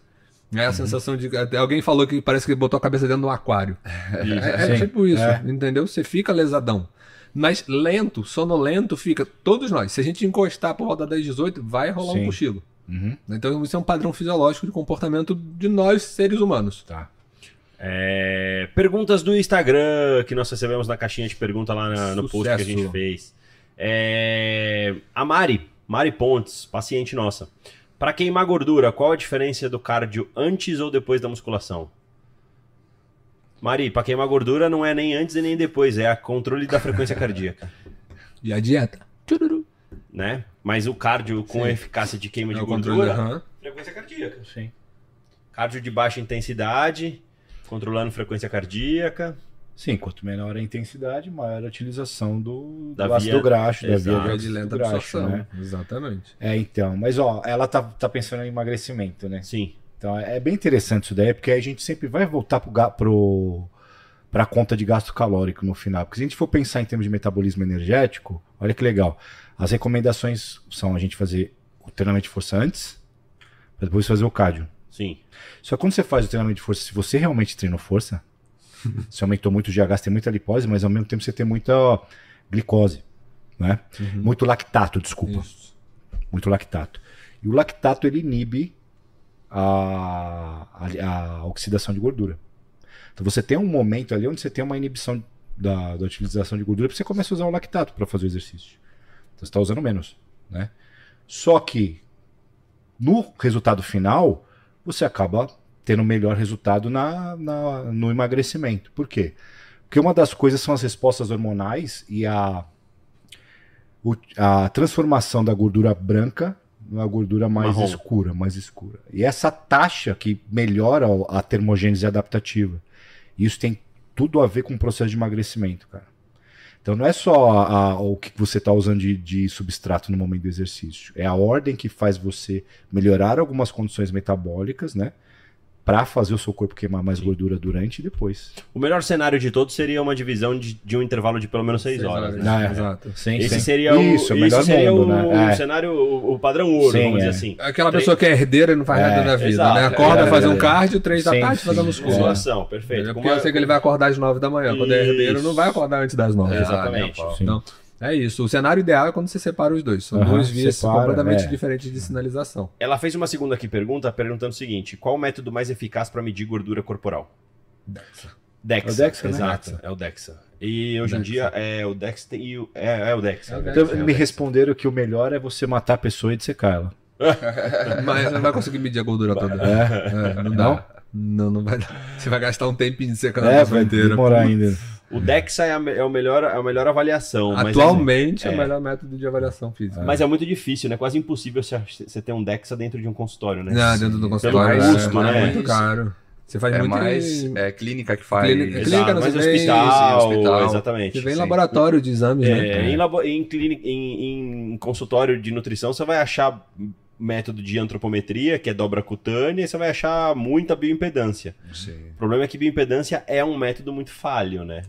É a sensação de. até Alguém falou que parece que botou a cabeça dentro de um aquário. É, é Sim. tipo isso, É. entendeu? Você fica lesadão. Mas lento, sonolento fica. Todos nós. Se a gente encostar por volta das 18, vai rolar Sim. um cochilo. Uhum. Então isso é um padrão fisiológico de comportamento de nós, seres humanos. Tá. É, perguntas do Instagram que nós recebemos na caixinha de pergunta lá na- no post que a gente fez. É, a Mari, Mari Pontes, paciente nossa. Para queimar gordura, qual a diferença do cardio antes ou depois da musculação? Mari, para queimar gordura não é nem antes e nem depois, é a controle da frequência cardíaca, E a dieta? Tchururu. né? Mas o cardio com Sim. eficácia de queima É de o controle. gordura, aham. frequência cardíaca. Sim. Cardio de baixa intensidade, controlando frequência cardíaca. Sim, quanto menor a intensidade, maior a utilização do, Da do ácido via- graxo, da via É de de lenta ácido graxo, absorção. né? Exatamente. É, então. Mas, ó, ela tá, tá pensando em emagrecimento, né? Sim. Então, é bem interessante isso daí, porque a gente sempre vai voltar pro, pro, pra conta de gasto calórico no final. Porque se a gente for pensar em termos de metabolismo energético, olha que legal. As recomendações são a gente fazer o treinamento de força antes, para depois fazer o cardio. Sim. Só que quando você faz o treinamento de força, se você realmente treinou força, você aumentou muito o GH, você tem muita lipose, mas ao mesmo tempo você tem muita ó, glicose, né? Muito lactato, desculpa. Isso. Muito lactato. E o lactato ele inibe a, a, a oxidação de gordura. Então você tem um momento ali onde você tem uma inibição da, da utilização de gordura, porque você começa a usar o lactato para fazer o exercício. Então você está usando menos, né? Só que no resultado final, você acaba tendo melhor resultado na, na- no emagrecimento. Por quê? Porque uma das coisas são as respostas hormonais e a, o- a transformação da gordura branca numa gordura mais Marrom. escura, mais escura. E essa taxa que melhora a termogênese adaptativa. Isso tem tudo a ver com o processo de emagrecimento, cara. Então não é só a- a- o que você está usando de, de substrato no momento do exercício. É a ordem que faz você melhorar algumas condições metabólicas, né? Para fazer o seu corpo queimar mais gordura durante e depois. O melhor cenário de todos seria uma divisão de, de um intervalo de pelo menos 6 horas. né? Ah, é. Exato. Sim, Esse sim. seria o, Isso, o melhor esse seria mundo, o, né? É. cenário, o, o padrão ouro, Sim, vamos dizer é. assim. Aquela Tre- pessoa que é herdeira e não faz É, nada na vida, exato, né? Acorda, é, faz é, um é. cardio, três da Sim, tarde, faz a sim. musculação. Musculação, perfeito. Como Porque eu sei que ele vai acordar às nove da manhã. Quando é herdeiro, Isso. não vai acordar antes das nove. É, exatamente. Então, é isso. O cenário ideal é quando você separa os dois. São Aham, duas vias separa, completamente é. diferentes de sinalização. Ela fez uma segunda aqui pergunta, perguntando o seguinte: qual o método mais eficaz para medir gordura corporal? Dexa. É o Dexa, né? exato, Dexa. é o Dexa. E hoje em Dexa. dia é o Dexa e o, é, é o Dexa. É o Então, Dexa, me responderam que o melhor é você matar a pessoa e dissecar ela. Mas não vai conseguir medir a gordura toda. É, não dá. Não, não vai dar. Você vai gastar um tempinho secando a É, pessoa vai inteira. demorar ainda. O Dexa é a, é o melhor, é a melhor avaliação. mas Atualmente é, é. o melhor método de avaliação física. Mas é muito difícil, né? Quase impossível você, ter um Dexa dentro de um consultório, né? Não, dentro do consultório Pelo é, custo, é né? muito caro. Você faz É muito mais em- é, clínica que faz. Clínica- Exato, clínica, mas hospital, sim, hospital. exatamente. Você vem em Sim. laboratório de exames, né? É, em, labo- em, clínica, em, em consultório de nutrição, você vai achar método de antropometria, que é dobra cutânea, e você vai achar muita bioimpedância. Sim. O problema é que bioimpedância é um método muito falho, né?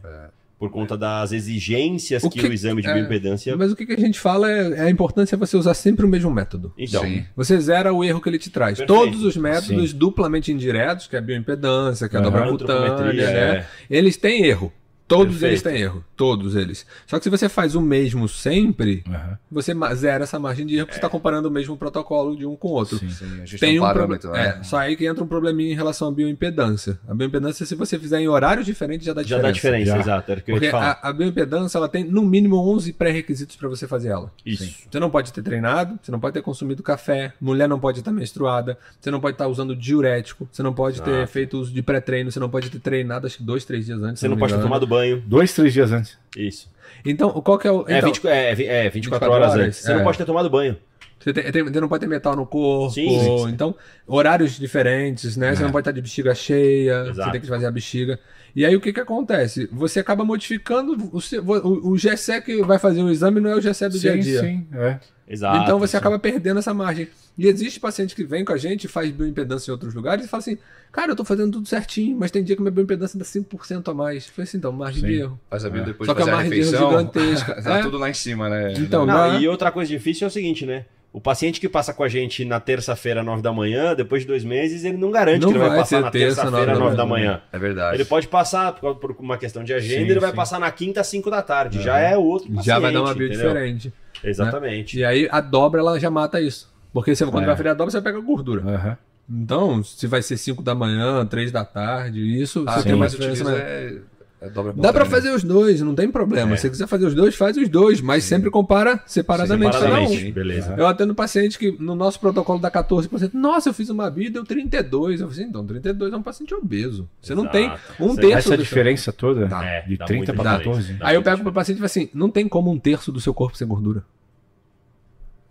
Por conta das exigências O que, que- o exame de é, bioimpedância. Mas o que a gente fala é, é a importância de você usar sempre o mesmo método. Então, Sim. Você zera o erro que ele te traz. Perfeito. Todos os métodos duplamente indiretos, que é a bioimpedância, que é a dobra cutânea, né? é. Eles têm erro. Todos Perfeito. eles têm erro. Todos eles. Só que se você faz o mesmo sempre, Aham. você zera essa margem de erro, porque você está comparando o mesmo protocolo de um com o outro. Sim. Sim, a gente Tem tem um parâmetro, problema. né? É, só aí que entra um probleminha em relação à bioimpedância. A bioimpedância, se você fizer em horários diferentes, já dá já diferença. dá diferença, Já. exato. Era o que eu ia Porque te falar. a, a bioimpedância ela tem no mínimo 11 pré-requisitos para você fazer ela. Isso. Você não pode ter treinado, você não pode ter consumido café, mulher não pode estar menstruada, você não pode estar usando diurético, você não pode ter feito uso de pré-treino, você não pode ter treinado acho que dois, três dias antes. Você não me pode ter tomado banho. Dois, três dias antes. Isso. Então, qual que é o. É, então, 20, é, é 24, 24 horas horas, antes. Você é. não pode ter tomado banho. Você, tem- tem- você não pode ter metal no corpo. Sim, sim, sim. Então, horários diferentes, né? Você não pode estar de bexiga cheia, Exato. você tem que fazer a bexiga. E aí o que que acontece? Você acaba modificando o, seu- o, o GSE que vai fazer o exame não é o GSE do dia a dia. sim. É. Exato. então você acaba perdendo essa margem. E existe paciente que vem com a gente, faz bioimpedância em outros lugares e fala assim: Cara, eu tô fazendo tudo certinho, mas tem dia que minha bioimpedância dá 5% a mais. Eu falei assim, então, margem de Sim. erro. Faz a bio É. depois Só de que a fazer a margem de erro refeição. gigantesca. tá É. tudo lá em cima, né? Então, Não, dá- e outra coisa difícil é o seguinte, né? O paciente que passa com a gente na terça-feira, 9 da manhã, depois de dois meses, ele não garante Não que ele vai vai passar na terça, terça-feira, 9 9 da da manhã. É verdade. Ele pode passar, por, uma questão de agenda, Sim, ele vai sim. passar na quinta, 5 da tarde. Já é outro paciente. já vai dar uma bio entendeu? diferente. Exatamente. E aí a dobra ela já mata isso. Porque você, quando É. vai a dobra, você pega gordura. Aham. Então, se vai ser 5 da manhã, 3 da tarde, isso Ah, você sim, tem uma mas diferença. maior. é, é dobra Dá pra cutânea. fazer os dois, não tem problema. É. Se você quiser fazer os dois, faz os dois, mas sempre compara separadamente. cada um. Separadamente, Sim. beleza. Eu atendo paciente que no nosso protocolo dá 14%. Nossa, eu fiz uma bio e deu 32. Eu falei, assim, então, 32 é um paciente obeso. Você não Exato. tem um Você- terço Essa do seu- diferença toda, É, de dá 30 muita para diferença. 14. Dá Aí eu pego pro paciente e falo assim: não tem como um terço do seu corpo ser gordura.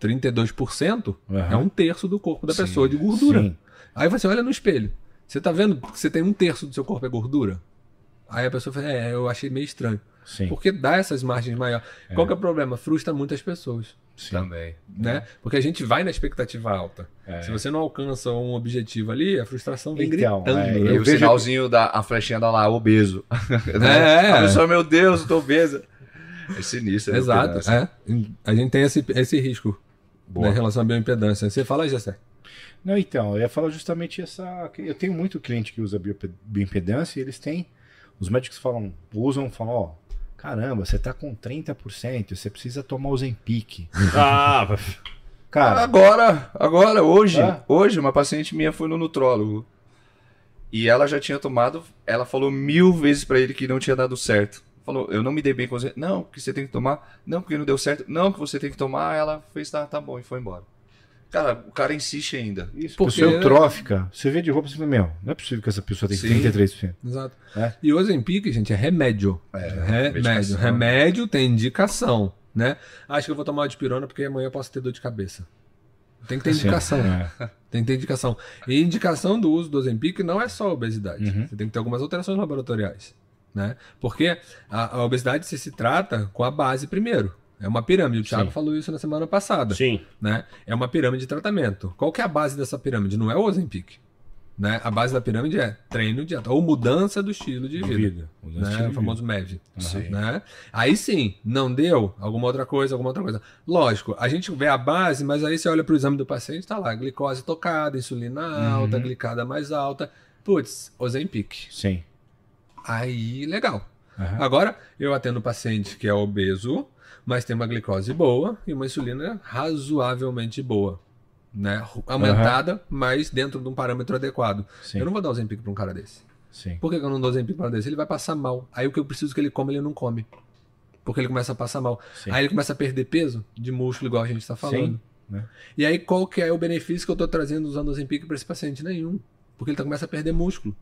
32% Aham. é um terço do corpo da Sim, pessoa de gordura. Sim. Aí você olha no espelho. Você tá vendo que você tem um terço do seu corpo é gordura? Aí a pessoa fala, é, eu achei meio estranho. Sim. Porque dá essas margens maiores. Qual que é o problema? Frustra muitas pessoas. sim. Também. Né? Porque a gente vai na expectativa alta. É. Se você não alcança um objetivo ali, a frustração vem Então, gritando. é, né? E Eu o vejo- sinalzinho da a flechinha da lá, obeso. É. A pessoa, meu Deus, eu tô obesa. É sinistro. né, Exato. É. A gente tem esse, esse risco Boa. né, em relação à bioimpedância. Você fala, Jessé? Não, então, eu ia falar justamente essa. Eu tenho muito cliente que usa bioimpedância e eles têm. Os médicos falam, usam, falam, ó, caramba, você tá com 30%, você precisa tomar o Zempic. Ah, Cara, Agora, agora, hoje, Ah. hoje, uma paciente minha foi no nutrólogo. E ela já tinha tomado, ela falou mil vezes pra ele que não tinha dado certo. Falou, eu não me dei bem com você. Não, que você tem que tomar. Não, porque não deu certo. Não, que você tem que tomar. Ela fez, tá, tá bom, e foi embora. Cara, o cara insiste ainda. Isso, Porque- pessoa eutrófica. Você vê de roupa e você fala, meu, não é possível que essa pessoa tenha Sim. 33%. Exato. É. E o Ozempic, gente, é remédio. remédio. medicação. Remédio tem indicação, né? Acho que eu vou tomar uma dipirona porque amanhã eu posso ter dor de cabeça. Tem que ter indicação. É. Tem que ter indicação. E indicação do uso do Ozempic não é só obesidade. Uhum. Você tem que ter algumas alterações laboratoriais. Né? Porque a, a obesidade se, se trata com a base primeiro. É uma pirâmide. O Thiago Sim. falou isso na semana passada. Sim. Né? É uma pirâmide de tratamento. Qual que é a base dessa pirâmide? Não é o Ozempic. Né? A base da pirâmide é treino, dieta, ou mudança do estilo de vida. Vida. Né? estilo O famoso MEV. Né? Aí sim, não deu, alguma outra coisa, alguma outra coisa. Lógico, a gente vê a base, mas aí você olha para o exame do paciente, tá lá, glicose tocada, insulina alta, Uhum. glicada mais alta. Putz, Ozempic. Sim. Aí, legal. Aham. Agora, eu atendo paciente que é obeso, mas tem uma glicose boa e uma insulina razoavelmente boa. Né? Aumentada, mas dentro de um parâmetro adequado. Sim. Eu não vou dar Ozempic para um cara desse. Sim. Por que eu não dou Ozempic para um desse? Ele vai passar mal. Aí o que eu preciso que ele come, ele não come. Porque ele começa a passar mal. Sim. Aí ele começa a perder peso de músculo, igual a gente está falando. Né? E aí qual que é o benefício que eu estou trazendo usando o Ozempic para esse paciente? Nenhum. Porque ele tá- começa a perder músculo.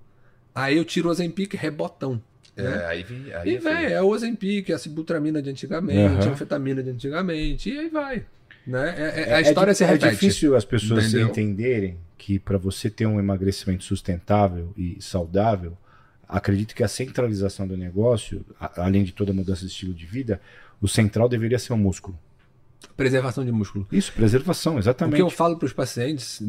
Aí eu tiro o Ozempic rebotão. né? É, aí, vi- aí E, velho, é o Ozempic, a sibutramina de antigamente, Aham. a anfetamina de antigamente, e aí vai. Né? É- é- a história di- se repete. É difícil as pessoas Entendeu? entenderem que para você ter um emagrecimento sustentável e saudável, acredito que a centralização do negócio, a- além de toda a mudança de estilo de vida, o central deveria ser o músculo. Preservação de músculo. Isso, preservação, O exatamente. que eu falo para os pacientes,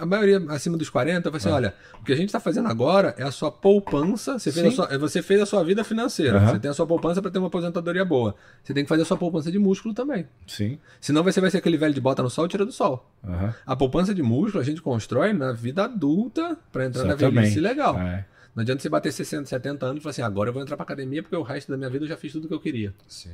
a maioria acima dos 40, eu falo assim: olha, o que a gente está fazendo agora é a sua poupança. Você fez, a sua, você fez a sua vida financeira. Aham. Você tem a sua poupança para ter uma aposentadoria boa. Você tem que fazer a sua poupança de músculo também. Sim. Senão você vai ser aquele velho de bota no sol e tira do sol. aham. A poupança de músculo a gente constrói na vida adulta para entrar na Exatamente. velhice legal. É. Não adianta você bater 60, 70 anos e falar assim: agora eu vou entrar pra academia porque o resto da minha vida eu já fiz tudo que eu queria. Sim.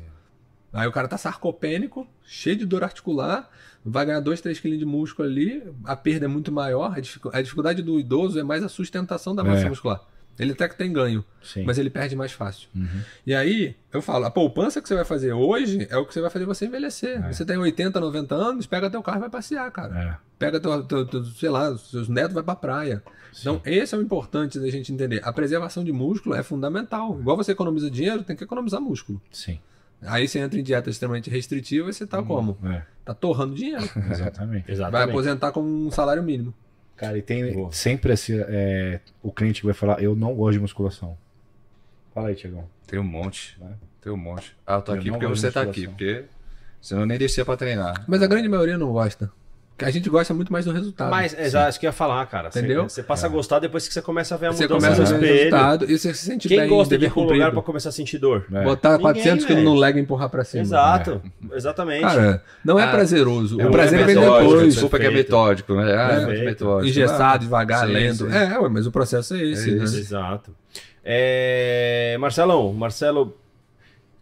Aí o cara tá sarcopênico, cheio de dor articular, vai ganhar 2, 3 quilos de músculo ali, a perda é muito maior, a dificu- a dificuldade do idoso é mais a sustentação da massa É. muscular. Ele até que tem ganho, Sim. mas ele perde mais fácil. Uhum. E aí, eu falo, a poupança que você vai fazer hoje é o que você vai fazer você envelhecer. É. Você tem 80, 90 anos, pega teu carro e vai passear, cara. É. Pega teu, teu- teu- sei lá, seus netos vai pra praia. Então, esse é o importante da gente entender. A preservação de músculo é fundamental. Igual você economiza dinheiro, tem que economizar músculo. Sim. Aí você entra em dieta extremamente restritiva e você tá como? É. Tá torrando dinheiro. Exatamente. Vai Exatamente. aposentar com um salário mínimo. Cara, e tem Boa. sempre esse, é, o cliente que vai falar, eu não gosto de musculação. Fala aí, Tiagão. Tem um monte. Né? Tem um monte. Ah, eu tô Eu aqui porque você tá aqui. Porque senão eu nem descia pra treinar. Mas a grande maioria não gosta. A gente gosta muito mais do resultado. Mas, exato, isso que eu ia falar, cara. Você- Entendeu? Você, passa a gostar depois que você começa a ver a você mudança começa a no ver o espelho. resultado e você se sente Quem bem, gosta de ir pra um lugar pra começar a sentir dor? É. Botar Ninguém, 400 quilos velho. no leg e empurrar pra cima. Exato, exatamente. Cara, não é Ah, prazeroso. é o um prazer vem metódico, depois. Desculpa que é metódico, né? Ah, é metódico. Engessado, devagar, Sim, lento. sim. É, mas o processo é esse, É né? Exato. É, Marcelão, Marcelo,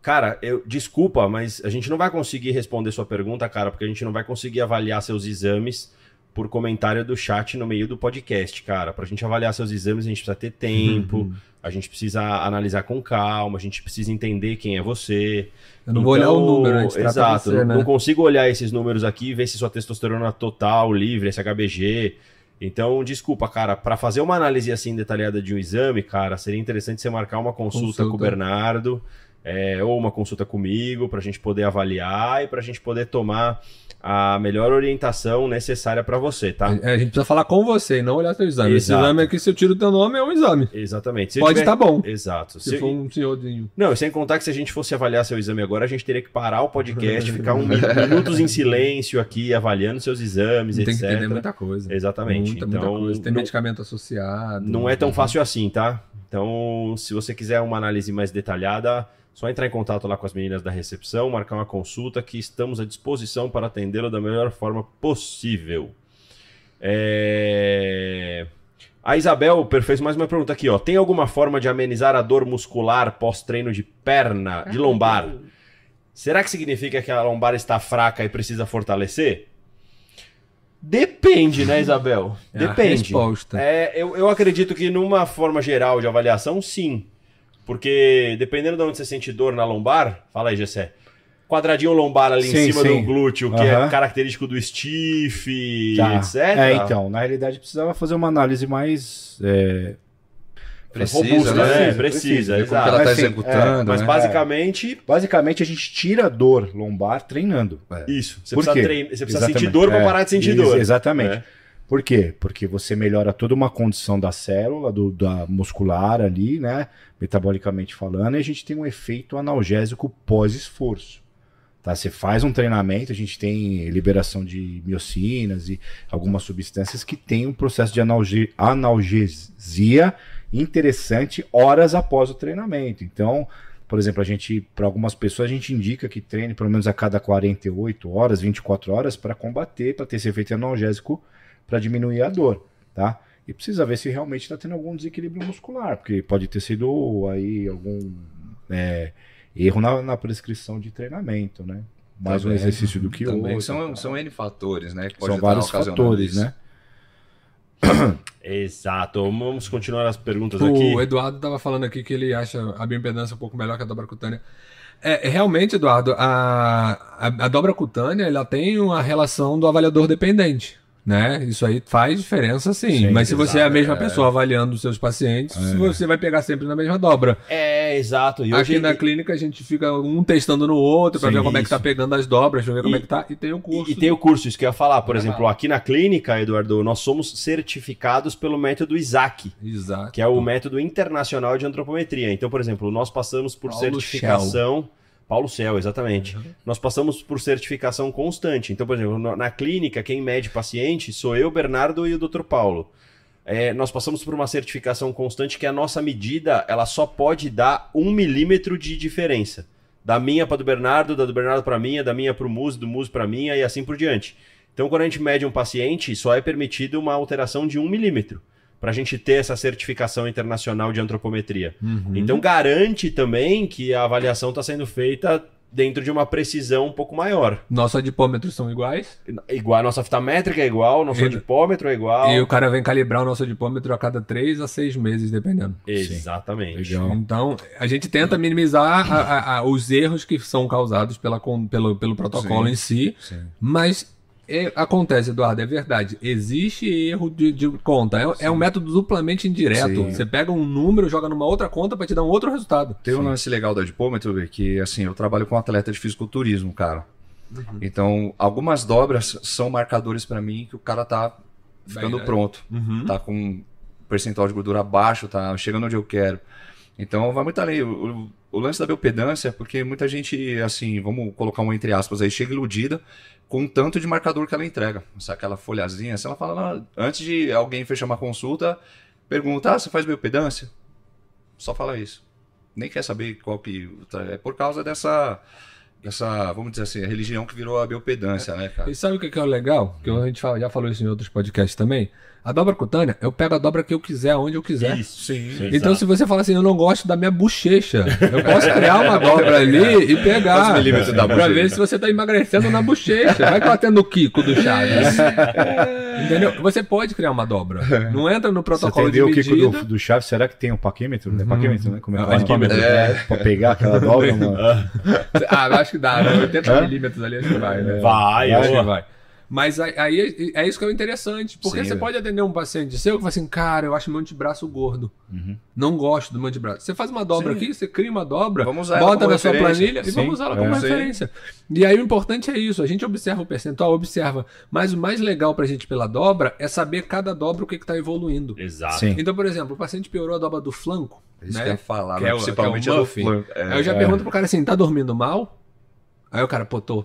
cara, eu desculpa, mas a gente não vai conseguir responder sua pergunta, cara, porque a gente não vai conseguir avaliar seus exames por comentário do chat no meio do podcast, cara. Pra gente avaliar seus exames, a gente precisa ter tempo, Uhum. a gente precisa analisar com calma, a gente precisa entender quem é você. Eu não vou olhar o Então, número, a trata Exato, você, né? não consigo olhar esses números aqui e ver se sua testosterona total, livre, SHBG. Então, desculpa, cara, para fazer uma análise assim detalhada de um exame, cara, seria interessante você marcar uma consulta, Consulta. com o Bernardo, é, ou uma consulta comigo, pra gente poder avaliar e pra gente poder tomar a melhor orientação necessária pra você, tá? É, a gente precisa falar com você e não olhar seu exame. Esse Exato. exame aqui, se eu tiro o teu nome, é um exame. Exatamente. Se Pode tiver- estar bom. Exato. Se Se- for um senhorzinho. Não, sem contar que se a gente fosse avaliar seu exame agora, a gente teria que parar o podcast, ficar um mi- minutos em silêncio aqui, avaliando seus exames, Tem que etc. entender muita coisa. Exatamente. Muita, então, muita coisa. Tem não- medicamento associado. Não é tão fácil assim, tá? Então, se você quiser uma análise mais detalhada, só entrar em contato lá com as meninas da recepção, marcar uma consulta que estamos à disposição para atendê-lo da melhor forma possível. É... A Isabel fez mais uma pergunta aqui, ó. Tem alguma forma de amenizar a dor muscular pós-treino de perna, de lombar? Será que significa que a lombar está fraca e precisa fortalecer? Depende, né, Isabel? É Depende. É, eu, eu acredito que numa forma geral de avaliação, sim. Porque dependendo de onde você sente dor na lombar, fala aí, Gessé. quadradinho lombar ali Sim, em cima sim. do glúteo, que é Aham. característico do stiff, Tá. etc. É, então, na realidade precisava fazer uma análise mais. é, Precisa, Robusta, né? Precisa, Precisa, como exato. ela tá Mas, assim, executando, Mas né? basicamente, Basicamente, a gente tira a dor lombar treinando. isso. Você Por precisa, trein- você precisa sentir dor pra É, parar de sentir ex- dor. Exatamente. Por quê? Porque você melhora toda uma condição da célula, do, da muscular ali, né? Metabolicamente falando, e a gente tem um efeito analgésico pós-esforço. Tá? Você faz um treinamento, a gente tem liberação de miocinas e algumas substâncias que tem um processo de analge- analgesia interessante horas após o treinamento. Então, por exemplo, a gente, para algumas pessoas, a gente indica que treine pelo menos a cada 48 horas, 24 horas para combater, para ter esse efeito analgésico para diminuir a dor, tá? E precisa ver se realmente está tendo algum desequilíbrio muscular, porque pode ter sido aí algum é, erro na, na prescrição de treinamento, né? Mais um Também, exercício do que Também outro. são, tá? são N fatores, né? Que pode São estar vários fatores, isso. né? Exato. Vamos continuar as perguntas O aqui. Eduardo estava falando aqui que ele acha a bioimpedância um pouco melhor que a dobra cutânea. É, realmente, Eduardo, a, a, a dobra cutânea ela tem uma relação do avaliador dependente. Né? Isso aí faz diferença sim. Sim, Mas se você é a exato, mesma é. pessoa avaliando os seus pacientes, você vai pegar sempre na mesma dobra. É, exato. E Aqui na clínica a gente fica um testando no outro para ver como é que tá isso. pegando as dobras, pra ver como E- é que tá. E tem o curso. E, e tem o curso, isso que eu ia falar. Por exemplo, aqui na clínica, Eduardo, nós somos certificados pelo método ISAC, Exato. que é o método internacional de antropometria. Então, por exemplo, nós passamos por Paulo certificação. Paulo Céu, exatamente. Nós passamos por certificação constante. Então, por exemplo, na, clínica, quem mede paciente sou eu, Bernardo e o Dr. Paulo. É, nós passamos por uma certificação constante que a nossa medida ela só pode dar um milímetro de diferença. Da minha para do Bernardo, da do Bernardo para minha, da minha para o Muso, do Muso para minha e assim por diante. Então, quando a gente mede um paciente, só é permitido uma alteração de um milímetro para a gente ter essa certificação internacional de antropometria. Uhum. Então, garante também que a avaliação está sendo feita dentro de uma precisão um pouco maior. Nossos adipômetros são iguais. Igual nossa fita métrica é igual, nosso E- adipômetro é igual. E o cara vem calibrar o nosso adipômetro a cada 3 a 6 meses, dependendo. Exatamente. Legal. Então, a gente tenta minimizar a- a- a- os erros que são causados pela, pelo, pelo protocolo Sim. em si, Sim. mas é- acontece, Eduardo, é verdade. Existe erro de, de conta. É, é um método duplamente indireto. Sim. Você pega um número, joga numa outra conta para te dar um outro resultado. Tem um lance legal do adipômetro, Bê, que assim, eu trabalho com atleta de fisiculturismo, cara. Então, algumas dobras são marcadores pra mim que o cara tá ficando né? pronto. Tá com um percentual de gordura baixo, tá chegando onde eu quero. Então, vai muito além. O, o- o lance da biopedância é porque muita gente, assim, vamos colocar um entre aspas aí, chega iludida com o tanto de marcador que ela entrega. Sabe, aquela folhazinha, se ela fala, "Não, antes de alguém fechar uma consulta, pergunta, ah, você faz biopedância? Só fala isso. Nem quer saber qual que... É por causa dessa, dessa, vamos dizer assim, a religião que virou a biopedância, né, cara? E sabe o que é o legal? Que a gente já falou isso em outros podcasts também. A dobra cutânea, eu pego a dobra que eu quiser, onde eu quiser. Isso. Sim. Então, se você fala assim, eu não gosto da minha bochecha, eu posso criar uma dobra ali e pegar. Milímetros da pra ver se você tá emagrecendo na bochecha. Vai batendo o Kiko do Chaves. Entendeu? Você pode criar uma dobra. Não entra no Você protocolo de atendeu o Kiko medida. do, do Chaves? Será que tem um paquímetro? É paquímetro, né? Como é que É, paquímetro. É. Pra pegar aquela dobra, mano. Ah, acho que dá. né? 80 milímetros ali, acho que vai. Né? Vai, acho que vai. Mas aí, aí é isso que é o interessante. Porque Sim, você velho. pode atender um paciente seu que fala assim, cara, eu acho meu antebraço gordo. Não gosto do meu antebraço. Você faz uma dobra Sim. aqui, você cria uma dobra, Vamos usar ela bota na sua planilha e Sim, vamos usar ela como é. referência. E aí o importante é isso. A gente observa o percentual, observa. Mas o mais legal pra gente pela dobra é saber cada dobra o que está evoluindo. Exato. Sim. Então, por exemplo, o paciente piorou a dobra do flanco. Isso né? que eu ia falar, Que é principalmente que é o muffin. flanco. É. Aí eu já pergunto pro cara assim, tá dormindo mal? Aí o cara, pô, tô.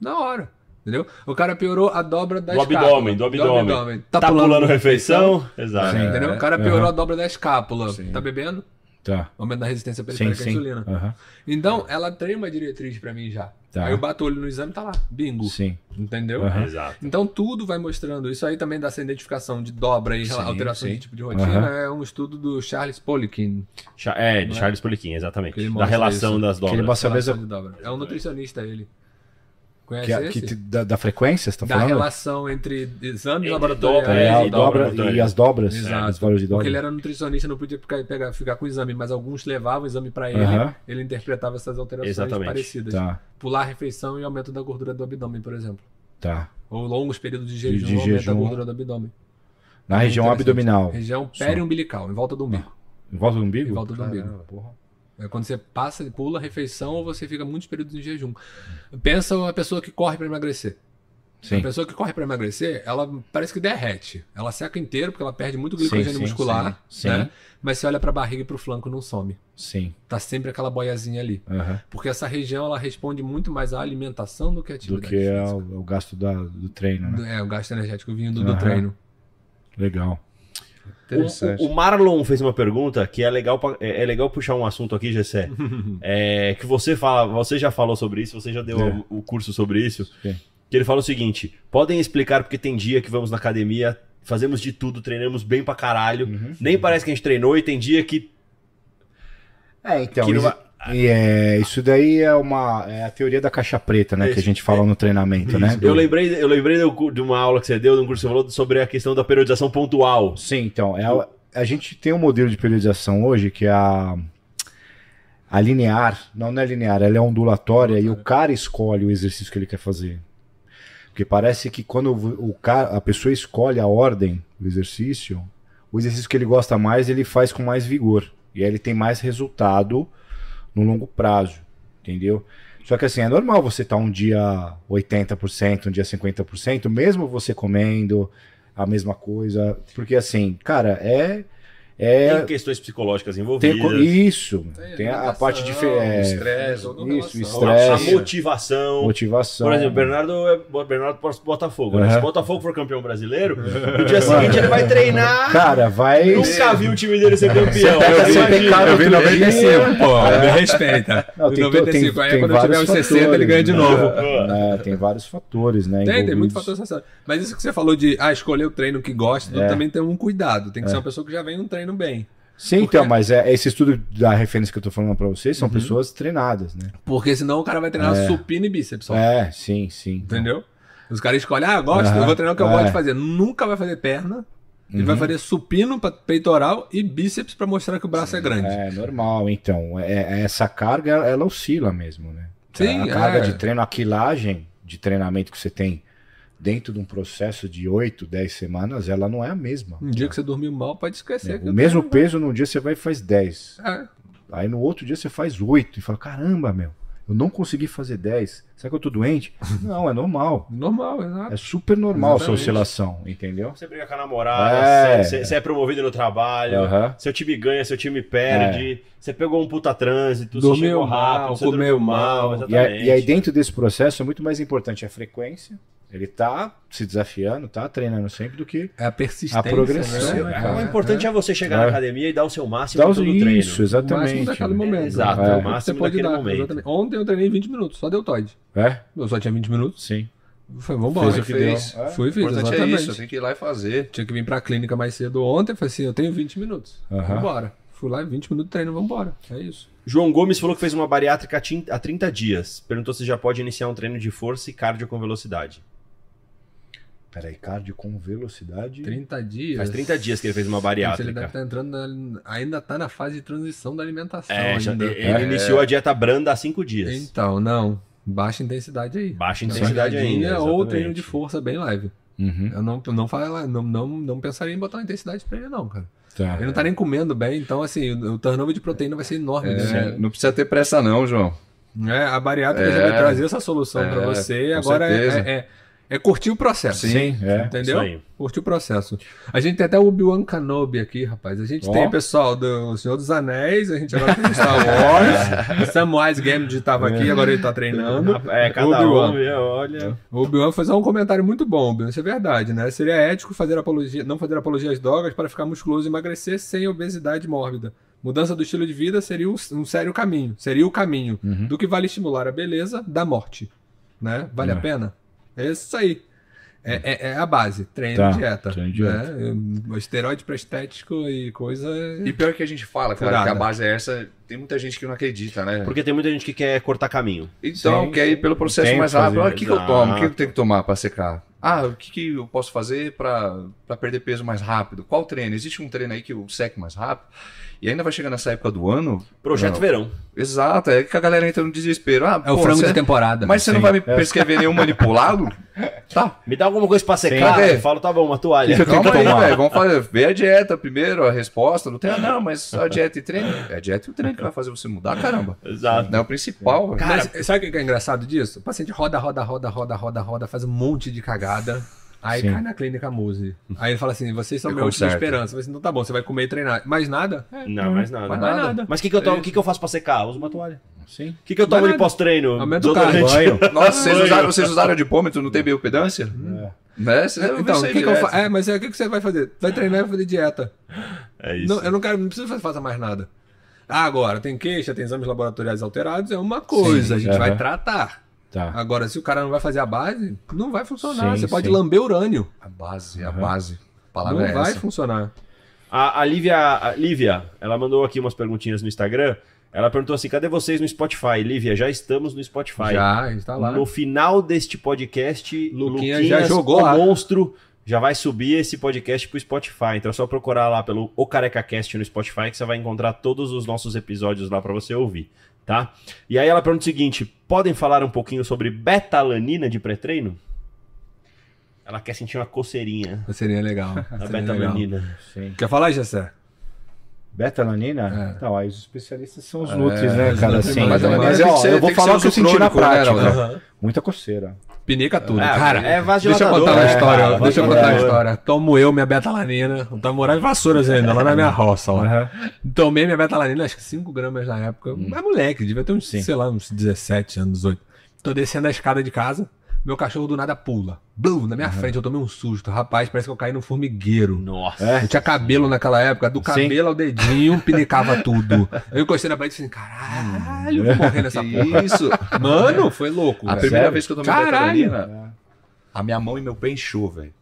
Na hora. Entendeu? O cara piorou a dobra da Do escápula. abdômen, do abdômen. Tá, Tá, pulando, pulando refeição? Exato. Sim. Entendeu? O cara piorou a dobra da escápula. Sim. Tá bebendo? Tá. Aumento da resistência periférica à insulina. Aham. Então, ela tem uma diretriz pra mim já. Tá. Aí eu bato o olho no exame, tá lá. Bingo. Sim. Entendeu? Aham. Exato. Então tudo vai mostrando. Isso aí também dessa identificação de dobra e Sim, alteração sim. de tipo de rotina Aham. é um estudo do Charles Poliquin. Cha- É, de Charles Poliquin, exatamente. Da relação isso. das Que ele dobras. mostra a mesma... de dobra. É um nutricionista ele. Conhece Que, é- esse? que te- da, da frequência, você tá da falando? relação entre exames Entre laboratoriais dobra, É, a e dobra, laboratório. e as dobras. Exato. As valores de dobra. Porque ele era nutricionista, não podia ficar, pegar, ficar com o exame, mas alguns levavam o exame pra ele, Aham. ele interpretava essas alterações Exatamente. parecidas. Tá, Pular a refeição e aumento da gordura do abdômen, por exemplo. tá. Ou longos períodos de jejum de aumenta a gordura do abdômen. Na região Interessante. abdominal. Região periumbilical, em volta do umbigo. Em volta do umbigo? Em volta do umbigo. Caramba, porra. É quando você passa, pula a refeição ou você fica muitos períodos em jejum. Pensa uma pessoa que corre para emagrecer. Sim. A pessoa que corre para emagrecer, ela parece que derrete. Ela seca inteiro porque ela perde muito Sim, glicogênio sim, muscular, sim, né? sim. Mas você olha para a barriga e para o flanco não some. Sim. Tá sempre aquela boiazinha ali. aham. Porque essa região ela responde muito mais à alimentação do que à Do atividade que é física. o, gasto da- do treino, né? É, o gasto energético vindo do Aham. treino. Legal. Interessante. O, o Marlon fez uma pergunta que é legal, pra- é, é legal puxar um assunto aqui, Gessé. É, que você fala, você já falou sobre isso, você já deu É. o, o curso sobre isso. Que ele fala o seguinte: podem explicar porque tem dia que vamos na academia, fazemos de tudo, treinamos bem pra caralho. Uhum. Nem parece que a gente treinou e tem dia que. É, então, Que isso, e é, isso daí é uma é a teoria da caixa preta, né? Que a Isso. gente fala no treinamento, né? Eu lembrei, eu lembrei de uma aula que você deu, de um curso que você falou sobre a questão da periodização pontual. Sim, então, é a, a gente tem um modelo de periodização hoje que é a, a linear, não, não é linear, ela é ondulatória e o cara escolhe o exercício que ele quer fazer. Porque parece que quando o, o cara, a pessoa escolhe a ordem do exercício, o exercício que ele gosta mais, ele faz com mais vigor. E aí ele tem mais resultado no longo prazo, entendeu? Só que assim, é normal você estar um dia 80%, um dia 50%, mesmo você comendo a mesma coisa. Porque assim, cara, é. É Tem questões psicológicas tem envolvidas. co- isso. Tem Tem a, a parte de. É, estresse, isso, relação. a estresse, motivação. motivação. Por exemplo, Bernardo é Bernardo Botafogo. né? Aham. Se o Botafogo for campeão brasileiro, no dia seguinte ele vai treinar. Cara, vai. Nunca vi o time dele ser campeão. tem Eu vi outro 95, dia- pô, É. me respeita. Não, tem to- 95, tem- aí tem quando eu tiver os 60 ele ganha de né? novo. É, tem vários fatores, né? Tem, tem envolvidos. muito fator. Mas isso que você falou de ah, escolher o treino que gosta, É. também tem um cuidado. Tem que ser uma pessoa que já vem um treino bem. Sim, Porque- então, mas é, esse estudo da referência que eu tô falando pra vocês Uhum. são pessoas treinadas, né? Porque senão o cara vai treinar supino e bíceps só. É, sim, sim. Entendeu? Os caras escolhem, ah, gosto, Aham, eu vou treinar o que eu é. gosto de fazer. Nunca vai fazer perna. Ele vai fazer supino pra peitoral e bíceps pra mostrar que o braço é grande. É normal, então. É, é- essa carga, ela oscila mesmo, né? Sim, a carga é. de treino, a quilagem de treinamento que você tem dentro de um processo de 8, 10 semanas, ela não é a mesma. Um dia que você dormiu mal, pode esquecer. que o mesmo peso num dia você vai e faz 10. É. Aí no outro dia você faz 8 e fala: caramba, meu, eu não consegui fazer 10. Será que eu tô doente? Não, é normal. Normal, exato. É super normal essa Exatamente. oscilação, entendeu? Você briga com a namorada, É. você, você é promovido no trabalho, Aham. seu time ganha, seu time perde, você pegou um puta trânsito, você Dormiu chegou rápido, mal, você comeu dormiu mal. mal, E, exatamente. aí- e aí dentro desse processo é muito mais importante a frequência. Ele tá se desafiando, tá treinando sempre do que É a persistência. A progressão, né? É, o importante é, você chegar É. na academia e dar o seu máximo dar em os todo o treino. isso, O máximo exatamente. daquele momento. Exato, é o Você máximo pode daquele dar, momento. exatamente. Ontem eu treinei 20 minutos, só deltoide. É? Eu só tinha 20 minutos. Sim. Vambora. Fez o que fez. É. Fui, O fiz, importante é exatamente. isso, tem que ir lá e fazer. Tinha que vir pra clínica mais cedo ontem. Falei assim, eu tenho 20 minutos. Vambora. Fui lá, 20 minutos de treino, vambora. É isso. João Gomes falou que fez uma bariátrica há 30 dias. Perguntou se já pode iniciar um treino de força e cardio com velocidade. Peraí, cardio com velocidade. 30 dias. Faz 30 dias que ele fez uma Ele bariátrica. deve estar entrando na- ainda tá na fase de transição da alimentação. É, já- ainda. ele É. iniciou a dieta branda há 5 dias. Então, não. Baixa intensidade aí. Baixa intensidade ainda. Ou exatamente. treino de força bem leve. Uhum. Eu não, eu não, falo, não, não, não pensaria em botar uma intensidade pra ele, não, cara. Tá. Ele não tá nem comendo bem, então, assim, o, turnover de proteína vai ser enorme. É, né? não precisa ter pressa não, João. É, a bariátrica É. já vai trazer essa solução É, pra você. Agora é. É, é- é curtir o processo. Sim, é. Entendeu? Isso aí. Curtir o processo. A gente tem até o Obi-Wan Kenobi aqui, rapaz. A gente Ó. tem o pessoal do Senhor dos Anéis, a gente agora tem Star Wars. Samwise Gamgee tava aqui, agora ele tá treinando. É, cada Obi-Wan. um, olha. O Obi-Wan fez um comentário muito bom, Obi-Wan, isso é verdade, né? Seria ético fazer apologia, não fazer apologia às drogas para ficar musculoso e emagrecer sem obesidade mórbida. Mudança do estilo de vida seria um, sério caminho, seria o caminho do que vale estimular a beleza da morte, né? Vale a É. pena? É isso aí. É, é, é a base, treino Tá, e dieta. treino e dieta. Né? Esteroide pra estético e coisa. E pior que a gente fala, cara, que a base é essa, tem muita gente que não acredita, né? Porque tem muita gente que quer cortar caminho. Então, Sim, quer ir pelo processo Tem mais rápido. Ah, o que, que eu tomo? O que eu tenho que tomar para secar? Ah, o que, que eu posso fazer para perder peso mais rápido? Qual treino? Existe um treino aí que eu seque mais rápido? E ainda vai chegar nessa época do ano. Projeto Não. Verão. Exato, é que a galera entra no desespero. Ah, É o pô, frango você- de temporada. Mas você não vai me prescrever nenhum manipulado? Tá. Me dá alguma coisa pra secar? Cadê? Eu falo, tá bom, uma toalha. que eu tenho aí, tomar? velho. Vamos fazer. Vê a dieta primeiro, a resposta. Não tem, ah, não, mas a dieta e treino. É a dieta e o treino que vai fazer você mudar, caramba. Exato. Não é o principal, velho. Mas sabe o que é engraçado disso? O paciente roda, roda, roda, roda, roda, roda, faz um monte de cagada. Aí Sim. cai na clínica Muse. Aí ele fala assim: vocês são Eu meu última conserto. esperança. Eu assim, então tá bom, você vai comer e treinar. Mais nada? É, Não, mais nada. mais nada. Mas o que, que eu tomo? O que, que eu faço pra secar? Uso uma toalha. Sim. O que, que eu tomo de nada. pós-treino? Aumenta o Desodorante. Banho. Nossa, vocês usaram, vocês usaram o dipômetro, não tem biopedância? É. Né? Então, o que, que eu? É, mas é, o que, que você vai fazer? Vai treinar e vai fazer dieta. É isso. Não, eu não quero, não preciso fazer mais nada. Ah, agora, tem queixa, tem exames laboratoriais alterados, é uma coisa, Sim, a gente vai tratar. Tá. Agora, se o cara não vai fazer a base, não vai funcionar. Sim, você pode sim. lamber urânio. A base, a Aham. base. A palavra Não é vai essa. funcionar. A, a Lívia, a Lívia, ela mandou aqui umas perguntinhas no Instagram. Ela perguntou assim: cadê vocês no Spotify? Lívia, já estamos no Spotify. Já, a gente tá lá. No final deste podcast, Luquinha Luquinhas, já jogou o lá. monstro, já vai subir esse podcast pro Spotify. Então é só procurar lá pelo O Careca Cast no Spotify que você vai encontrar todos os nossos episódios lá pra você ouvir, tá? E aí ela pergunta o seguinte: podem falar um pouquinho sobre betalanina de pré-treino? Ela quer sentir uma coceirinha. Seria legal. A legal. betalanina. Quer falar, Gessé? Betalanina? É. Então, aí os especialistas são os nutris, né, os cara? nutris, Assim, mas- mas, mas tem ó, ser- eu vou falar o que eu senti na né, prática. Ronaldo? Muita coceira. Pinica tudo. É, cara, é deixa eu contar uma é, história. cara, deixa eu contar uma vasodilatador. história. Tomo eu minha betalanina. Eu tava morando em Vassouras ainda, lá na minha roça. Lá. Aham. Tomei minha betalanina, acho que 5 gramas na época. Mas moleque, devia ter uns, Sim. sei lá, uns 17 anos, 18. Tô descendo a escada de casa, meu cachorro do nada pula. Blum, na minha frente, eu tomei um susto. Rapaz, parece que eu caí num formigueiro. Nossa. É? Eu tinha cabelo naquela época, do Sim. cabelo ao dedinho, pinicava tudo. Eu encostei na parede e falei, caralho, eu vou morrer nessa Que porra. isso? Mano, foi louco. A velho. primeira Sério? vez que eu tomei Caralho. betalanina, a minha mão e meu pé inchou, velho.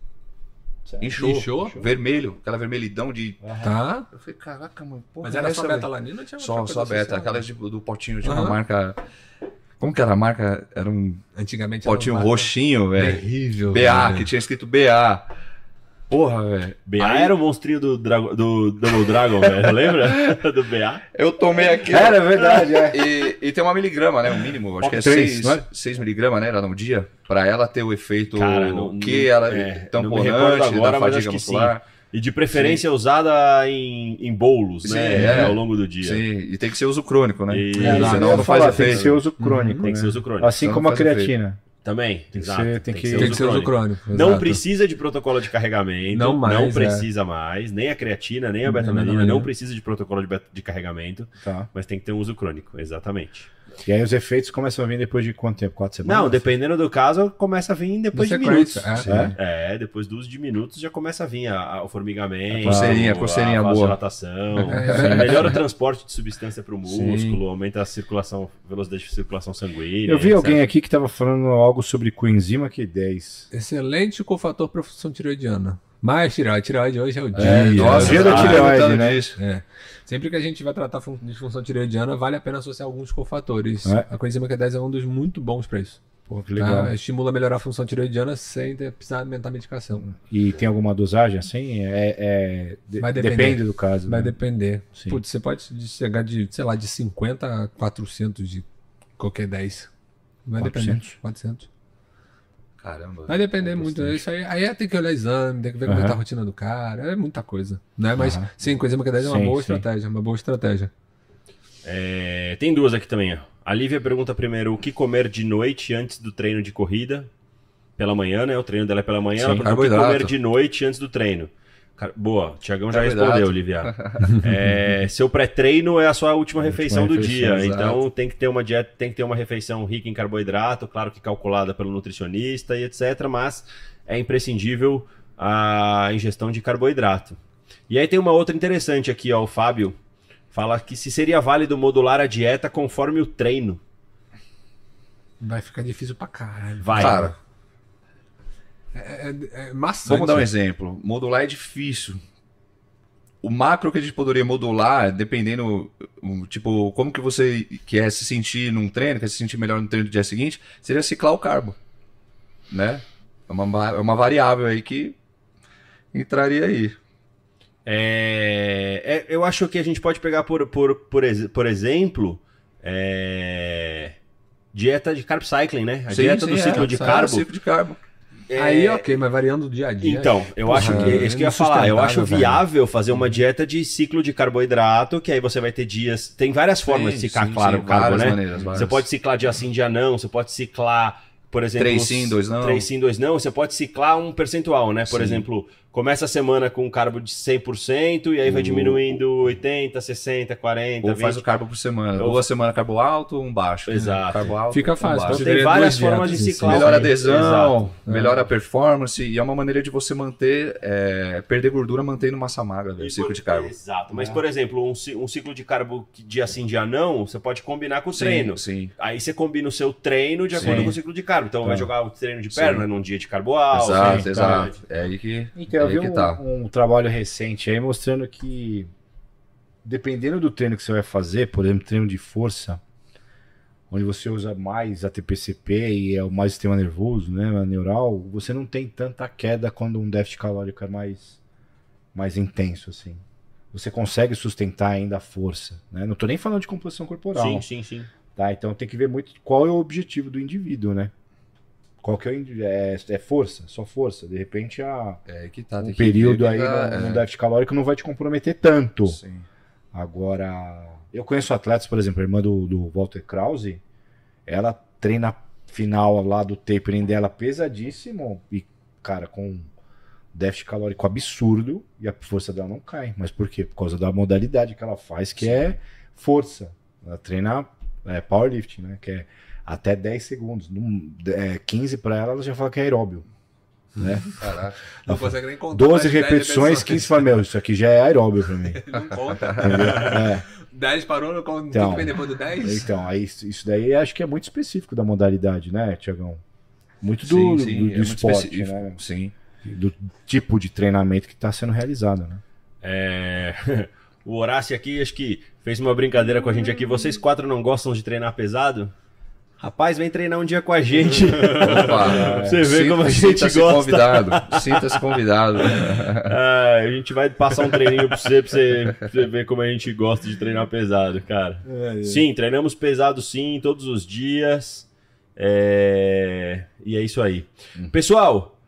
Inchou. Inchou? Vermelho, aquela vermelhidão de... Tá? Eu falei, caraca, mano, porra, Mas era essa, só velho? betalanina ou tinha Só, coisa só beta, associada? aquelas de- do potinho de uma Aham. marca... Como que era a marca? Era um Antigamente era potinho uma roxinho, velho. Terrível. BA, velho. que tinha escrito BA. Porra, velho. BA Aí era o monstrinho do, Drago- do Double Dragon, velho. Lembra? do BA? Eu tomei aquilo. Era verdade, é. E, e tem uma miligrama, né? O mínimo, acho que é Três, 6 não é? seis miligramas, né? Era no dia. Pra ela ter o efeito Cara, não- que ela é, não me recordo tamponante agora, da mas fadiga muscular. E de preferência usada em, em bolos, Sim, né? é. Ao longo do dia. Sim, e tem que ser uso crônico, né? E- É, Senão não, Senão eu não faz falar, tem que efeito. ser uso crônico. Tem que né? ser uso crônico. Assim Senão como a não creatina. Também, Tem que exato. ser- tem que- Tem que ser uso crônico. Não precisa de protocolo de carregamento. Não mais, é. precisa mais. Nem a creatina, nem a betalanina. betalanina. Não precisa de protocolo de, de carregamento. Tá. Mas tem que ter um uso crônico, exatamente. E aí os efeitos começam a vir depois de quanto tempo? Quatro semanas? Não, dependendo do caso, começa a vir depois de minutos. é. É? É, depois do uso de minutos já começa a vir a- a- o formigamento, A coceirinha, a a coceirinha boa. vasodilatação, É. melhora o transporte de substância para o Sim. músculo, aumenta a circulação, velocidade de circulação sanguínea. Eu vi etc. alguém aqui que tava falando algo sobre coenzima Q10. Excelente cofator para função tireoidiana. Mais tireoide. Tireoide hoje é o dia. É, Nossa, dia da tireoide, perguntando né? É. Sempre que a gente vai tratar fun- disfunção tireoidiana, vale a pena associar alguns cofatores. É. A coenzima Q10 é um dos muito bons para isso. Pô, que legal. Tá? Estimula a melhorar a função tireoidiana sem ter, precisar aumentar a medicação. E tem alguma dosagem assim? É, é- Vai depender. depende do caso. Vai né? depender. Putz, você pode chegar de, sei lá, de 50 a 400 de qualquer 10. Vai 400? depender. 400. Caramba. Vai depender muito. Isso aí, aí tem que olhar exame, tem que ver como é que tá a rotina do cara. É muita coisa. Né? Mas sim, coenzima Q10 é uma Sim, boa sim. estratégia. Uma boa estratégia. É, tem duas aqui também. ó. A Lívia pergunta primeiro o que comer de noite antes do treino de corrida. Pela manhã, né? O treino dela é pela manhã. Sim, Ela pergunta o que comer de noite antes do treino. Boa, o Tiagão já respondeu, Lívia. É, seu pré-treino é a sua última refeição do refeição, dia. exato. Então tem que ter uma dieta, tem que ter uma refeição rica em carboidrato, claro que calculada pelo nutricionista e etc. Mas é imprescindível a ingestão de carboidrato. E aí tem uma outra interessante aqui, ó, o Fábio fala que se seria válido modular a dieta conforme o treino. Vai ficar difícil pra caralho. Vai. Cara, É, é, é maçante. Vamos dar um exemplo. Modular é difícil. O macro que a gente poderia modular, dependendo, tipo, como que você quer se sentir num treino, quer se sentir melhor no treino do dia seguinte, seria ciclar o carbo, né? É uma, é uma variável aí que entraria aí. É, é, eu acho que a gente pode pegar, por, por, por, por exemplo, é, dieta de carb cycling, né? A Sim, dieta sim, do é, ciclo de é, carbo. ciclo de carbo. É, Aí, ok, mas variando do dia a dia. Então, eu Porra, acho que é isso que eu ia falar. Eu acho viável fazer uma dieta de ciclo de carboidrato, que aí você vai ter dias. Tem várias formas de Sim, ciclar, sim, claro, sim, o carbo, né? maneiras, várias. Você pode ciclar dia sim, dia não. Você pode ciclar, por exemplo. Três uns- sim, dois não. Três sim, dois não. Você pode ciclar um percentual, né? Por exemplo, começa a semana com um carbo de 100% e aí vai Ou- diminuindo 80, 60, 40, Ou 20. faz o carbo por semana. Ou- Duas semanas carbo alto, um baixo. Exato. Carbo alto, Fica um fácil, baixo. então Tem várias formas de ciclar. Melhora a Sim, adesão, exato. melhora a performance e é uma maneira de você manter, é, perder gordura mantendo massa magra, velho, E ciclo por- de carbo. Exato. Mas, por exemplo, um, ci- um ciclo de carbo que dia sim, dia não, você pode combinar com o Sim, treino. Sim. Aí você combina o seu treino de Sim. acordo com o ciclo de carbo. Então vai Tá. jogar o treino de Sim. perna num dia de carbo alto. Exato, né? exato. É aí que, Então, é eu vi um, tá. um trabalho recente aí mostrando que, dependendo do treino que você vai fazer, por exemplo, treino de força, onde você usa mais ATPCP e é o mais sistema nervoso, né, neural, você não tem tanta queda quando um déficit calórico é mais, mais intenso, assim. Você consegue sustentar ainda a força, né? Não tô nem falando de composição corporal. Sim, sim, sim. Tá, então tem que ver muito qual é o objetivo do indivíduo, né? Qual que é, é, é força, só força. De repente a, É que tá. um que período aí que no, no é, déficit calórico não vai te comprometer tanto. sim. Agora, eu conheço atletas, por exemplo, a irmã do, do Walter Krause, ela treina final lá do tapering dela pesadíssimo e, cara, com déficit calórico absurdo e a força dela não cai. Mas por quê? Por causa da modalidade que ela faz, que é força. Ela treina é, powerlifting, né? Que é até 10 segundos. Num, é, 15 para ela, ela já fala que é aeróbio. Né? Caraca. Não consegue nem contar. 12 mais de 10 repetições, 15 fala, meu, isso aqui já é aeróbio pra mim. Não conta. É. 10 parou, não conta. Então. tem que vem depois do 10? Então, aí, isso daí acho que é muito específico da modalidade, né, Tiagão? Muito do, Sim, do- sim, do é muito esporte, específico. né? Sim. Do tipo de treinamento que está sendo realizado, né? É, O Horácio aqui, acho que fez uma brincadeira com a gente aqui. Vocês quatro não gostam de treinar pesado? Rapaz, vem treinar um dia com a gente. Opa, Você vê sinta- como a gente sinta-se gosta. convidado. Sinta-se convidado. Ah, a gente vai passar um treininho pra você, pra você, pra você ver como a gente gosta de treinar pesado, cara. Sim, treinamos pesado sim, todos os dias. É, E é isso aí. Pessoal,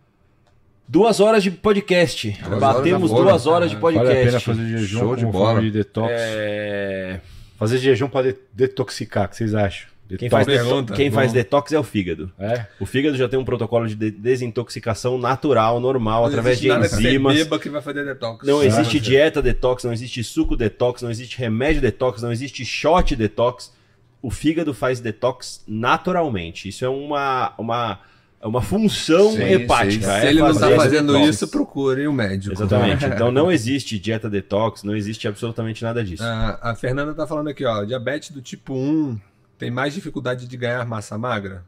duas horas de podcast. Duas Batemos horas duas horas de Vale a pena podcast. fazer jejum Show de como bola. forma de detox. É, Fazer jejum para detoxicar, o que vocês acham? Quem, Detox. faz, deto- pergunta. quem faz Bom. detox é o fígado. É? O fígado já tem um protocolo de de- desintoxicação natural, normal, Não através de nada que enzimas. beba que vai fazer detox. Não Só existe dieta detox, não existe suco detox, não existe remédio detox, não existe shot detox. O fígado faz detox naturalmente. Isso é uma, uma, é uma função Sim, hepática. sim. é Se ele não tá fazer fazendo detox. isso, procure um médico. Exatamente. Então não existe dieta detox, não existe absolutamente nada disso. A, a Fernanda tá falando aqui, ó, diabetes do tipo 1 tem mais dificuldade de ganhar massa magra?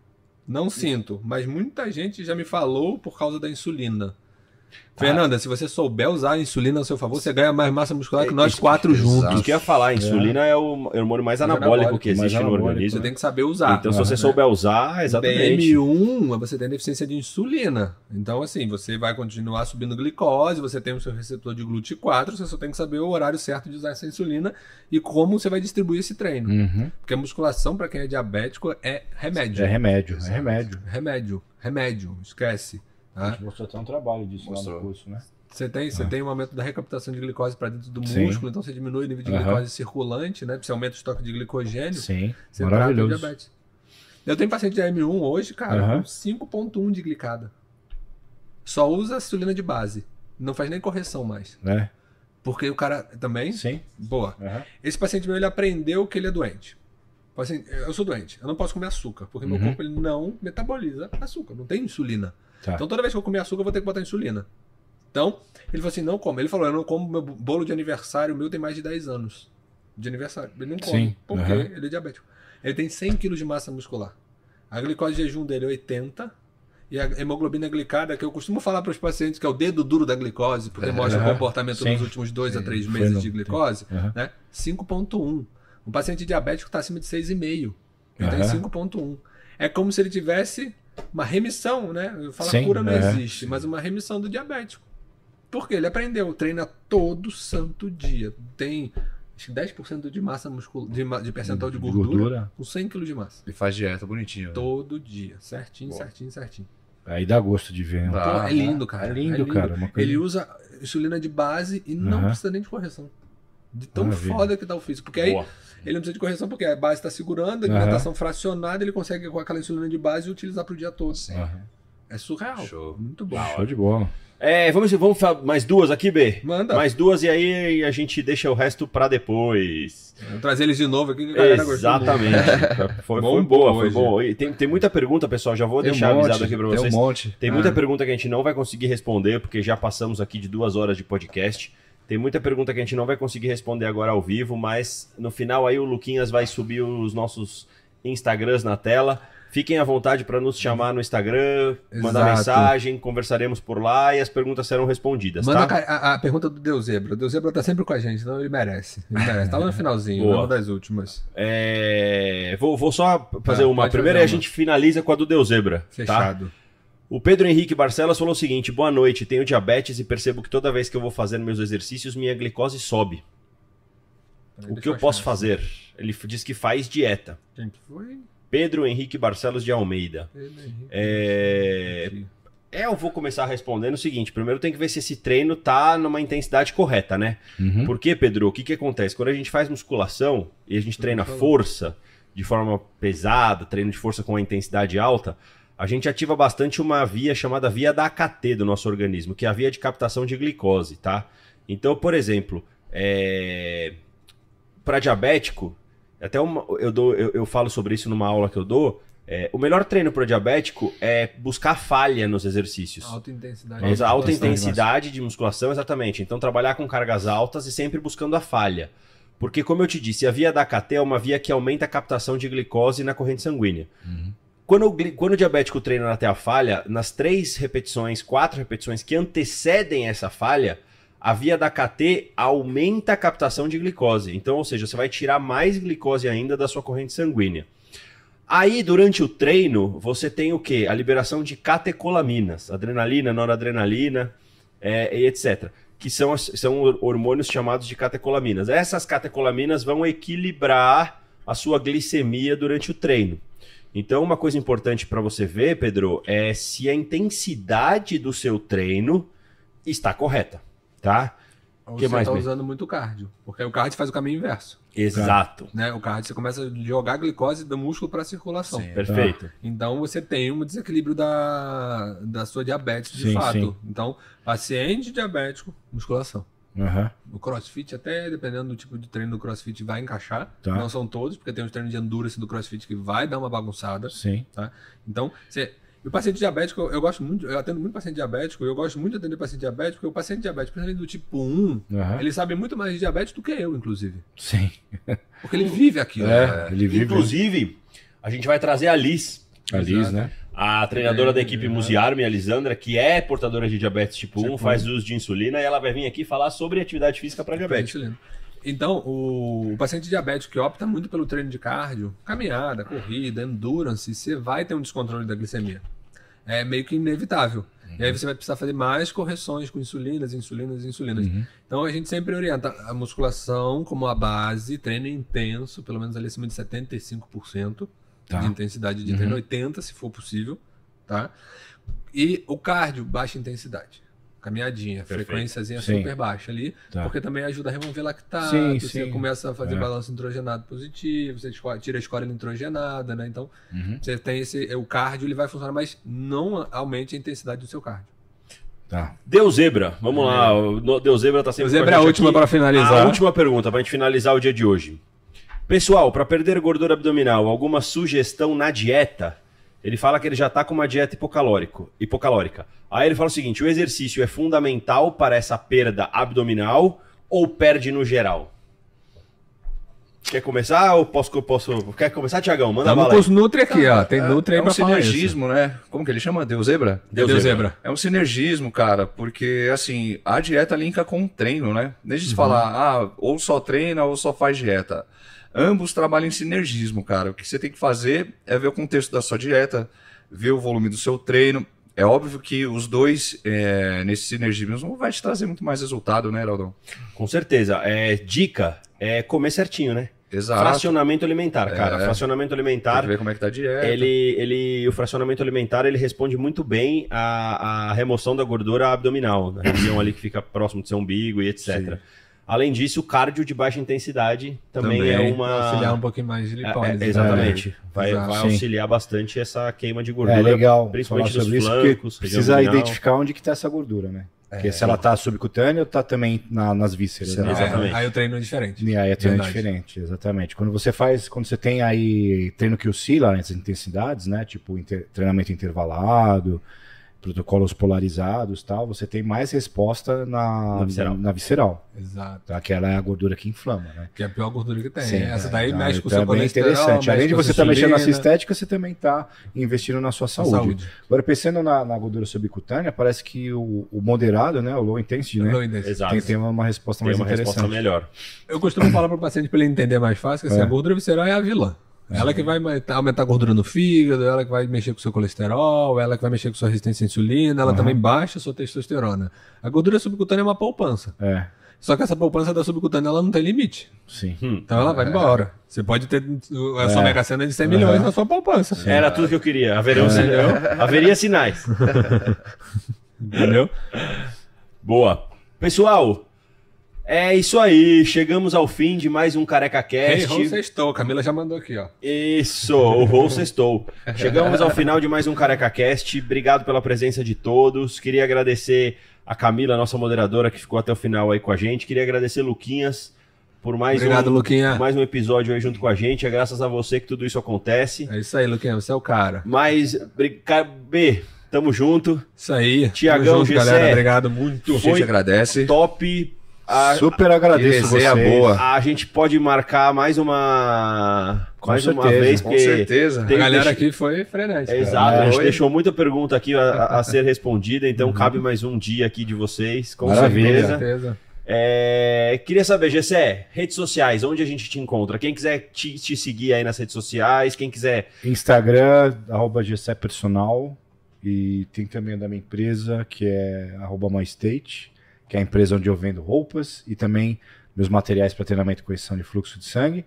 Não sinto, mas muita gente já me falou por causa da insulina. Fernanda, se você souber usar a insulina a seu favor, você ganha mais massa muscular que É, nós isso- quatro exato. juntos. Isso que eu ia falar, a insulina é o hormônio mais anabólico anabólico, que existe mais no anabólico. organismo. Você tem que saber usar. Então, se você né? souber usar, exatamente. BM1, você tem deficiência de insulina. Então, assim, você vai continuar subindo glicose, você tem o seu receptor de GLUT4, você só tem que saber o horário certo de usar essa insulina e como você vai distribuir esse treino. Uhum. Porque a musculação, para quem é diabético, é remédio. É remédio, é remédio. Remédio, remédio, esquece. A gente mostrou até um trabalho disso lá Mostrou. no curso, né? Você tem, você tem um aumento da recaptação de glicose para dentro do Sim. músculo, então você diminui o nível de glicose circulante, né? Você aumenta o estoque de glicogênio, Sim, você trata o maravilhoso. diabetes. Eu tenho paciente de M1 hoje, cara, Aham. com 5.1 de glicada. Só usa insulina de base. Não faz nem correção mais. Né? Porque o cara também. Sim. Boa. Aham. Esse paciente meu, ele aprendeu que ele é doente. Paciente- eu sou doente, eu não posso comer açúcar, porque meu Uhum. corpo ele não metaboliza açúcar, não tem insulina. Tá. Então toda vez que eu comer açúcar, eu vou ter que botar insulina. Então, ele falou assim: não come. Ele falou: eu não como meu bolo de aniversário, o meu tem mais de 10 anos de aniversário. Ele não come, Sim, porque aham. ele é diabético. Ele tem 100 quilos de massa muscular. A glicose de jejum dele é 80 E a hemoglobina glicada, que eu costumo falar para os pacientes, que é o dedo duro da glicose, porque mostra o comportamento Sim. nos últimos dois a três Foi meses no- de glicose, Aham. né? 5,1. Um paciente diabético está acima de 6,5. Ele tem Aham. 5,1. É como se ele tivesse uma remissão, né? Eu falo Sim, cura não é. existe, mas uma remissão do diabético. Porque ele aprendeu, treina todo santo dia. Tem acho que 10% de massa muscular, de, de percentual de De gordura, gordura. com 100 kg de massa. Ele faz dieta bonitinho. né? Todo dia. Certinho, certinho, certinho. Aí dá gosto de ver. né? Dá. Pô, Ah, é lindo, cara. é lindo, cara, coisa- Ele usa insulina de base e não Aham. precisa nem de correção. De tão Maravilha. foda que tá o físico. Porque aí Boa. Ele não precisa de correção porque a base está segurando, a alimentação fracionada, ele consegue com aquela insulina de base utilizar pro dia todo. Aham. É surreal. Show. Muito bom. Show de bola. É, vamos, vamos mais duas aqui, B? Manda. Mais duas e aí a gente deixa o resto pra depois. Vou trazer eles de novo aqui que a galera Exatamente. Foi, Bom foi boa, foi boa. E tem, tem muita pergunta, pessoal. Já vou Tem deixar um monte, avisado aqui pra vocês. Tem um monte. Tem muita Ah. pergunta que a gente não vai conseguir responder, porque já passamos aqui de duas horas de podcast. Tem muita pergunta que a gente não vai conseguir responder agora ao vivo, mas no final aí o Luquinhas vai subir os nossos Instagrams na tela. Fiquem à vontade para nos chamar no Instagram, mandar Exato. mensagem, conversaremos por lá e as perguntas serão respondidas, Manda tá? a, a- pergunta do Deus Zebra. O Deus Zebra tá sempre com a gente, então ele merece. Ele merece. Tá lá no finalzinho, Boa. uma das últimas. É, Vou, vou só fazer Tá, uma primeira fazer e a uma. gente finaliza com a do Deus Zebra, tá? O Pedro Henrique Barcelos falou o seguinte: boa noite, tenho diabetes e percebo que toda vez que eu vou fazer meus exercícios, minha glicose sobe. O que eu posso fazer? Ele diz que faz dieta. Quem que foi? Pedro Henrique Barcelos de Almeida. Pedro Henrique. É, é, eu vou começar respondendo o seguinte: primeiro tem que ver se esse treino tá numa intensidade correta, né? Uhum. Por quê, Pedro? O que, que acontece? Quando a gente faz musculação e a gente treina força de forma pesada, treino de força com uma intensidade alta, a gente ativa bastante uma via chamada via da AKT do nosso organismo, que é a via de captação de glicose, tá? Então, por exemplo, é... para diabético, até uma- eu, dou, eu, eu falo sobre isso numa aula que eu dou. é, o melhor treino para diabético é buscar falha nos exercícios. Alta intensidade. Alta Alta intensidade de musculação, exatamente. Então, trabalhar com cargas altas e sempre buscando a falha. Porque, como eu te disse, a via da AKT é uma via que aumenta a captação de glicose na corrente sanguínea. Quando, o quando o diabético treina até a falha, nas três repetições, quatro repetições que antecedem essa falha, a via da KT aumenta a captação de glicose. Então, ou seja, você vai tirar mais glicose ainda da sua corrente sanguínea. Aí, durante o treino, você tem o quê? A liberação de catecolaminas, adrenalina, noradrenalina, é, e etc. Que são, são hor- hormônios chamados de catecolaminas. Essas catecolaminas vão equilibrar a sua glicemia durante o treino. Então, uma coisa importante para você ver, Pedro, é se a intensidade do seu treino está correta, tá? Ou que você mais, tá Bê? usando muito cardio. Porque o cardio faz o caminho inverso. Exato. Né? O cardio você começa a jogar glicose do músculo para circulação. Sim. Perfeito. Então você tem um desequilíbrio da, da sua diabetes de Sim, fato. sim. Então, paciente diabético, musculação. Aham. No crossfit, até dependendo do tipo de treino do crossfit, vai encaixar. Tá. Não são todos, porque tem uns treinos de endurance do crossfit que vai dar uma bagunçada. Sim. Então, você. O paciente diabético, eu gosto muito, eu atendo muito paciente diabético, eu gosto muito de atender paciente diabético, porque o paciente diabético, principalmente do tipo 1, Aham. ele sabe muito mais de diabetes do que eu, inclusive. Sim. Porque ele vive aquilo. É, ele vive Inclusive, a gente vai trazer a Liz, a Liz, né? A treinadora É, da equipe é. Musiarme, a Lisandra, que é portadora de diabetes tipo 1, Tipo faz uso de insulina, e ela vai vir aqui falar sobre atividade física para diabético. Insulina. Então, o, o paciente diabético que opta muito pelo treino de cardio, caminhada, corrida, endurance, você vai ter um descontrole da glicemia. É meio que inevitável. E aí você vai precisar fazer mais correções com insulinas, insulinas, insulinas. Então a gente sempre orienta a musculação como a base, treino intenso, pelo menos ali acima de 75% Tá. de intensidade de treino, 80% se for possível, tá? E o cardio, baixa intensidade. Caminhadinha, Perfeito. frequênciazinha Sim. super baixa ali, Tá. porque também ajuda a remover lactato, Sim, você sim. começa a fazer É. balanço nitrogenado positivo, você tira a escória nitrogenada, né? Então, Uhum. você tem esse. O cardio ele vai funcionar, mas não aumente a intensidade do seu cardio. Tá. Deu zebra, vamos lá. O no- Deu zebra tá sempre O zebra com é a gente última para finalizar. A última pergunta, pra gente finalizar o dia de hoje. Pessoal, para perder gordura abdominal, alguma sugestão na dieta? Ele fala que ele já tá com uma dieta hipocalórico, hipocalórica. Aí ele fala o seguinte: o exercício é fundamental para essa perda abdominal ou perde no geral? Quer começar ou posso, posso... Quer começar, Tiagão? Manda Estamos bala com aí. os Nutri aqui, ó. Tem Nutri aí é um pra falar isso. sinergismo, né? Como que ele chama? Deus zebra? Deus, Deus zebra. É um sinergismo, cara, porque assim, a dieta linka com o treino, né? Uhum. de falar, ah, ou só treina ou só faz dieta. Ambos trabalham em sinergismo, cara. O que você tem que fazer é ver o contexto da sua dieta, ver o volume do seu treino. É óbvio que os dois, é, nesse sinergismo, vai te trazer muito mais resultado, né, Heraldão? Com certeza. É, dica é comer certinho, né? Exato. Fracionamento alimentar, cara. É. Fracionamento alimentar. ver como é que tá a dieta. Ele, ele, o fracionamento alimentar ele responde muito bem à, à remoção da gordura abdominal, na região ali que fica próximo do seu umbigo e etc. Além disso, o cardio de baixa intensidade também, é Também, uma. Auxiliar um pouquinho mais de É, lipólise. é, né? exatamente. Vai, Exato. vai auxiliar bastante essa queima de É gordura. legal principalmente falar sobre isso, flancos, porque precisa abdominal. identificar onde que tá essa gordura, né? Porque se ela tá subcutânea ou tá também na- nas vísceras. Né? Exatamente. Aí o treino é diferente. E aí é treino Verdade. diferente, exatamente. Quando você faz, quando você tem aí treino que oscila nas intensidades, né? Tipo inter- treinamento intervalado, protocolos polarizados, tal, você tem mais resposta na, Na visceral. na, na visceral, Exato. tá? Que ela é a gordura que inflama, né? Que é a pior gordura que tem. Sim, Essa é, daí tá, mexe com o então seu é bem colesterol. interessante. Além de você estar mexendo na sua estética, você também está investindo na sua sua saúde. Agora, pensando na, na gordura subcutânea, parece que o, o moderado, né? O low intensity, né? Low intensity. Exato. Tem, tem uma resposta Tem mais uma resposta interessante. melhor. Eu costumo falar para o paciente para ele entender mais fácil que assim, É. a gordura visceral é a vilã. Ela que vai aumentar a gordura no fígado, ela que vai mexer com o seu colesterol, ela que vai mexer com sua resistência à insulina, ela também baixa a sua testosterona. A gordura subcutânea é uma poupança. É, Só que essa poupança da subcutânea ela não tem limite. sim. Então ela vai embora. Você pode ter a sua É. mega cena de 100 milhões na sua poupança. Era tudo que eu queria. Haveria, um sinal- haveria sinais. Entendeu? Boa. Pessoal, é isso aí. Chegamos ao fim de mais um Careca Hey, Cast. ho, sextou. Camila já mandou aqui, ó. Isso, o Rol sextou. Chegamos ao final de mais um Careca Cast. Obrigado pela presença de todos. Queria agradecer a Camila, nossa moderadora, que ficou até o final aí com a gente. Queria agradecer Luquinhas por mais Obrigado, um Luquinha. mais um episódio aí junto com a gente. É graças a você que tudo isso acontece. É isso aí, Luquinha. Você é o cara. Mas, B, tamo junto. Isso aí. Tiagão, galera. Obrigado muito. A gente agradece. Top. A, Super agradeço vocês. boa. a gente pode marcar mais uma Com mais uma certeza, vez Com certeza. A tem- galera deixa- aqui foi frenética. É, exato, a gente Oi. deixou muita pergunta aqui a, a- ser respondida, então cabe mais um dia aqui de vocês, com Maravilha. Com certeza. É, queria saber, Gessé, redes sociais, onde a gente te encontra? Quem quiser te, te seguir aí nas redes sociais, quem quiser. Instagram, arroba GC Personal. E tem também da minha empresa, que é arroba MyState, que é a empresa onde eu vendo roupas e também meus materiais para treinamento e correção de fluxo de sangue.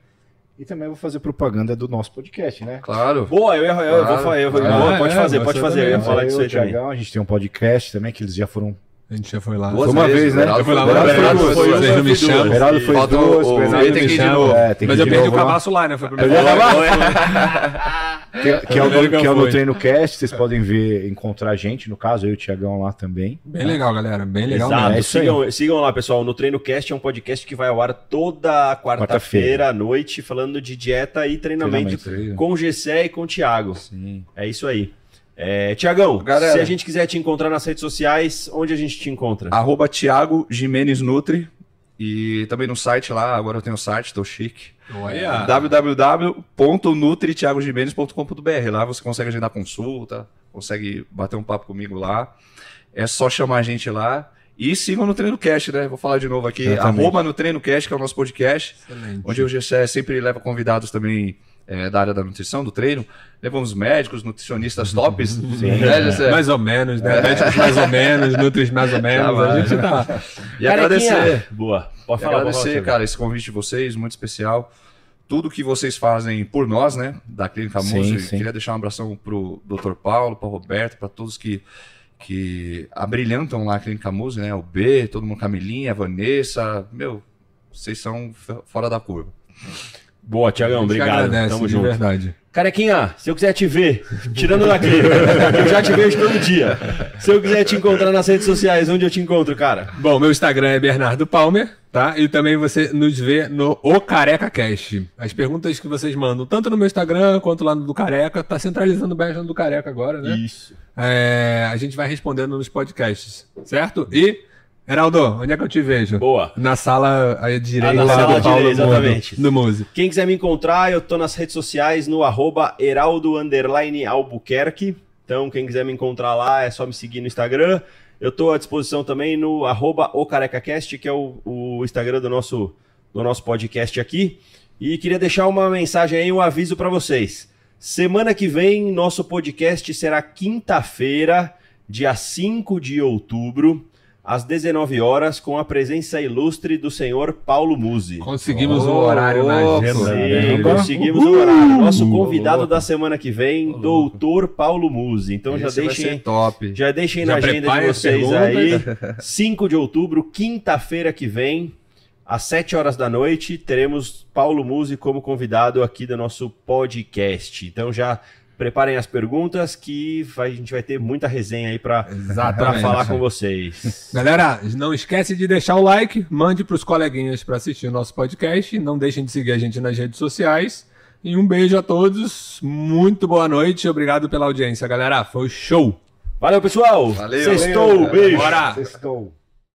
E também vou fazer propaganda do nosso podcast, né? Claro. Boa, eu, eu, eu vou Claro. falar. eu vou- Ah, boa, pode é, fazer, pode fazer. Eu também. ia falar eu, disso o aí também. A gente tem um podcast também, que eles já foram. A gente já foi lá. Duas Foi uma vezes, vez, né? o Heraldo Eu fui lá foi duas, vez, Heraldo foi vocês duas. não me chamam. O Heraldo foi o- duas, o- o me. É, Mas eu perdi o lá. cabaço lá, né? Foi o vez. Que, que é o, no, que é o Cast, vocês podem ver, encontrar a gente, no caso, eu e o Thiagão lá também. Bem legal, galera. Bem legal Exato. mesmo. É sigam, sigam lá, pessoal. No Treino Cast é um podcast que vai ao ar toda quarta-feira à noite, falando de dieta e treinamento, Treinamento. com o Gessé e com o Thiago. Sim. É isso aí. É, Tiagão, se a gente quiser te encontrar nas redes sociais, onde a gente te encontra? Arroba Thiago Jimenez Nutri. E também no site lá, agora eu tenho o site, tô chique. Olha. www.nutriThiagojimenez.com.br. Lá você consegue agendar consulta, consegue bater um papo comigo lá. É só chamar a gente lá. E sigam no Treino Cast, né? Vou falar de novo aqui. Exatamente. Arroba no Treino Cast, que é o nosso podcast. Excelente. Onde o GCE sempre leva convidados também é, da área da nutrição, do treino. Levamos médicos, nutricionistas tops. Sim, né, GCE? Mais ou menos, né? Médicos mais ou menos, Nutris mais ou menos. Tá, a gente tá. E agradecer. Boa. Pode E falar, agradecer, cara, esse convite de vocês, muito especial. Tudo que vocês fazem por nós, né, da Clínica Sim, sim. Queria deixar um abração pro Dr. Paulo, pro Roberto, para todos que, que abrilhantam lá a Clínica Muse, né, o B, todo mundo, Camilinha, a Vanessa, meu, vocês são fora da curva. Boa, Tiagão, obrigado. agradece, Tamo junto. verdade. Carequinha, se eu quiser te ver, tirando daqui, eu já te vejo todo dia. Se eu quiser te encontrar nas redes sociais, onde eu te encontro, cara? Bom, meu Instagram é Bernardo Palmer, tá? E também você nos vê no O Careca Cast. As perguntas que vocês mandam, tanto no meu Instagram quanto lá no do Careca, tá centralizando bem no do Careca agora, né? Isso. É, a gente vai respondendo nos podcasts, certo? E Heraldo, onde é que eu te vejo? Boa. Na sala aí direita Ah, na sala do Paulo direita, Mundo, exatamente. do Muse. Quem quiser me encontrar, eu tô nas redes sociais no arroba Heraldo Albuquerque. Então, quem quiser me encontrar lá, é só me seguir no Instagram. Eu tô à disposição também no arroba o CarecaCast, que é o, o Instagram do nosso, do nosso podcast aqui. E queria deixar uma mensagem aí, um aviso para vocês. Semana que vem, nosso podcast será quinta-feira, dia 5 de outubro, às 19 horas, com a presença ilustre do senhor Paulo Musi. Conseguimos um Ô, horário na agenda. Sim, Caramba. conseguimos o horário. Nosso convidado da semana que vem, doutor Paulo Musi. Então já Esse deixem, top. já deixem Já na agenda de vocês aí. 5 de outubro, quinta-feira que vem, às 7 horas da noite, teremos Paulo Musi como convidado aqui do nosso podcast. Então já preparem as perguntas que vai- a gente vai ter muita resenha aí para falar com vocês. Galera, não esquece de deixar o like, mande pros coleguinhas para assistir o nosso podcast, não deixem de seguir a gente nas redes sociais. E um beijo a todos, muito boa noite, obrigado pela audiência, galera. Foi show! Valeu, pessoal! Valeu. Sextou, beijo! Bora! Sextou.